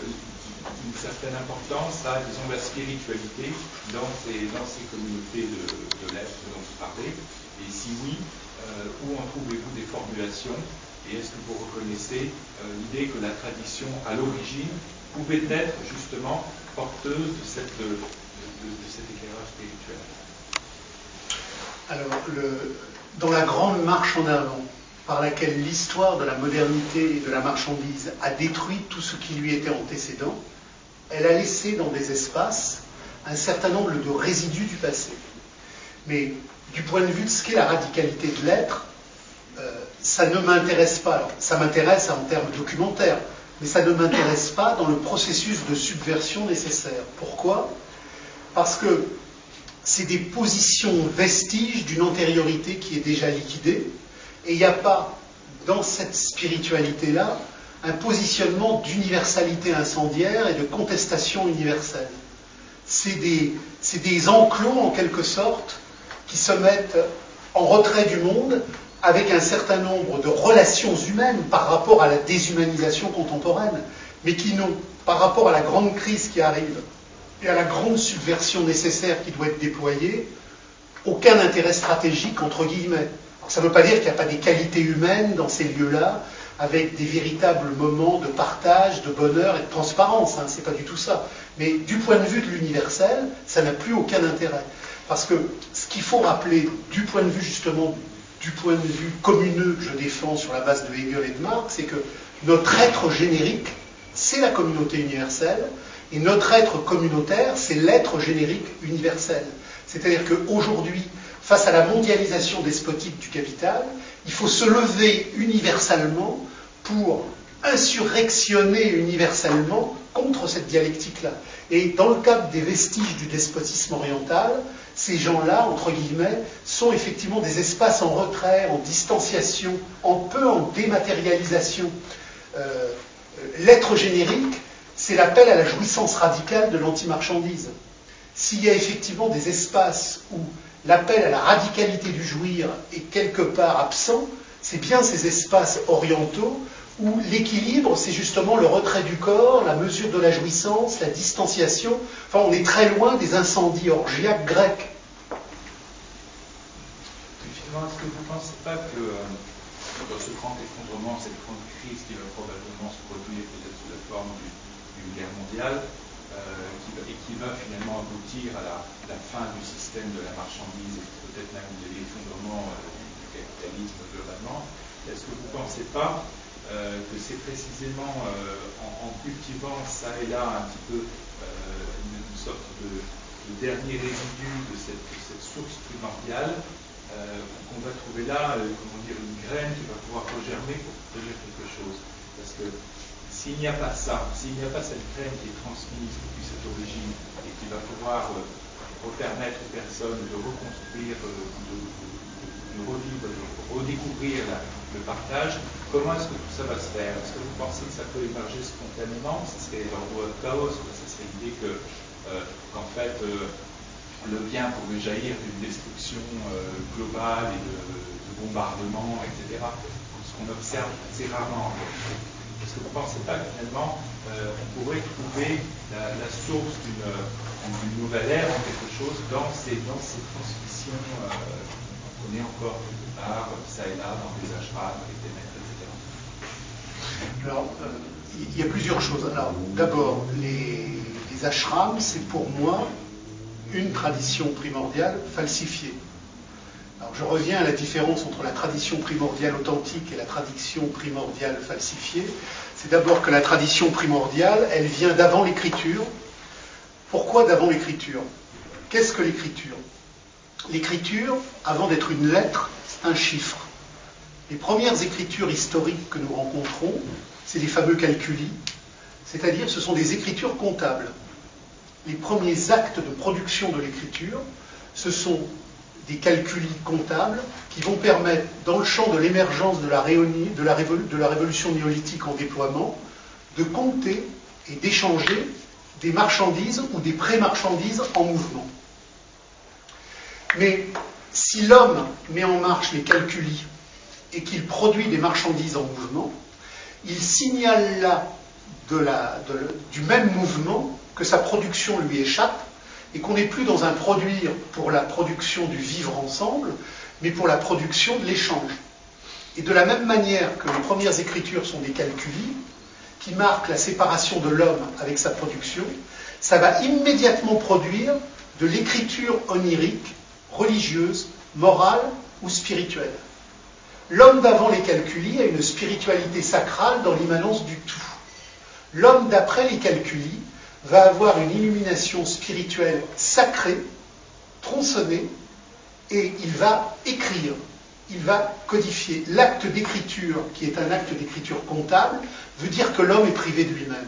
une certaine importance à, la spiritualité dans ces, communautés de, de l'Est dont vous parlez? Et si oui, euh, où en trouvez-vous des formulations? Et est-ce que vous reconnaissez euh, l'idée que la tradition, à l'origine, pouvait être justement porteuse de, cette, cet éclairage spirituel Alors, dans la grande marche en avant par laquelle l'histoire de la modernité et de la marchandise a détruit tout ce qui lui était antécédent, elle a laissé dans des espaces un certain nombre de résidus du passé. Mais du point de vue de ce qu'est la radicalité de l'être, euh, ça ne m'intéresse pas. Ça m'intéresse en termes documentaires mais ça ne m'intéresse pas dans le processus de subversion nécessaire. Pourquoi? Parce que c'est des positions vestiges d'une antériorité qui est déjà liquidée, et il n'y a pas, dans cette spiritualité-là, un positionnement d'universalité incendiaire et de contestation universelle. C'est des, des enclos, en quelque sorte, qui se mettent en retrait du monde avec un certain nombre de relations humaines par rapport à la déshumanisation contemporaine, mais qui n'ont, par rapport à la grande crise qui arrive et à la grande subversion nécessaire qui doit être déployée, aucun intérêt stratégique, entre guillemets. Alors, ça ne veut pas dire qu'il n'y a pas des qualités humaines dans ces lieux-là, avec des véritables moments de partage, de bonheur et de transparence, hein, c'est pas du tout ça. Mais du point de vue de l'universel, ça n'a plus aucun intérêt. Parce que ce qu'il faut rappeler du point de vue justement du point de vue communeux que je défends sur la base de Hegel et de Marx, c'est que notre être générique, c'est la communauté universelle, et notre être communautaire, c'est l'être générique universel. C'est-à-dire qu'aujourd'hui, face à la mondialisation despotique du capital, il faut se lever universellement pour insurrectionner universellement contre cette dialectique-là. Et dans le cadre des vestiges du despotisme oriental, ces gens-là, entre guillemets, sont effectivement des espaces en retrait, en distanciation, en peu en dématérialisation. Euh, L'être générique, c'est l'appel à la jouissance radicale de l'antimarchandise. S'il y a effectivement des espaces où l'appel à la radicalité du jouir est quelque part absent, c'est bien ces espaces orientaux où l'équilibre, c'est justement le retrait du corps, la mesure de la jouissance, la distanciation. Enfin, on est très loin des incendies orgiaques grecs. Finalement, est-ce que vous ne pensez pas que euh, dans ce grand effondrement, cette grande crise qui va probablement se produire peut-être sous la forme d'une guerre mondiale, euh, et qui va finalement aboutir à la, la, fin du système de la marchandise et peut-être même de l'effondrement euh, du capitalisme globalement, est-ce que vous ne pensez pas euh, que c'est précisément euh, en, cultivant ça et là un petit peu euh, une, sorte de, de, dernier résidu de cette, source primordiale qu'on va trouver là, comment dire, une graine qui va pouvoir regermer pour produire quelque chose. Parce que s'il n'y a pas ça, s'il n'y a pas cette graine qui est transmise depuis cette origine et qui va pouvoir permettre aux personnes de reconstruire, de revivre, de redécouvrir la, le partage, comment est-ce que tout ça va se faire? Est-ce que vous pensez que ça peut émerger spontanément? Ce serait l'endroit de chaos, ce serait l'idée que, euh, qu'en fait, euh, le bien pourrait jaillir d'une destruction euh, globale et de, de, bombardement, etc. Ce qu'on observe assez rarement. Est-ce que vous ne pensez pas que finalement, on pourrait trouver la, source d'une, nouvelle ère en quelque chose dans ces, dans ces transmissions qu'on connaît encore part, ça et là, dans des ashrams, avec des maîtres, etc. Alors, euh, il y a plusieurs choses. Alors, d'abord, les, les ashrams, c'est pour moi une tradition primordiale falsifiée. Alors, je reviens à la différence entre la tradition primordiale authentique et la tradition primordiale falsifiée. C'est d'abord que la tradition primordiale, elle vient d'avant l'écriture. Pourquoi d'avant l'écriture? Qu'est-ce que l'écriture? L'écriture, avant d'être une lettre, un chiffre. Les premières écritures historiques que nous rencontrons, c'est les fameux calculis, c'est-à-dire ce sont des écritures comptables. Les premiers actes de production de l'écriture, ce sont des calculis comptables qui vont permettre, dans le champ de l'émergence de, de, de, la révolution néolithique en déploiement, de compter et d'échanger des marchandises ou des pré-marchandises en mouvement. Mais si l'homme met en marche les calculis et qu'il produit des marchandises en mouvement, il signale là du même mouvement que sa production lui échappe et qu'on n'est plus dans un produire pour la production du vivre ensemble, mais pour la production de l'échange. Et de la même manière que les premières écritures sont des calculis, qui marquent la séparation de l'homme avec sa production, ça va immédiatement produire de l'écriture onirique religieuse, morale ou spirituelle. L'homme d'avant les calculis a une spiritualité sacrale dans l'immanence du tout. L'homme d'après les calculis va avoir une illumination spirituelle sacrée, tronçonnée, et il va écrire, il va codifier. L'acte d'écriture, qui est un acte d'écriture comptable, veut dire que l'homme est privé de lui-même.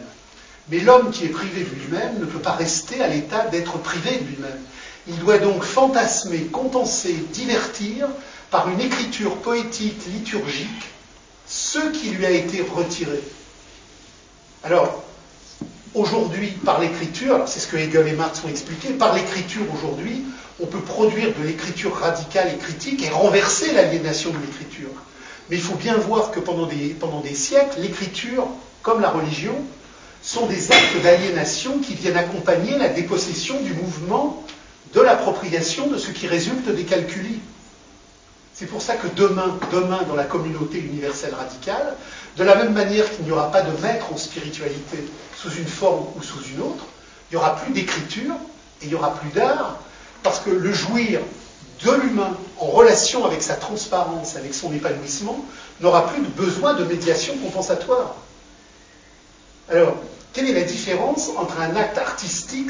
Mais l'homme qui est privé de lui-même ne peut pas rester à l'état d'être privé de lui-même. Il doit donc fantasmer, compenser, divertir par une écriture poétique, liturgique, ce qui lui a été retiré. Alors, aujourd'hui, par l'écriture, c'est ce que Hegel et Marx ont expliqué, par l'écriture aujourd'hui, on peut produire de l'écriture radicale et critique et renverser l'aliénation de l'écriture. Mais il faut bien voir que pendant des, pendant des siècles, l'écriture, comme la religion, sont des actes d'aliénation qui viennent accompagner la dépossession du mouvement de l'appropriation de ce qui résulte des calculis. C'est pour ça que demain, demain, dans la communauté universelle radicale, de la même manière qu'il n'y aura pas de maître en spiritualité sous une forme ou sous une autre, il n'y aura plus d'écriture et il n'y aura plus d'art, parce que le jouir de l'humain en relation avec sa transparence, avec son épanouissement, n'aura plus de besoin de médiation compensatoire. Alors, quelle est la différence entre un acte artistique,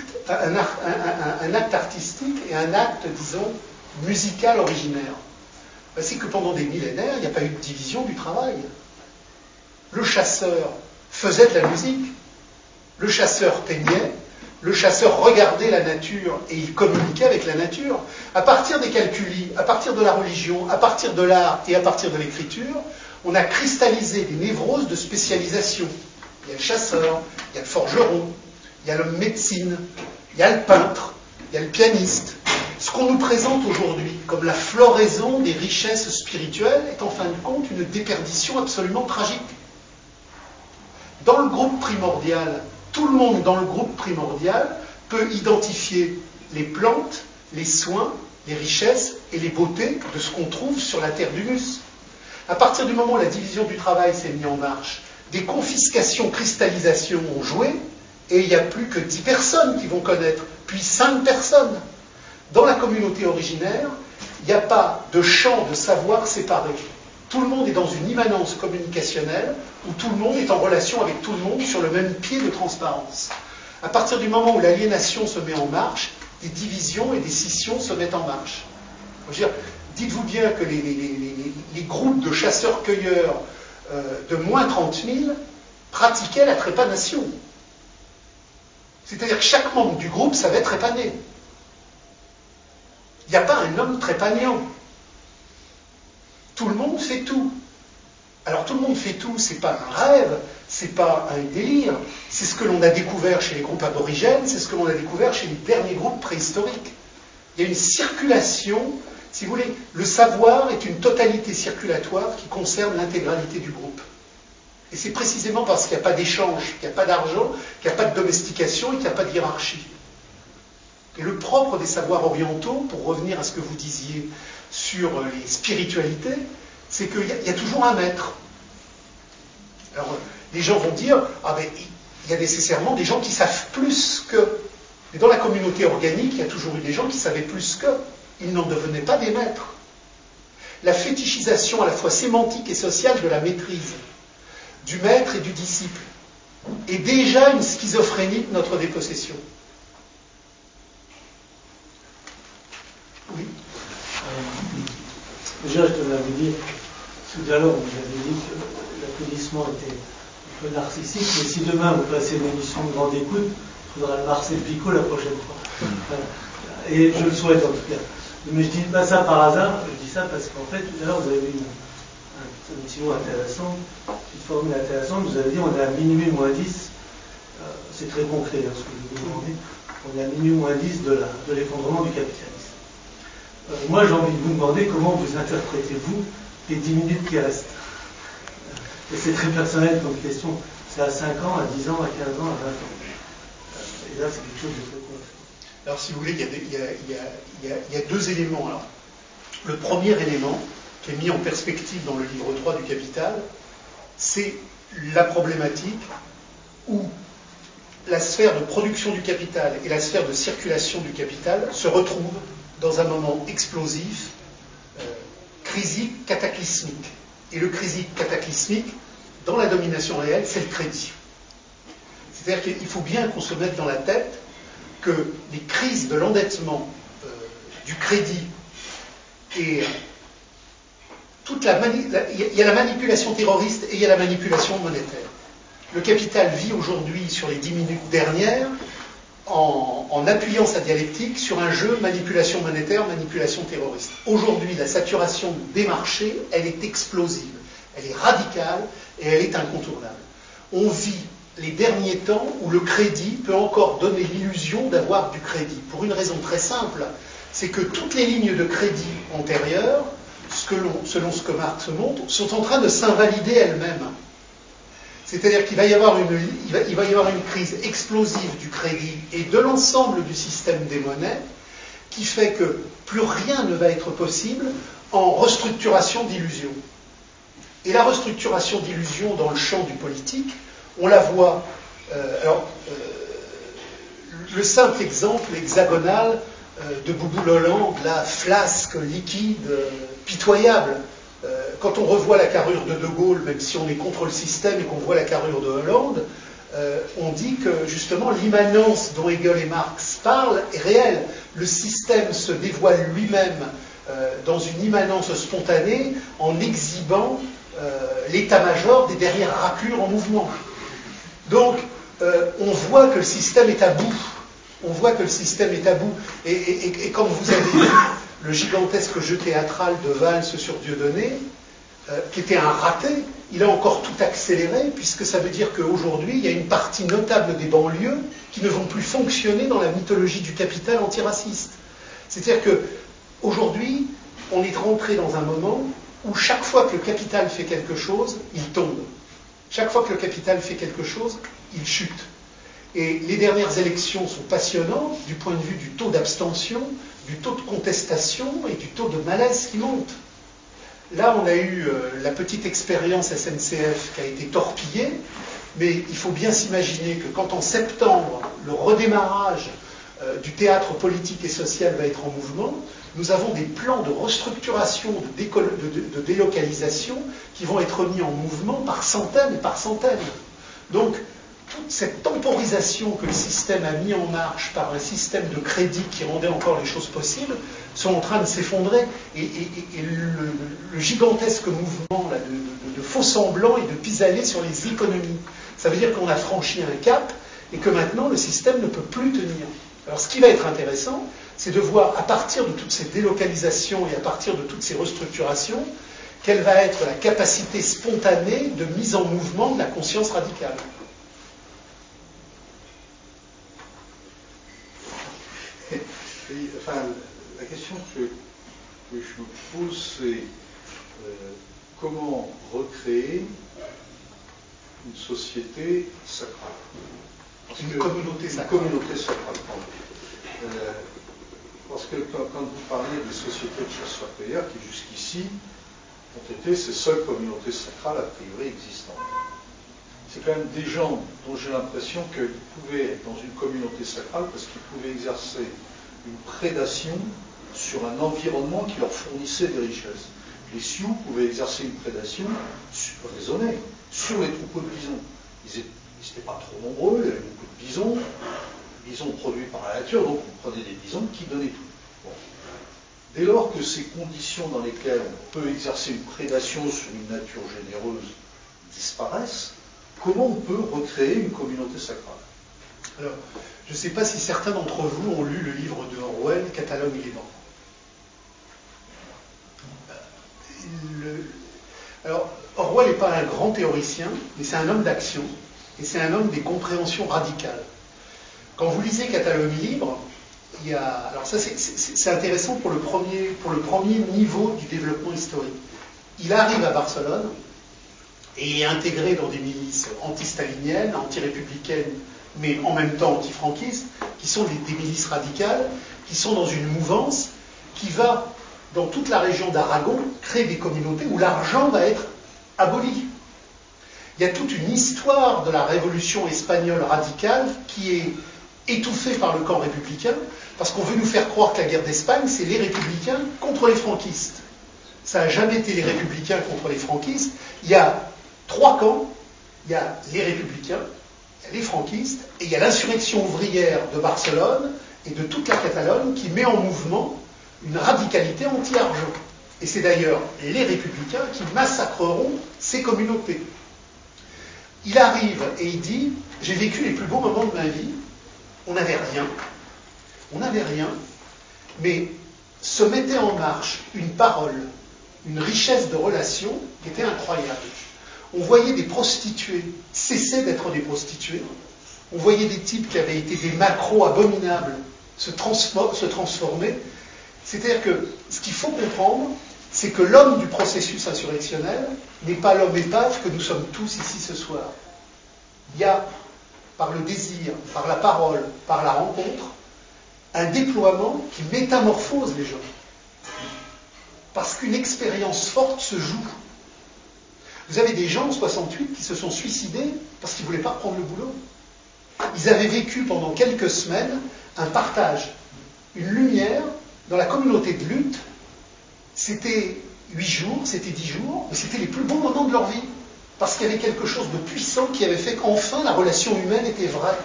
et un acte, disons, musical originaire? Ben, C'est que pendant des millénaires, il n'y a pas eu de division du travail. Le chasseur faisait de la musique, le chasseur peignait, le chasseur regardait la nature et il communiquait avec la nature. À partir des calculis, à partir de la religion, à partir de l'art et à partir de l'écriture, on a cristallisé des névroses de spécialisation. Il y a le chasseur, il y a le forgeron, il y a le médecine, il y a le peintre, il y a le pianiste. Ce qu'on nous présente aujourd'hui comme la floraison des richesses spirituelles est en fin de compte une déperdition absolument tragique. Dans le groupe primordial, tout le monde dans le groupe primordial peut identifier les plantes, les soins, les richesses et les beautés de ce qu'on trouve sur la terre d'humus. À partir du moment où la division du travail s'est mise en marche, des confiscations, cristallisations ont joué, et il n'y a plus que 10 personnes qui vont connaître, puis 5 personnes. Dans la communauté originaire, il n'y a pas de champ de savoir séparé. Tout le monde est dans une immanence communicationnelle où tout le monde est en relation avec tout le monde sur le même pied de transparence. À partir du moment où l'aliénation se met en marche, des divisions et des scissions se mettent en marche. Dites-vous bien que les, groupes de chasseurs-cueilleurs euh, de moins 30 000 pratiquaient la trépanation. C'est-à-dire que chaque membre du groupe savait trépaner. Il n'y a pas un homme trépanant. Tout le monde fait tout. Alors tout le monde fait tout, c'est pas un rêve, c'est pas un délire, c'est ce que l'on a découvert chez les groupes aborigènes, c'est ce que l'on a découvert chez les derniers groupes préhistoriques. Il y a une circulation, si vous voulez, le savoir est une totalité circulatoire qui concerne l'intégralité du groupe. Et c'est précisément parce qu'il n'y a pas d'échange, qu'il n'y a pas d'argent, qu'il n'y a pas de domestication et qu'il n'y a pas de hiérarchie. Et le propre des savoirs orientaux, pour revenir à ce que vous disiez sur les spiritualités, c'est qu'il y, a toujours un maître. Alors, les gens vont dire, ah ben, il y a nécessairement des gens qui savent plus que. Mais dans la communauté organique, il y a toujours eu des gens qui savaient plus que. Ils n'en devenaient pas des maîtres. La fétichisation à la fois sémantique et sociale de la maîtrise, du maître et du disciple, est déjà une schizophrénie de notre dépossession. Oui. Euh, déjà, je tenais à vous dire, tout à l'heure, vous avez dit que l'applaudissement était un peu narcissique, mais si demain vous passez une émission de grande écoute, il faudra le Marcel Picot la prochaine fois. Et je le souhaite en tout cas. Mais je ne dis pas ça par hasard, je dis ça parce qu'en fait, tout à l'heure, vous avez eu un, petit mot intéressant, une formule intéressante, vous avez dit on est à minuit moins 10, euh, c'est très concret hein, ce que je vous demandez, on est à minuit moins 10 de l'effondrement du capitalisme. Euh, moi, j'ai envie de vous demander comment vous interprétez-vous les 10 minutes qui restent. Et c'est très personnel comme question. C'est à 5 ans, à 10 ans, à 15 ans, à 20 ans. Euh, et là, c'est quelque chose de. Alors, si vous voulez, il y, a, deux éléments. Alors. Le premier élément, qui est mis en perspective dans le livre 3 du Capital, c'est la problématique où la sphère de production du capital et la sphère de circulation du capital se retrouvent dans un moment explosif, euh, crisique, cataclysmique. Et le crisique cataclysmique, dans la domination réelle, c'est le crédit. C'est-à-dire qu'il faut bien qu'on se mette dans la tête que les crises de l'endettement, euh, du crédit et toute la il y a la manipulation terroriste et il y a la manipulation monétaire. Le capital vit aujourd'hui sur les dix minutes dernières en, appuyant sa dialectique sur un jeu manipulation monétaire, manipulation terroriste. Aujourd'hui, la saturation des marchés, elle est explosive, elle est radicale et elle est incontournable. On vit les derniers temps où le crédit peut encore donner l'illusion d'avoir du crédit, pour une raison très simple, c'est que toutes les lignes de crédit antérieures, selon ce que Marx montre, sont en train de s'invalider elles-mêmes. C'est-à-dire qu'il va, y avoir une, va, y avoir une crise explosive du crédit et de l'ensemble du système des monnaies qui fait que plus rien ne va être possible en restructuration d'illusions. Et la restructuration d'illusions dans le champ du politique, on la voit. Euh, alors, euh, le simple exemple hexagonal euh, de Boubou Hollande, la flasque liquide, pitoyable. Quand on revoit la carrure de De Gaulle, même si on est contre le système et qu'on voit la carrure de Hollande, on dit que justement l'immanence dont Hegel et Marx parlent est réelle. Le système se dévoile lui-même dans une immanence spontanée en exhibant l'état-major des dernières raclures en mouvement. Donc, euh, on voit que le système est à bout. On voit que le système est à bout. Et, et- et- et quand vous avez vu le gigantesque jeu théâtral de Valls sur Dieudonné, euh, qui était un raté, il a encore tout accéléré, puisque ça veut dire qu'aujourd'hui, il y a une partie notable des banlieues qui ne vont plus fonctionner dans la mythologie du capital antiraciste. C'est-à-dire que aujourd'hui, on est rentré dans un moment où chaque fois que le capital fait quelque chose, il tombe. Chaque fois que le capital fait quelque chose, il chute. Et les dernières élections sont passionnantes du point de vue du taux d'abstention, du taux de contestation et du taux de malaise qui monte. Là, on a eu euh, la petite expérience SNCF qui a été torpillée, mais il faut bien s'imaginer que quand en septembre, le redémarrage euh, du théâtre politique et social va être en mouvement, nous avons des plans de restructuration, de, délocalisation qui vont être mis en mouvement par centaines et par centaines. Donc, toute cette temporisation que le système a mis en marche par un système de crédit qui rendait encore les choses possibles sont en train de s'effondrer. Et, le, gigantesque mouvement de- de faux semblants et de pis-aller sur les économies, ça veut dire qu'on a franchi un cap et que maintenant le système ne peut plus tenir. Alors ce qui va être intéressant, c'est de voir à partir de toutes ces délocalisations et à partir de toutes ces restructurations, quelle va être la capacité spontanée de mise en mouvement de la conscience radicale. Enfin, la question que, je me pose, c'est euh, comment recréer une société sacrale? Une communauté une sacrale. communauté sacrale. Euh, parce que quand, quand vous parlez des sociétés de chasseurs-cueilleurs qui jusqu'ici ont été ces seules communautés sacrales a priori existantes, c'est quand même des gens dont j'ai l'impression qu'ils pouvaient être dans une communauté sacrale parce qu'ils pouvaient exercer une prédation sur un environnement qui leur fournissait des richesses. Les Sioux pouvaient exercer une prédation raisonnée sur les troupeaux de bisons. Ils n'étaient pas trop nombreux, il y avait beaucoup de bisons, bisons produits par la nature, donc on prenait des bisons qui donnaient tout. Dès lors que ces conditions dans lesquelles on peut exercer une prédation sur une nature généreuse disparaissent, comment on peut recréer une communauté sacrale? Alors, je ne sais pas si certains d'entre vous ont lu le livre de Orwell, Catalogue et Liban. Le- Alors, Orwell n'est pas un grand théoricien, mais c'est un homme d'action, et c'est un homme des compréhensions radicales. Quand vous lisez Catalogue libre, il y a... Alors c'est- intéressant pour le, premier, pour le premier niveau du développement historique. Il arrive à Barcelone, et il est intégré dans des milices anti-staliniennes, anti-républicaines, mais en même temps anti-franquistes, qui sont des, des milices radicales, qui sont dans une mouvance qui va, dans toute la région d'Aragon, créer des communautés où l'argent va être aboli. Il y a toute une histoire de la révolution espagnole radicale qui est étouffée par le camp républicain, parce qu'on veut nous faire croire que la guerre d'Espagne, c'est les républicains contre les franquistes. Ça n'a jamais été les républicains contre les franquistes. Il y a trois camps. Il y a les républicains, il y a les franquistes, et il y a l'insurrection ouvrière de Barcelone et de toute la Catalogne qui met en mouvement une radicalité anti-argent. Et c'est d'ailleurs les républicains qui massacreront ces communautés. Il arrive et il dit, j'ai vécu les plus beaux moments de ma vie, on n'avait rien, on n'avait rien, mais se mettait en marche une parole, une richesse de relations qui était incroyable. On voyait des prostituées cesser d'être des prostituées, on voyait des types qui avaient été des macros abominables se, transfor- se transformer. C'est-à-dire que ce qu'il faut comprendre, c'est que l'homme du processus insurrectionnel n'est pas l'homme épave que nous sommes tous ici ce soir. Il y a, par le désir, par la parole, par la rencontre, un déploiement qui métamorphose les gens. Parce qu'une expérience forte se joue. Vous avez des gens en 68 qui se sont suicidés parce qu'ils ne voulaient pas reprendre le boulot. Ils avaient vécu pendant quelques semaines un partage. une lumière dans la communauté de lutte. C'était huit jours, c'était dix jours, mais c'était les plus bons moments de leur vie. Parce qu'il y avait quelque chose de puissant qui avait fait qu'enfin la relation humaine était vraie.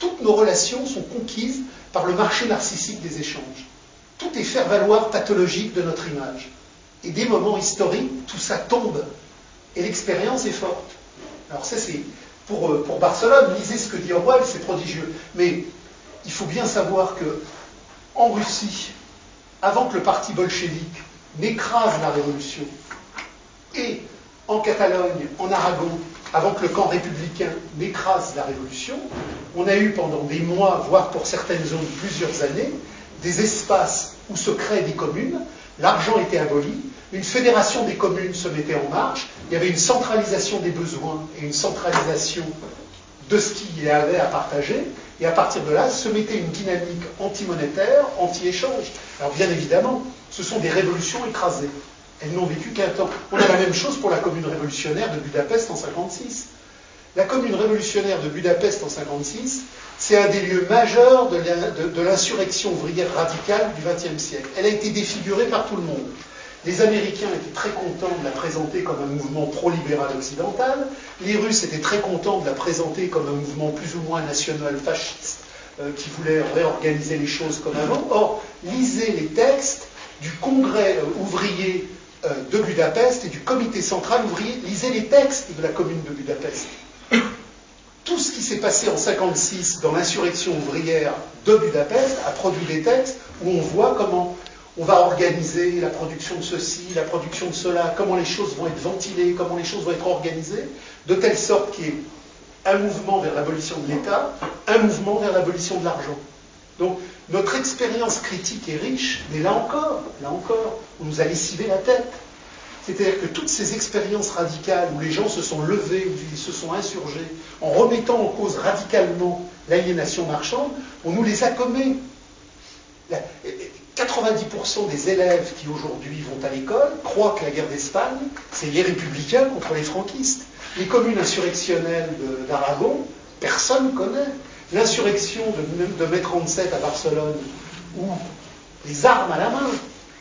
Toutes nos relations sont conquises par le marché narcissique des échanges. Tout est faire-valoir pathologique de notre image. Et des moments historiques, tout ça tombe. Et l'expérience est forte. Alors ça, c'est pour, euh, pour Barcelone, lisez ce que dit Orwell, c'est prodigieux. Mais il faut bien savoir que en Russie, avant que le parti bolchevique n'écrase la révolution, et en Catalogne, en Aragon, avant que le camp républicain n'écrase la révolution, on a eu pendant des mois, voire pour certaines zones plusieurs années, des espaces où se créent des communes, l'argent était aboli, une fédération des communes se mettait en marche, il y avait une centralisation des besoins et une centralisation de ce qu'il y avait à partager, et à partir de là se mettait une dynamique anti-monétaire, anti-échange. Alors bien évidemment, ce sont des révolutions écrasées. Elles n'ont vécu qu'un temps. On a la même chose pour la commune révolutionnaire de Budapest en 56. La commune révolutionnaire de Budapest en 56, c'est un des lieux majeurs de l'insurrection ouvrière radicale du XXe siècle. Elle a été défigurée par tout le monde. Les Américains étaient très contents de la présenter comme un mouvement pro-libéral occidental. Les Russes étaient très contents de la présenter comme un mouvement plus ou moins national fasciste euh, qui voulait réorganiser les choses comme avant. Or, lisez les textes du Congrès euh, ouvrier euh, de Budapest et du Comité central ouvrier. Lisez les textes de la commune de Budapest. Tout ce qui s'est passé en 1956 dans l'insurrection ouvrière de Budapest a produit des textes où on voit comment on va organiser la production de ceci, la production de cela, comment les choses vont être ventilées, comment les choses vont être organisées, de telle sorte qu'il y ait un mouvement vers l'abolition de l'État, un mouvement vers l'abolition de l'argent. Donc notre expérience critique est riche, mais là encore, là encore, on nous a lessivé la tête. C'est-à-dire que toutes ces expériences radicales où les gens se sont levés, où ils se sont insurgés, en remettant en cause radicalement l'aliénation marchande, on nous les a commis. 90% des élèves qui aujourd'hui vont à l'école croient que la guerre d'Espagne, c'est les républicains contre les franquistes. Les communes insurrectionnelles d'Aragon, personne ne connaît. L'insurrection de, de mai 37 à Barcelone, où les armes à la main,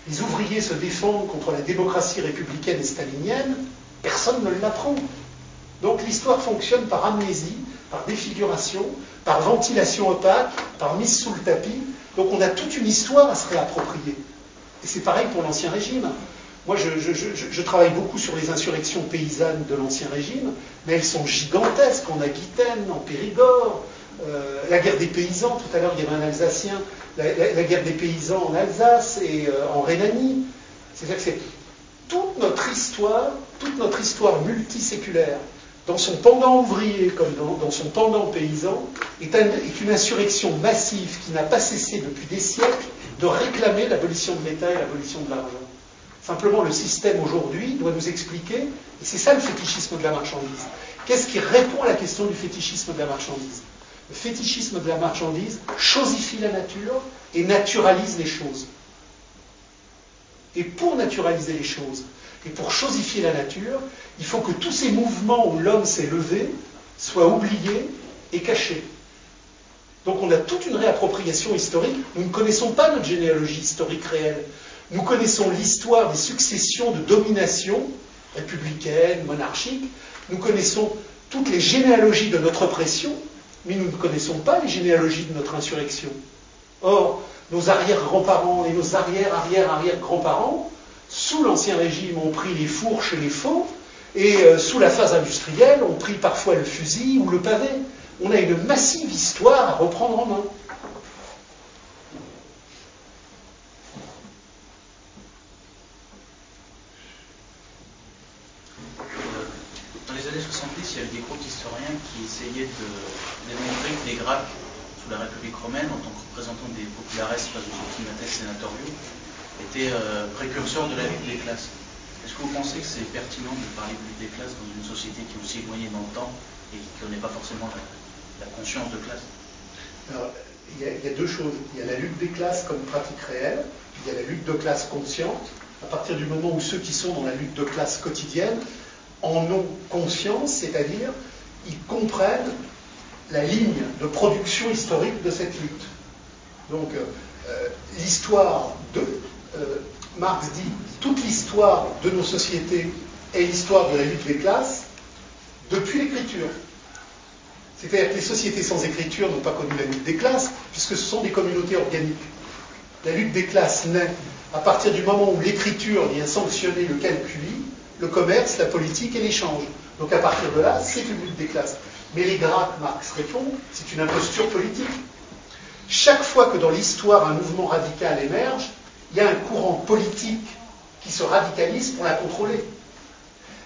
les ouvriers se défendent contre la démocratie républicaine et stalinienne, personne ne l'apprend. Donc l'histoire fonctionne par amnésie, par défiguration, par ventilation opaque, par mise sous le tapis, donc on a toute une histoire à se réapproprier. Et c'est pareil pour l'Ancien Régime. Moi, je, travaille beaucoup sur les insurrections paysannes de l'Ancien Régime, mais elles sont gigantesques en Aquitaine, en Périgord, euh, la guerre des paysans, tout à l'heure il y avait un Alsacien, la, guerre des paysans en Alsace et euh, en Rhénanie. C'est-à-dire que c'est toute notre histoire, toute notre histoire multiséculaire, dans son pendant ouvrier comme dans, son pendant paysan, est, une insurrection massive qui n'a pas cessé depuis des siècles de réclamer l'abolition de l'État et l'abolition de l'argent. Simplement, le système aujourd'hui doit nous expliquer, et c'est ça le fétichisme de la marchandise. Qu'est-ce qui répond à la question du fétichisme de la marchandise? Le fétichisme de la marchandise chosifie la nature et naturalise les choses. Et pour naturaliser les choses, et pour chosifier la nature, il faut que tous ces mouvements où l'homme s'est levé soient oubliés et cachés. Donc on a toute une réappropriation historique. Nous ne connaissons pas notre généalogie historique réelle. Nous connaissons l'histoire des successions de domination républicaine, monarchique. Nous connaissons toutes les généalogies de notre oppression, mais nous ne connaissons pas les généalogies de notre insurrection. Or, nos arrière-grands-parents et nos arrière-arrière-arrière-grands-parents sous l'Ancien Régime, on pris les fourches et les faux, et euh, sous la phase industrielle, on prit parfois le fusil ou le pavé. On a une massive histoire à reprendre en main. Dans les années 70, il y avait des groupes d'historiens qui essayaient de démontrer que les Grecs, sous la République romaine, en tant que représentants des populares face aux optimates sénatoriaux, était euh, précurseur de la lutte des classes. Est-ce que vous pensez que c'est pertinent de parler de lutte des classes dans une société qui est aussi éloignée dans le temps et qui ne connaît pas forcément la, conscience de classe? Alors, il y, a, deux choses. Il y a la lutte des classes comme pratique réelle, il y a la lutte de classe consciente. À partir du moment où ceux qui sont dans la lutte de classe quotidienne en ont conscience, c'est-à-dire ils comprennent la ligne de production historique de cette lutte. Donc, euh, euh, l'histoire de. Euh, Marx dit toute l'histoire de nos sociétés est l'histoire de la lutte des classes depuis l'écriture. C'est-à-dire que les sociétés sans écriture n'ont pas connu la lutte des classes, puisque ce sont des communautés organiques. La lutte des classes naît à partir du moment où l'écriture vient sanctionner le calculi, le commerce, la politique et l'échange. Donc à partir de là, c'est une lutte des classes. Mais les Gracques, Marx répond, c'est une imposture politique. Chaque fois que dans l'histoire un mouvement radical émerge, il y a un courant politique qui se radicalise pour la contrôler.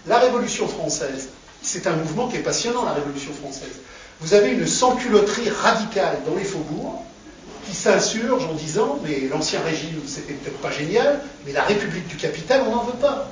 La Révolution française, c'est un mouvement qui est passionnant, la Révolution française. Vous avez une sans-culotterie radicale dans les faubourgs qui s'insurge en disant mais l'ancien régime, c'était peut-être pas génial, mais la République du capital, on n'en veut pas.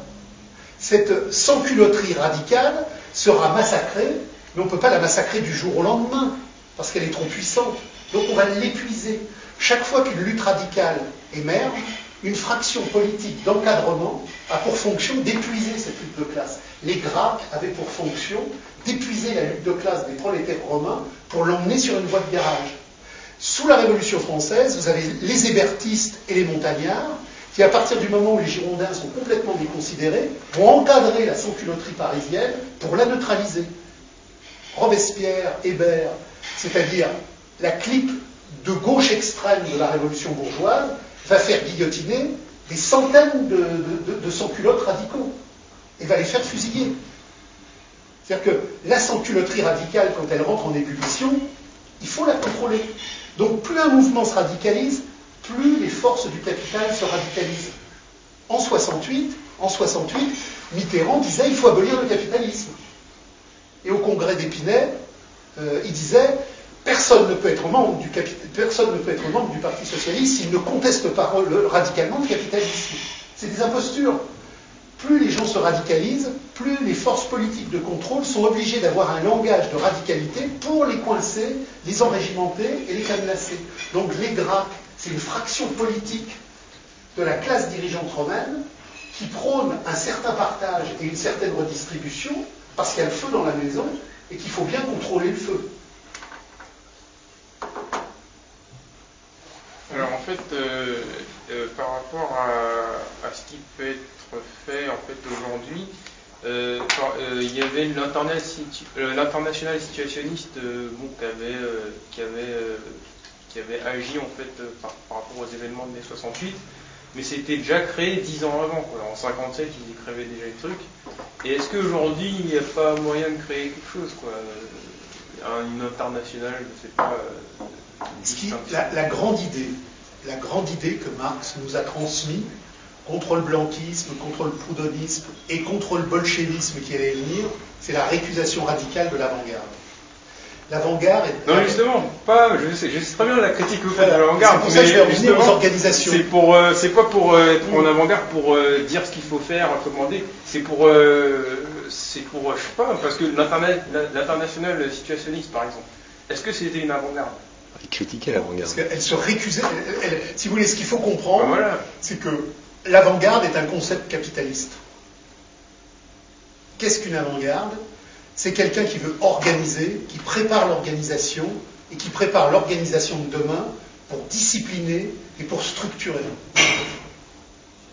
Cette sans-culotterie radicale sera massacrée, mais on ne peut pas la massacrer du jour au lendemain, parce qu'elle est trop puissante. Donc on va l'épuiser. Chaque fois qu'une lutte radicale émerge, une fraction politique d'encadrement a pour fonction d'épuiser cette lutte de classe. Les Gracques avaient pour fonction d'épuiser la lutte de classe des prolétaires romains pour l'emmener sur une voie de garage. Sous la Révolution française, vous avez les hébertistes et les montagnards qui, à partir du moment où les Girondins sont complètement déconsidérés, vont encadrer la sans-culotterie parisienne pour la neutraliser. Robespierre, Hébert, c'est-à-dire la clique de gauche extrême de la Révolution bourgeoise, va faire guillotiner des centaines de, sans-culottes radicaux et va les faire fusiller. C'est-à-dire que la sans-culotterie radicale, quand elle rentre en ébullition, il faut la contrôler. Donc plus un mouvement se radicalise, plus les forces du capital se radicalisent. En 68, en 68, Mitterrand disait il faut abolir le capitalisme. Et au congrès d'Épinay, euh, il disait personne ne peut être membre du Parti socialiste s'il ne conteste pas le- radicalement le capitalisme. C'est des impostures. Plus les gens se radicalisent, plus les forces politiques de contrôle sont obligées d'avoir un langage de radicalité pour les coincer, les enrégimenter et les cadenasser. Donc les Gracques, c'est une fraction politique de la classe dirigeante romaine qui prône un certain partage et une certaine redistribution parce qu'il y a le feu dans la maison et qu'il faut bien contrôler le feu. Alors en fait, euh, euh, par rapport à, à ce qui peut être fait en fait aujourd'hui, euh, il y avait l'international situationniste bon, qui, avait, qui, avait, qui avait agi en fait par, par rapport aux événements de mai 68, mais c'était déjà créé dix ans avant. Quoi. En 57, ils écrivaient déjà les trucs. Et est-ce qu'aujourd'hui, il n'y a pas moyen de créer quelque chose quoi? Euh, Une internationale, je sais pas. Ce qui- la, la grande idée, la grande idée que Marx nous a transmise contre le blanquisme, contre le proudhonisme et contre le bolchevisme qui allait venir, c'est la récusation radicale de l'avant-garde. L'avant-garde est... Non, justement, pas, je sais, je sais très bien la critique que vous faites de l'avant-garde, C'est pour ça que je vais revenir justement, aux organisations. C'est pour, euh, c'est pas pour euh, être en avant-garde pour euh, dire ce qu'il faut faire, commander. C'est pour, c'est pour, je sais pas, parce que l'interna- l'international situationniste, par exemple. Est-ce que c'était une avant-garde? Il critiquait l'avant-garde. Parce qu'elle se récusait. elle- elle- si vous voulez, ce qu'il faut comprendre, Ben voilà. c'est que l'avant-garde est un concept capitaliste. Qu'est-ce qu'une avant-garde? C'est quelqu'un qui veut organiser, qui prépare l'organisation et qui prépare l'organisation de demain pour discipliner et pour structurer.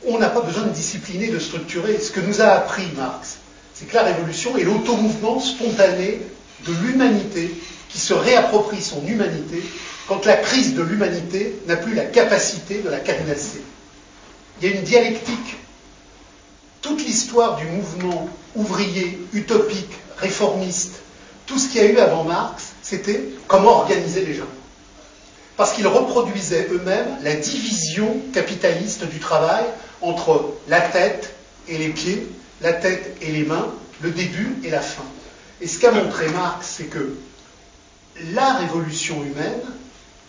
On n'a pas besoin de discipliner, de structurer. Ce que nous a appris Marx, c'est que la révolution est l'automouvement spontané de l'humanité qui se réapproprie son humanité quand la crise de l'humanité n'a plus la capacité de la cadenasser. Il y a une dialectique. Toute l'histoire du mouvement ouvrier, utopique, réformiste, tout ce qu'il y a eu avant Marx, c'était comment organiser les gens. Parce qu'ils reproduisaient eux-mêmes la division capitaliste du travail entre la tête et les pieds, la tête et les mains, le début et la fin. Et ce qu'a montré Marx, c'est que la révolution humaine,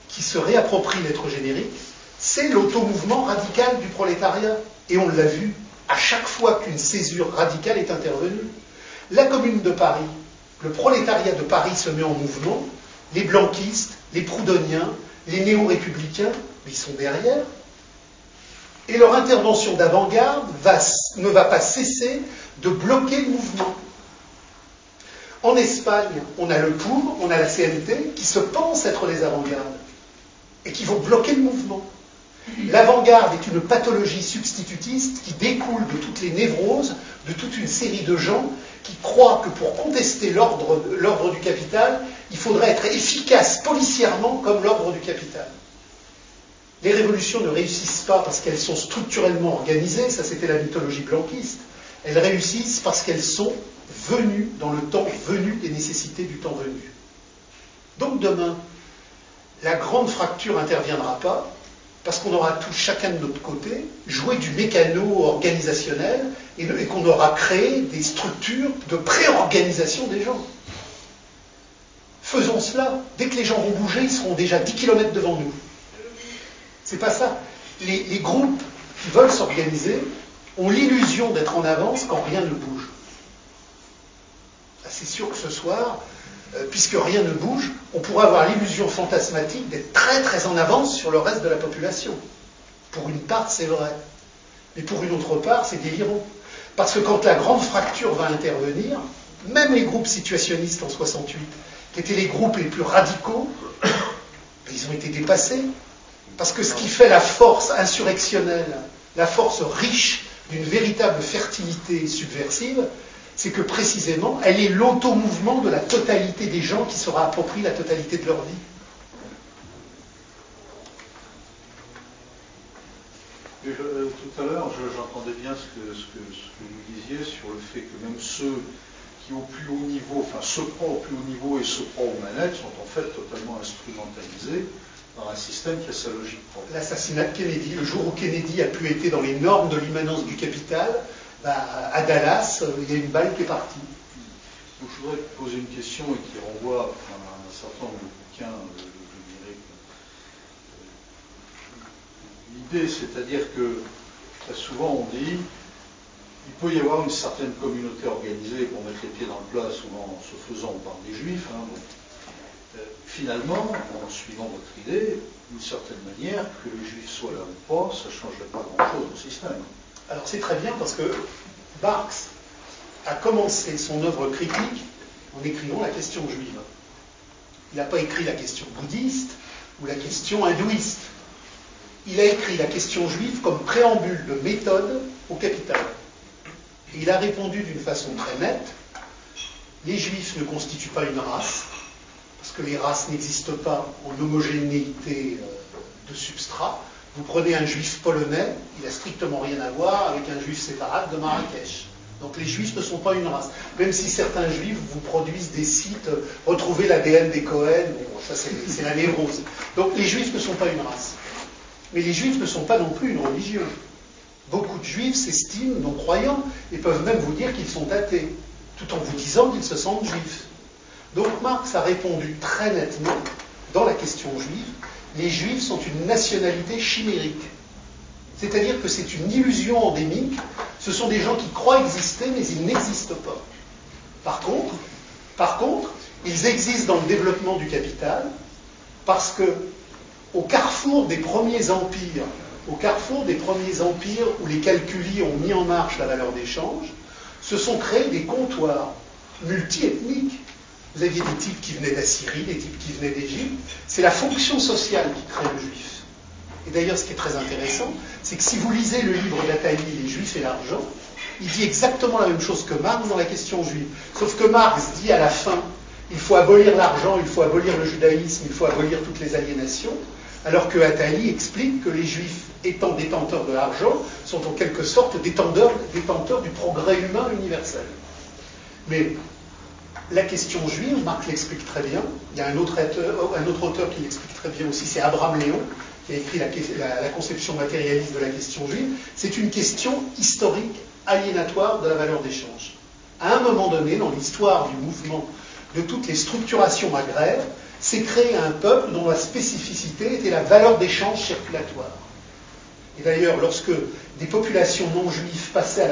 qui se réapproprie l'être générique, c'est l'automouvement radical du prolétariat. Et on l'a vu à chaque fois qu'une césure radicale est intervenue. La commune de Paris, le prolétariat de Paris se met en mouvement, les blanquistes, les proudhoniens, les néo-républicains, ils sont derrière. Et leur intervention d'avant-garde va- ne va pas cesser de bloquer le mouvement. En Espagne, on a le POUM, on a la CNT, qui se pensent être les avant-gardes. et qui vont bloquer le mouvement. L'avant-garde est une pathologie substitutiste qui découle de toutes les névroses de toute une série de gens qui croient que pour contester l'ordre du capital, il faudrait être efficace policièrement comme l'ordre du capital. Les révolutions ne réussissent pas parce qu'elles sont structurellement organisées, ça c'était la mythologie blanquiste, elles réussissent parce qu'elles sont venues dans le temps venu des nécessités du temps venu. Donc demain, la grande fracture n'interviendra pas parce qu'on aura tous, chacun de notre côté, joué du mécano organisationnel et, qu'on aura créé des structures de pré-organisation des gens. Faisons cela. Dès que les gens vont bouger, ils seront déjà 10 km devant nous. C'est pas ça. Les groupes qui veulent s'organiser ont l'illusion d'être en avance quand rien ne bouge. C'est sûr que ce soir, euh, puisque rien ne bouge, on pourrait avoir l'illusion fantasmatique d'être très très en avance sur le reste de la population. Pour une part, c'est vrai. Mais pour une autre part, c'est délirant. Parce que quand la grande fracture va intervenir, même les groupes situationnistes en 68, qui étaient les groupes les plus radicaux, ils ont été dépassés. Parce que ce qui fait la force insurrectionnelle, la force riche d'une véritable fertilité subversive, c'est que précisément, elle est l'automouvement de la totalité des gens qui sera approprié la totalité de leur vie. Euh, tout à l'heure, j'entendais bien ce que, ce, que, vous disiez sur le fait que même ceux qui au plus haut niveau, enfin se croient au plus haut niveau et se croient aux manettes, sont en fait totalement instrumentalisés dans un système qui a sa logique propre. L'assassinat de Kennedy, le jour où Kennedy a pu être dans les normes de l'immanence du capital, bah, à Dallas, euh, il y a une balle qui est partie. Donc, je voudrais poser une question et qui renvoie à un certain nombre de bouquins, euh, je dirais. L'idée, c'est-à-dire que très souvent on dit il peut y avoir une certaine communauté organisée pour mettre les pieds dans le plat, souvent en se faisant par des juifs. Hein, euh, finalement, en suivant votre idée, d'une certaine manière, que les juifs soient là ou pas, ça ne changerait pas grand-chose au système. Alors c'est très bien parce que Marx a commencé son œuvre critique en écrivant la question juive. Il n'a pas écrit la question bouddhiste ou la question hindouiste. Il a écrit la question juive comme préambule de méthode au capital. Et il a répondu d'une façon très nette, les juifs ne constituent pas une race, que les races n'existent pas en homogénéité euh, de substrat, vous prenez un juif polonais, il n'a strictement rien à voir avec un juif séparate de Marrakech. Donc les juifs ne sont pas une race. Même si certains juifs vous produisent des sites, retrouvez l'ADN des Cohen, bon, ça c'est la névrose. Donc les juifs ne sont pas une race. Mais les juifs ne sont pas non plus une religion. Beaucoup de juifs s'estiment non croyants et peuvent même vous dire qu'ils sont athées, tout en vous disant qu'ils se sentent juifs. Donc Marx a répondu très nettement dans la question juive les juifs sont une nationalité chimérique. C'est-à-dire que c'est une illusion endémique. Ce sont des gens qui croient exister, mais ils n'existent pas. Par contre, par contre, ils existent dans le développement du capital parce que au carrefour des premiers empires, au carrefour des premiers empires où les calculis ont mis en marche la valeur d'échange, se sont créés des comptoirs multiethniques vous aviez des types qui venaient d'Assyrie, des types qui venaient d'Égypte. C'est la fonction sociale qui crée le juif. Et d'ailleurs, ce qui est très intéressant, c'est que si vous lisez le livre d'Attali, Les Juifs et l'argent, il dit exactement la même chose que Marx dans la question juive. Sauf que Marx dit à la fin, il faut abolir l'argent, il faut abolir le judaïsme, il faut abolir toutes les aliénations, alors que Attali explique que les juifs, étant détenteurs de l'argent, sont en quelque sorte détenteurs, détenteurs du progrès humain universel. Mais la question juive, Marc l'explique très bien. Il y a un autre, auteur, qui l'explique très bien aussi, c'est Abraham Léon, qui a écrit la, conception matérialiste de la question juive. C'est une question historique aliénatoire de la valeur d'échange. À un moment donné, dans l'histoire du mouvement de toutes les structurations agraires, s'est créé un peuple dont la spécificité était la valeur d'échange circulatoire. Et d'ailleurs, lorsque des populations non juives passaient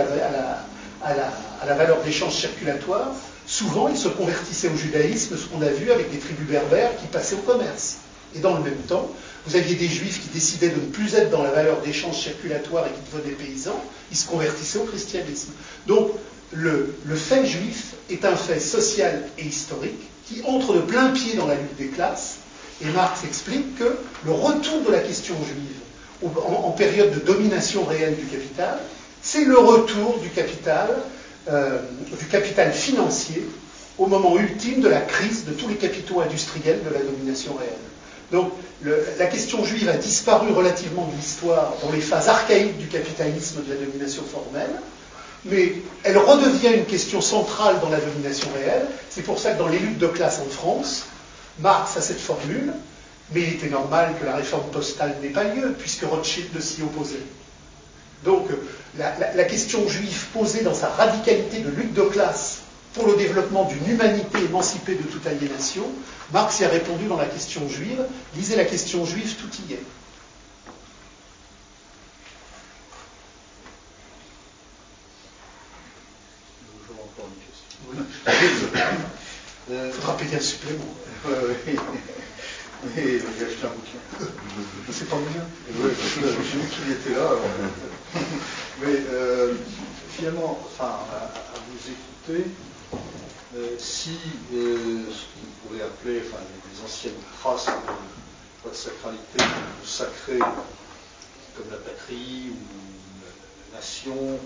à la valeur d'échange circulatoire, souvent ils se convertissaient au judaïsme, ce qu'on a vu avec des tribus berbères qui passaient au commerce. Et dans le même temps, vous aviez des juifs qui décidaient de ne plus être dans la valeur d'échange circulatoire et qui devenaient paysans, ils se convertissaient au christianisme. Donc le, le, fait juif est un fait social et historique qui entre de plein pied dans la lutte des classes Et Marx explique que le retour de la question juive en, période de domination réelle du capital, c'est le retour du capital, euh, du capital financier au moment ultime de la crise de tous les capitaux industriels de la domination réelle. Donc la question juive a disparu relativement de l'histoire dans les phases archaïques du capitalisme de la domination formelle, mais elle redevient une question centrale dans la domination réelle. C'est pour ça que dans les luttes de classe en France, Marx a cette formule, mais il était normal que la réforme postale n'ait pas lieu, puisque Rothschild s'y opposait. Donc la, question juive posée dans sa radicalité de lutte de classe pour le développement d'une humanité émancipée de toute aliénation, Marx y a répondu dans la question juive. Lisez la question juive, tout y est. Il faudra payer un supplément. Oui, oui. j'ai acheté un bouquin. C'est pas bien. Oui, j'ai vu qu'il était là. Mais euh, finalement, enfin, à, vous écouter, euh, si euh, ce qu'on pourrait appeler enfin, les, anciennes traces de, de sacralité, de sacré, comme la patrie ou la nation,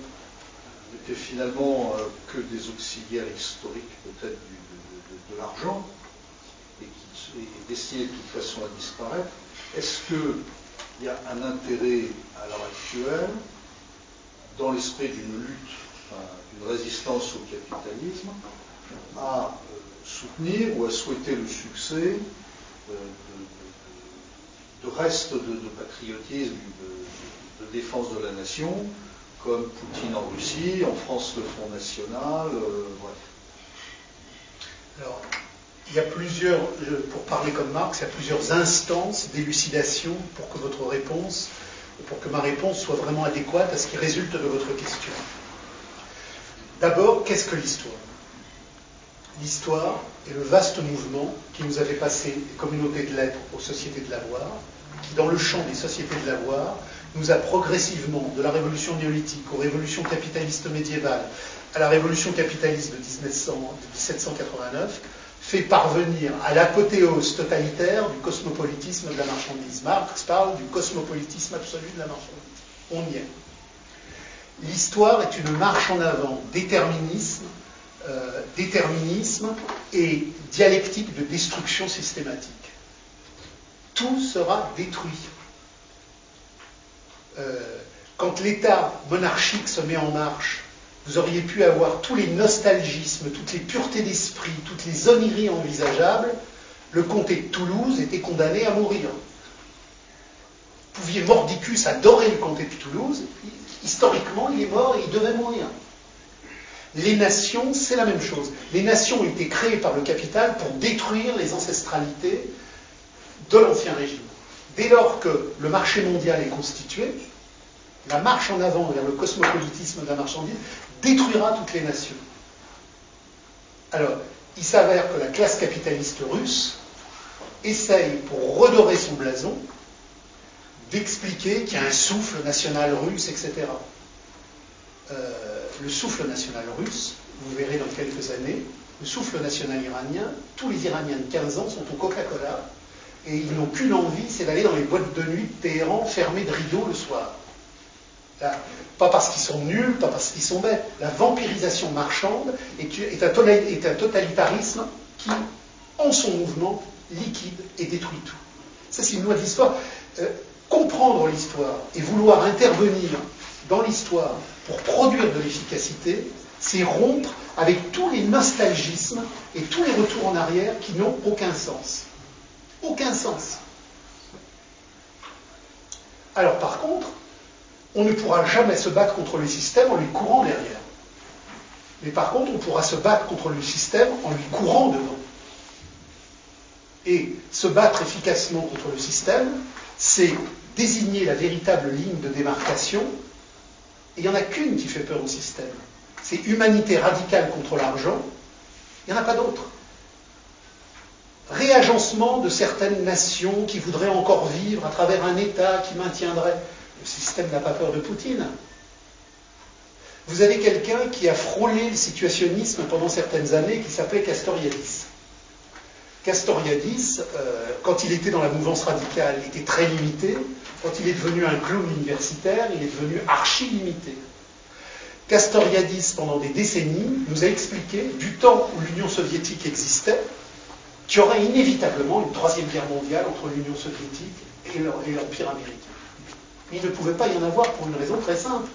n'étaient finalement que des auxiliaires historiques peut-être de, de l'argent, et est destiné de toute façon à disparaître, est-ce qu'il y a un intérêt à l'heure actuelle, dans l'esprit d'une lutte, d'une résistance au capitalisme, à euh, soutenir ou à souhaiter le succès euh, de, restes de, patriotisme, de, défense de la nation, comme Poutine en Russie, en France le Front National, euh, bref. Alors, il y a plusieurs, pour parler comme Marx, il y a plusieurs instances d'élucidation pour que votre réponse, pour que ma réponse soit vraiment adéquate à ce qui résulte de votre question. D'abord, qu'est-ce que l'histoire? L'histoire est le vaste mouvement qui nous avait passé des communautés de lettres aux sociétés de l'avoir, qui, dans le champ des sociétés de l'avoir, nous a progressivement, de la révolution néolithique aux révolutions capitalistes médiévales, à la révolution capitaliste de, 1789, fait parvenir à l'apothéose totalitaire du cosmopolitisme de la marchandise. Marx parle du cosmopolitisme absolu de la marchandise. On y est. L'histoire est une marche en avant, déterminisme, euh, déterminisme et dialectique de destruction systématique. Tout sera détruit. Euh, quand l'État monarchique se met en marche, vous auriez pu avoir tous les nostalgismes, toutes les puretés d'esprit, toutes les onneries envisageables. Le comté de Toulouse était condamné à mourir. Vous pouviez Mordicus adorer le comté de Toulouse. Historiquement, il est mort et il devait mourir. Les nations, c'est la même chose. Les nations ont été créées par le capital pour détruire les ancestralités de l'ancien régime. Dès lors que le marché mondial est constitué, la marche en avant vers le cosmopolitisme de la marchandise détruira toutes les nations. Alors, il s'avère que la classe capitaliste russe essaye, pour redorer son blason, d'expliquer qu'il y a un souffle national russe, etc. Euh, le souffle national russe, vous verrez dans quelques années, le souffle national iranien, tous les Iraniens de 15 ans sont au Coca-Cola et ils n'ont qu'une envie, c'est d'aller dans les boîtes de nuit de Téhéran fermées de rideaux le soir. Pas parce qu'ils sont nuls, pas parce qu'ils sont bêtes. La vampirisation marchande est, un, totalitarisme qui, en son mouvement, liquide et détruit tout. Ça, c'est une loi de. Euh, comprendre l'histoire et vouloir intervenir dans l'histoire pour produire de l'efficacité, c'est rompre avec tous les nostalgismes et tous les retours en arrière qui n'ont aucun sens. Aucun sens. Alors par contre, on ne pourra jamais se battre contre le système en lui courant derrière. Mais par contre, on pourra se battre contre le système en lui courant devant. Et se battre efficacement contre le système, c'est désigner la véritable ligne de démarcation il n'y en a qu'une qui fait peur au système. C'est humanité radicale contre l'argent. Il n'y en a pas d'autre. Réagencement de certaines nations qui voudraient encore vivre à travers un État qui maintiendrait. Le système n'a pas peur de Poutine. Vous avez quelqu'un qui a frôlé le situationnisme pendant certaines années qui s'appelait Castoriadis. Castoriadis, euh, quand il était dans la mouvance radicale, était très limité. Quand il est devenu un clown universitaire, il est devenu archi-limité. Castoriadis, pendant des décennies, nous a expliqué, du temps où l'Union soviétique existait, qu'il y aurait inévitablement une troisième guerre mondiale entre l'Union soviétique et l'Empire américain. Il ne pouvait pas y en avoir pour une raison très simple.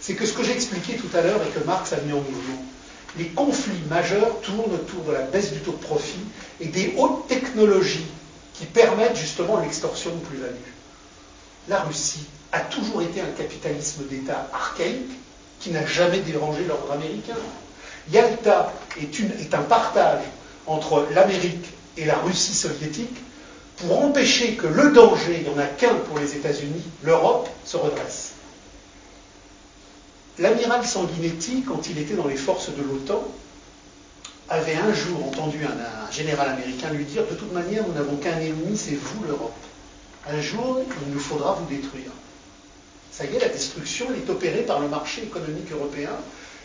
C'est que ce que j'ai expliqué tout à l'heure et que Marx a mis en mouvement, les conflits majeurs tournent autour de la baisse du taux de profit et des hautes technologies qui permettent justement l'extorsion de plus-value. La Russie a toujours été un capitalisme d'État archaïque qui n'a jamais dérangé l'ordre américain. Yalta est, est un partage entre l'Amérique et la Russie soviétique pour empêcher que le danger, il n'y en a qu'un pour les États-Unis, l'Europe, se redresse. L'amiral Sanguinetti, quand il était dans les forces de l'OTAN, avait un jour entendu un, général américain lui dire De toute manière, nous n'avons qu'un ennemi, c'est vous, l'Europe. Un jour, il nous faudra vous détruire. Ça y est, la destruction, est opérée par le marché économique européen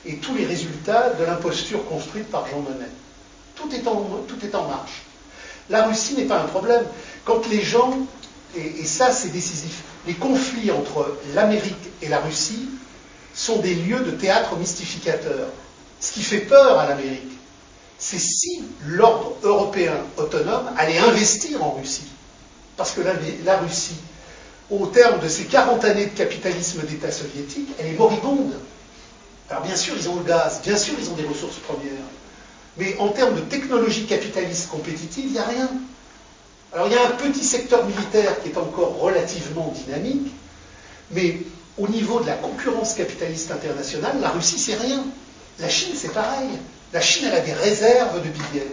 et tous les résultats de l'imposture construite par Jean Monnet. Tout est en marche. La Russie n'est pas un problème. Quand les gens, et ça c'est décisif, les conflits entre l'Amérique et la Russie sont des lieux de théâtre mystificateur. Ce qui fait peur à l'Amérique, c'est si l'ordre européen autonome allait investir en Russie. Parce que la, Russie, au terme de ces 40 années de capitalisme d'État soviétique, elle est moribonde. Alors bien sûr, ils ont le gaz, bien sûr, ils ont des ressources premières. Mais en termes de technologie capitaliste compétitive, il n'y a rien. Alors il y a un petit secteur militaire qui est encore relativement dynamique, mais au niveau de la concurrence capitaliste internationale, la Russie, c'est rien. La Chine, c'est pareil. La Chine, elle a des réserves de billets.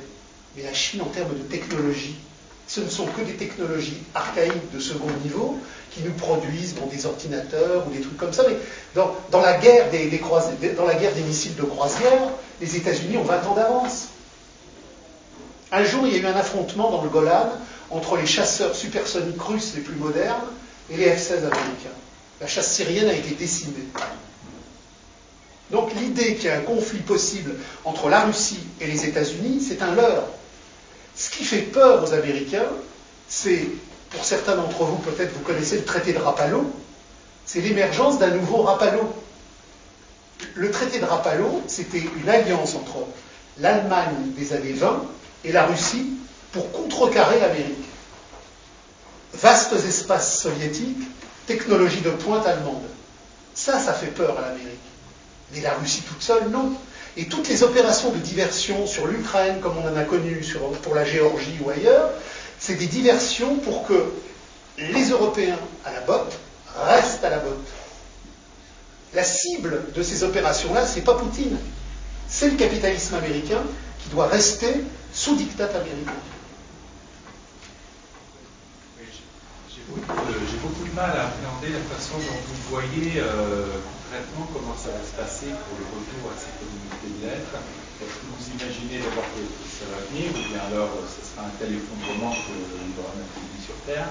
Mais la Chine, en termes de technologie, ce ne sont que des technologies archaïques de second niveau qui nous produisent des ordinateurs ou des trucs comme ça. Mais dans, la, guerre des, missiles de croisière, les États-Unis ont 20 ans d'avance. Un jour, il y a eu un affrontement dans le Golan entre les chasseurs supersoniques russes les plus modernes et les F-16 américains. La chasse syrienne a été décimée. Donc l'idée qu'il y a un conflit possible entre la Russie et les États-Unis, c'est un leurre. Ce qui fait peur aux Américains, c'est, pour certains d'entre vous, peut-être vous connaissez le traité de Rapallo, c'est l'émergence d'un nouveau Rapallo. Le traité de Rapallo, c'était une alliance entre l'Allemagne des années 20 et la Russie pour contrecarrer l'Amérique. Vastes espaces soviétiques technologie de pointe allemande. Ça, ça fait peur à l'Amérique. Mais la Russie toute seule, non. Et toutes les opérations de diversion sur l'Ukraine, comme on en a connu pour la Géorgie ou ailleurs, c'est des diversions pour que les Européens à la botte restent à la botte. La cible de ces opérations-là, c'est pas Poutine, c'est le capitalisme américain qui doit rester sous dictat américain. J'ai beaucoup de mal à appréhender la façon dont vous voyez euh, concrètement comment ça va se passer pour le retour à cette Est-ce que vous imaginez d'abord que, ça va venir, ou bien alors euh, ce sera un tel effondrement qu'il y aura même plus sur Terre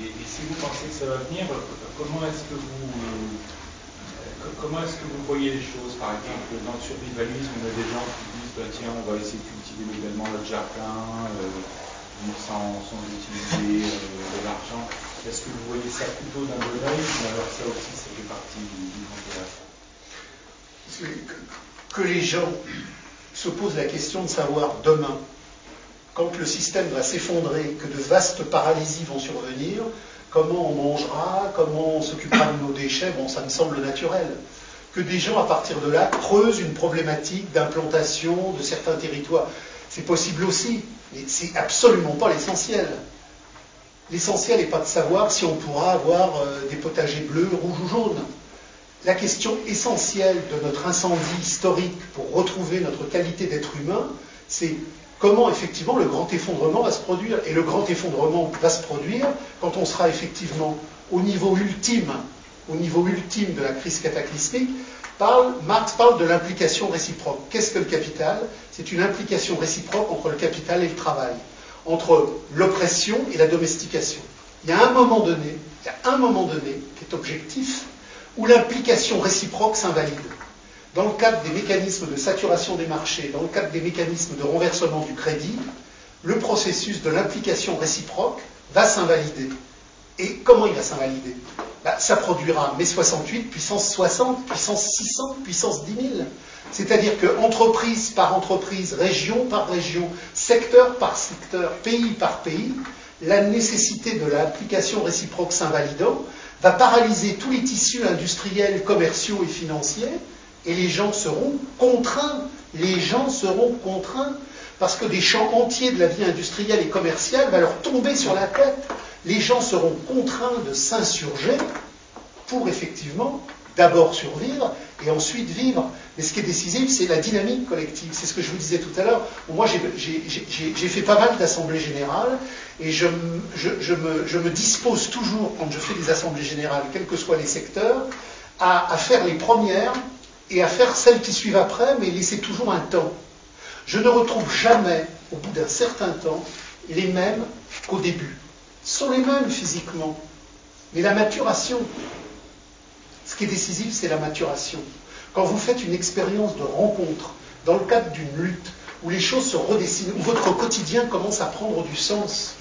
et, si vous pensez que ça va venir, comment est-ce que vous comment est-ce que vous voyez les choses Par exemple, dans le survivalisme, on a des gens qui disent bah, tiens, on va essayer de cultiver nouvellement notre jardin sans, utiliser euh, de l'argent. Est-ce que vous voyez ça plutôt d'un bon oeil ou alors ça aussi, ça fait partie du, du Que les gens se posent la question de savoir demain, quand le système va s'effondrer, que de vastes paralysies vont survenir, comment on mangera, comment on s'occupera de nos déchets, bon, ça me semble naturel. Que des gens, à partir de là, creusent une problématique d'implantation de certains territoires. C'est possible aussi. Mais c'est absolument pas l'essentiel. L'essentiel n'est pas de savoir si on pourra avoir euh, des potagers bleus, rouges ou jaunes. La question essentielle de notre incendie historique pour retrouver notre qualité d'être humain, c'est comment effectivement le grand effondrement va se produire. Et le grand effondrement va se produire quand on sera effectivement au niveau ultime, au niveau ultime de la crise cataclysmique, Marx parle de l'implication réciproque. Qu'est-ce que le capital? C'est une implication réciproque entre le capital et le travail, entre l'oppression et la domestication. Il y a un moment donné, il y a un moment donné qui est objectif, où l'implication réciproque s'invalide. Dans le cadre des mécanismes de saturation des marchés, dans le cadre des mécanismes de renversement du crédit, le processus de l'implication réciproque va s'invalider. Et comment il va s'invalider? Bah, Ça produira mai 68, puissance 60, puissance 600, puissance 10 000. C'est-à-dire que entreprise par entreprise, région par région, secteur par secteur, pays par pays, la nécessité de l'application réciproque s'invalidant va paralyser tous les tissus industriels, commerciaux et financiers, et les gens seront contraints, les gens seront contraints, parce que des champs entiers de la vie industrielle et commerciale vont leur tomber sur la tête. Les gens seront contraints de s'insurger pour effectivement d'abord survivre et ensuite vivre. Mais ce qui est décisif, c'est la dynamique collective. C'est ce que je vous disais tout à l'heure. Moi, j'ai fait pas mal d'assemblées générales et je, me, dispose toujours, quand je fais des assemblées générales, quels que soient les secteurs, à, faire les premières et à faire celles qui suivent après, mais laisser toujours un temps. Je ne retrouve jamais, au bout d'un certain temps, les mêmes qu'au début. Ce sont les mêmes physiquement, mais la maturation, qui est décisif, c'est la maturation. Quand vous faites une expérience de rencontre dans le cadre d'une lutte, où les choses se redessinent, où votre quotidien commence à prendre du sens,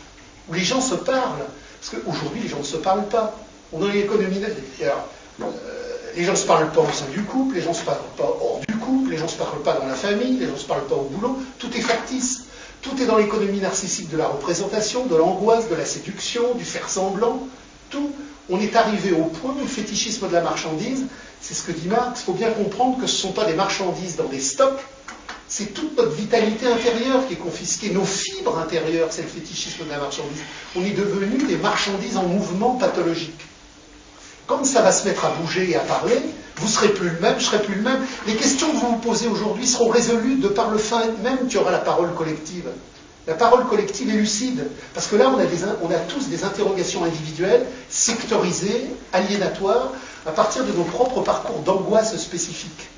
où les gens se parlent, parce qu'aujourd'hui les gens ne se parlent pas. On a l'économie. Euh, les gens ne se parlent pas au sein du couple, les gens ne se parlent pas hors du couple, les gens ne se parlent pas dans la famille, les gens ne se parlent pas au boulot, tout est factice. Tout est dans l'économie narcissique de la représentation, de l'angoisse, de la séduction, du faire semblant. Tout on est arrivé au point le fétichisme de la marchandise, c'est ce que dit Marx, il faut bien comprendre que ce ne sont pas des marchandises dans des stocks, c'est toute notre vitalité intérieure qui est confisquée, nos fibres intérieures, c'est le fétichisme de la marchandise. On est devenu des marchandises en mouvement pathologique. Comme ça va se mettre à bouger et à parler, vous ne serez plus le même, je serai plus le même. Les questions que vous vous posez aujourd'hui seront résolues de par le fait même qu'il y aura la parole collective. La parole collective est lucide, parce que là, on a, tous des interrogations individuelles, sectorisées, aliénatoires, à partir de nos propres parcours d'angoisse spécifiques.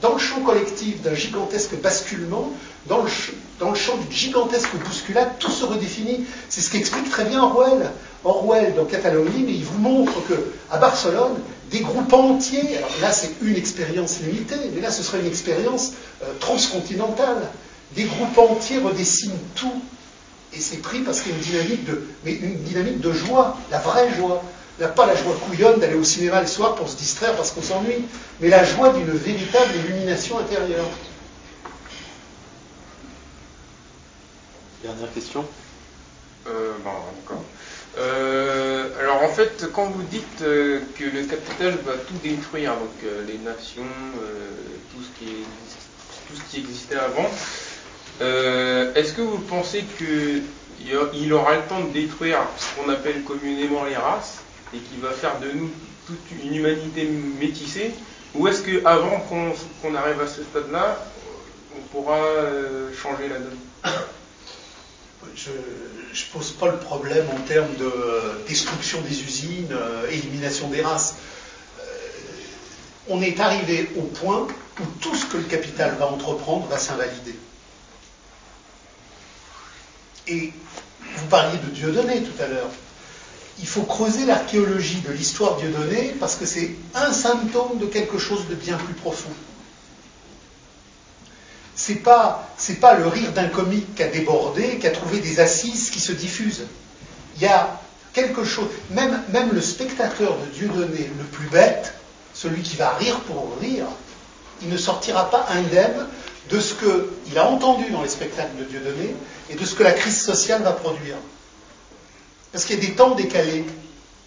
Dans le champ collectif d'un gigantesque basculement, dans le, champ d'une gigantesque bousculade, tout se redéfinit. C'est ce qu'explique très bien Orwell. Orwell, dans Catalogne, il vous montre que à Barcelone, des groupes entiers, là c'est une expérience limitée, mais là ce serait une expérience euh, transcontinentale, des groupes entiers redessinent tout. Et c'est pris parce qu'il y a une dynamique de, mais une dynamique de joie, la vraie joie. Pas la joie couillonne d'aller au cinéma le soir pour se distraire parce qu'on s'ennuie, mais la joie d'une véritable illumination intérieure. Dernière question euh, bon, d'accord. Euh, alors en fait, quand vous dites euh, que le capital va tout détruire, donc euh, les nations, tout ce qui tout ce qui existait avant, euh, est-ce que vous pensez qu'il aura le temps de détruire ce qu'on appelle communément les races et qu'il va faire de nous toute une humanité métissée? Ou est-ce qu'avant qu'on arrive à ce stade-là, on pourra euh, changer la donne? Je ne pose pas le problème en termes de destruction des usines, euh, élimination des races. on est arrivé au point où tout ce que le capital va entreprendre va s'invalider. Et vous parliez de Dieudonné tout à l'heure. Il faut creuser l'archéologie de l'histoire Dieudonné parce que c'est un symptôme de quelque chose de bien plus profond. C'est pas, c'est pas le rire d'un comique qui a débordé, qui a trouvé des assises qui se diffusent. Il y a quelque chose, même, même le spectateur de Dieudonné le plus bête, celui qui va rire pour rire, il ne sortira pas indemne de ce qu'il a entendu dans les spectacles de Dieudonné et de ce que la crise sociale va produire. Parce qu'il y a des temps décalés.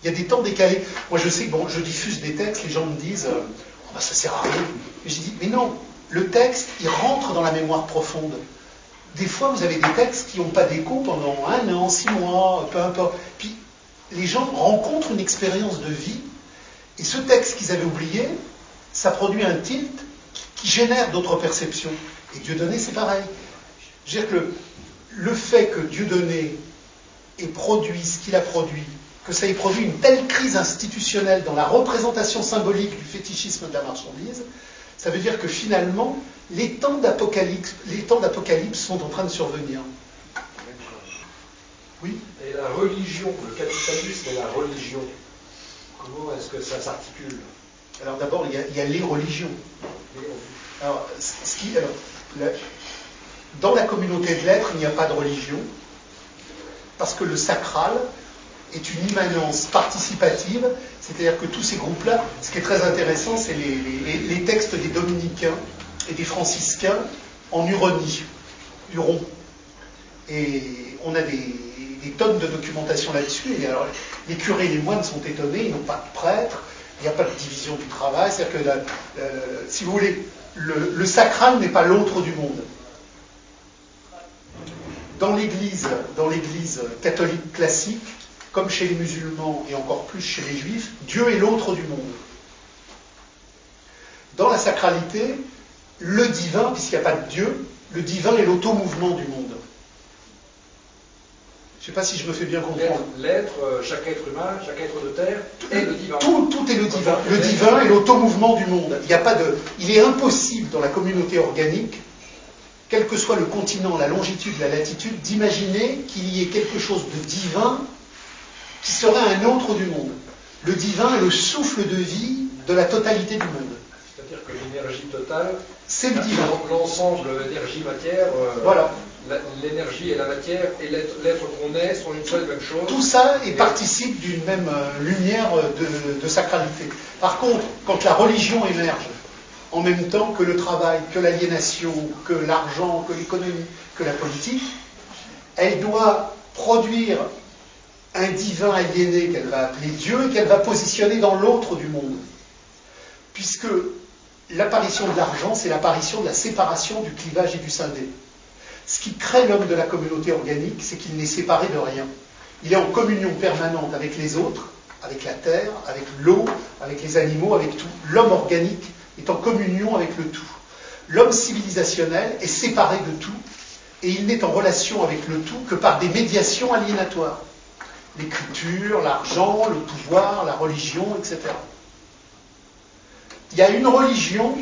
Il y a des temps décalés. Moi, je sais que bon, je diffuse des textes, les gens me disent euh, oh, bah, ça sert à rien. je dis mais non, le texte, il rentre dans la mémoire profonde. Des fois, vous avez des textes qui n'ont pas d'écho pendant un an, six mois, peu importe. Puis, les gens rencontrent une expérience de vie, et ce texte qu'ils avaient oublié, ça produit un tilt qui génère d'autres perceptions. Et Dieudonné, c'est pareil. Je veux dire que le, fait que Dieudonné ait produit ce qu'il a produit, que ça ait produit une telle crise institutionnelle dans la représentation symbolique du fétichisme de la marchandise, ça veut dire que finalement, les temps d'apocalypse, les temps d'apocalypse sont en train de survenir. Oui. Et la religion, le capitalisme et la religion, comment est-ce que ça s'articule? Alors d'abord, il, y, a les religions. Alors, Dans la communauté de l'être, il n'y a pas de religion, parce que le sacral est une immanence participative, c'est-à-dire que tous ces groupes-là, ce qui est très intéressant, c'est les, textes des dominicains et des franciscains en Huronie, Huron. Et on a des, tonnes de documentation là-dessus. Et alors, les curés et les moines sont étonnés, ils n'ont pas de prêtre, il n'y a pas de division du travail. C'est-à-dire que, si vous voulez, le sacral n'est pas l'autre du monde dans l'Église, dans l'Église catholique classique, comme chez les musulmans et encore plus chez les juifs, Dieu est l'autre du monde. Dans la sacralité, le divin, puisqu'il n'y a pas de Dieu, le divin est l'automouvement du monde. Je ne sais pas si je me fais bien comprendre. L'être, euh, chaque être humain, chaque être de terre est le divin. Tout, tout est le divin. Le divin est l'automouvement du monde. Il, n'y a pas de, il est impossible dans la communauté organique quel que soit le continent, la longitude, la latitude, d'imaginer qu'il y ait quelque chose de divin qui serait un autre du monde. Le divin est le souffle de vie de la totalité du monde. C'est-à-dire que l'énergie totale, c'est le divin. L'ensemble énergie-matière, euh, voilà. L'énergie et la matière et l'être qu'on est sont une seule même chose. Tout ça est participe d'une même euh, lumière de sacralité. Par contre, quand la religion émerge, en même temps que le travail, que l'aliénation, que l'argent, que l'économie, que la politique, elle doit produire un divin aliéné qu'elle va appeler Dieu et qu'elle va positionner dans l'autre du monde. Puisque l'apparition de l'argent, c'est l'apparition de la séparation du clivage et du scindé. Ce qui crée l'homme de la communauté organique, c'est qu'il n'est séparé de rien. Il est en communion permanente avec les autres, avec la terre, avec l'eau, avec les animaux, avec tout. L'homme organique est en communion avec le tout. L'homme civilisationnel est séparé de tout et il n'est en relation avec le tout que par des médiations aliénatoires. L'écriture, l'argent, le pouvoir, la religion, etc. Il y a une religion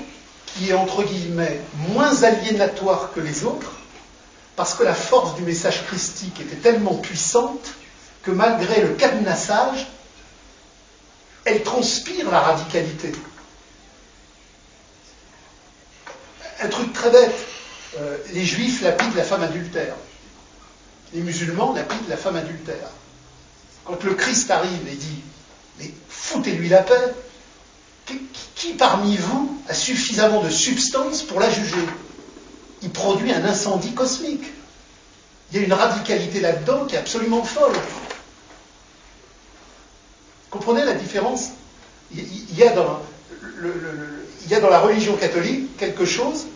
qui est entre guillemets moins aliénatoire que les autres, parce que la force du message christique était tellement puissante que malgré le cadenassage, elle transpire la radicalité. un truc très bête. Euh, les juifs lapident la femme adultère. Les musulmans lapident la femme adultère. Quand le Christ arrive et dit Mais foutez-lui la paix, qui, parmi vous a suffisamment de substance pour la juger? Il produit un incendie cosmique. Il y a une radicalité là-dedans qui est absolument folle. Comprenez la différence? Il y, a dans, la religion catholique quelque chose,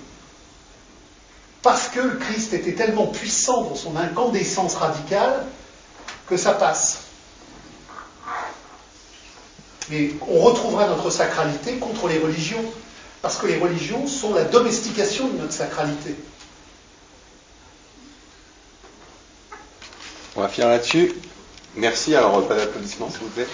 parce que le Christ était tellement puissant dans son incandescence radicale, que ça passe. Mais on retrouvera notre sacralité contre les religions, parce que les religions sont la domestication de notre sacralité. On va finir là-dessus. Merci, alors pas d'applaudissements s'il vous plaît.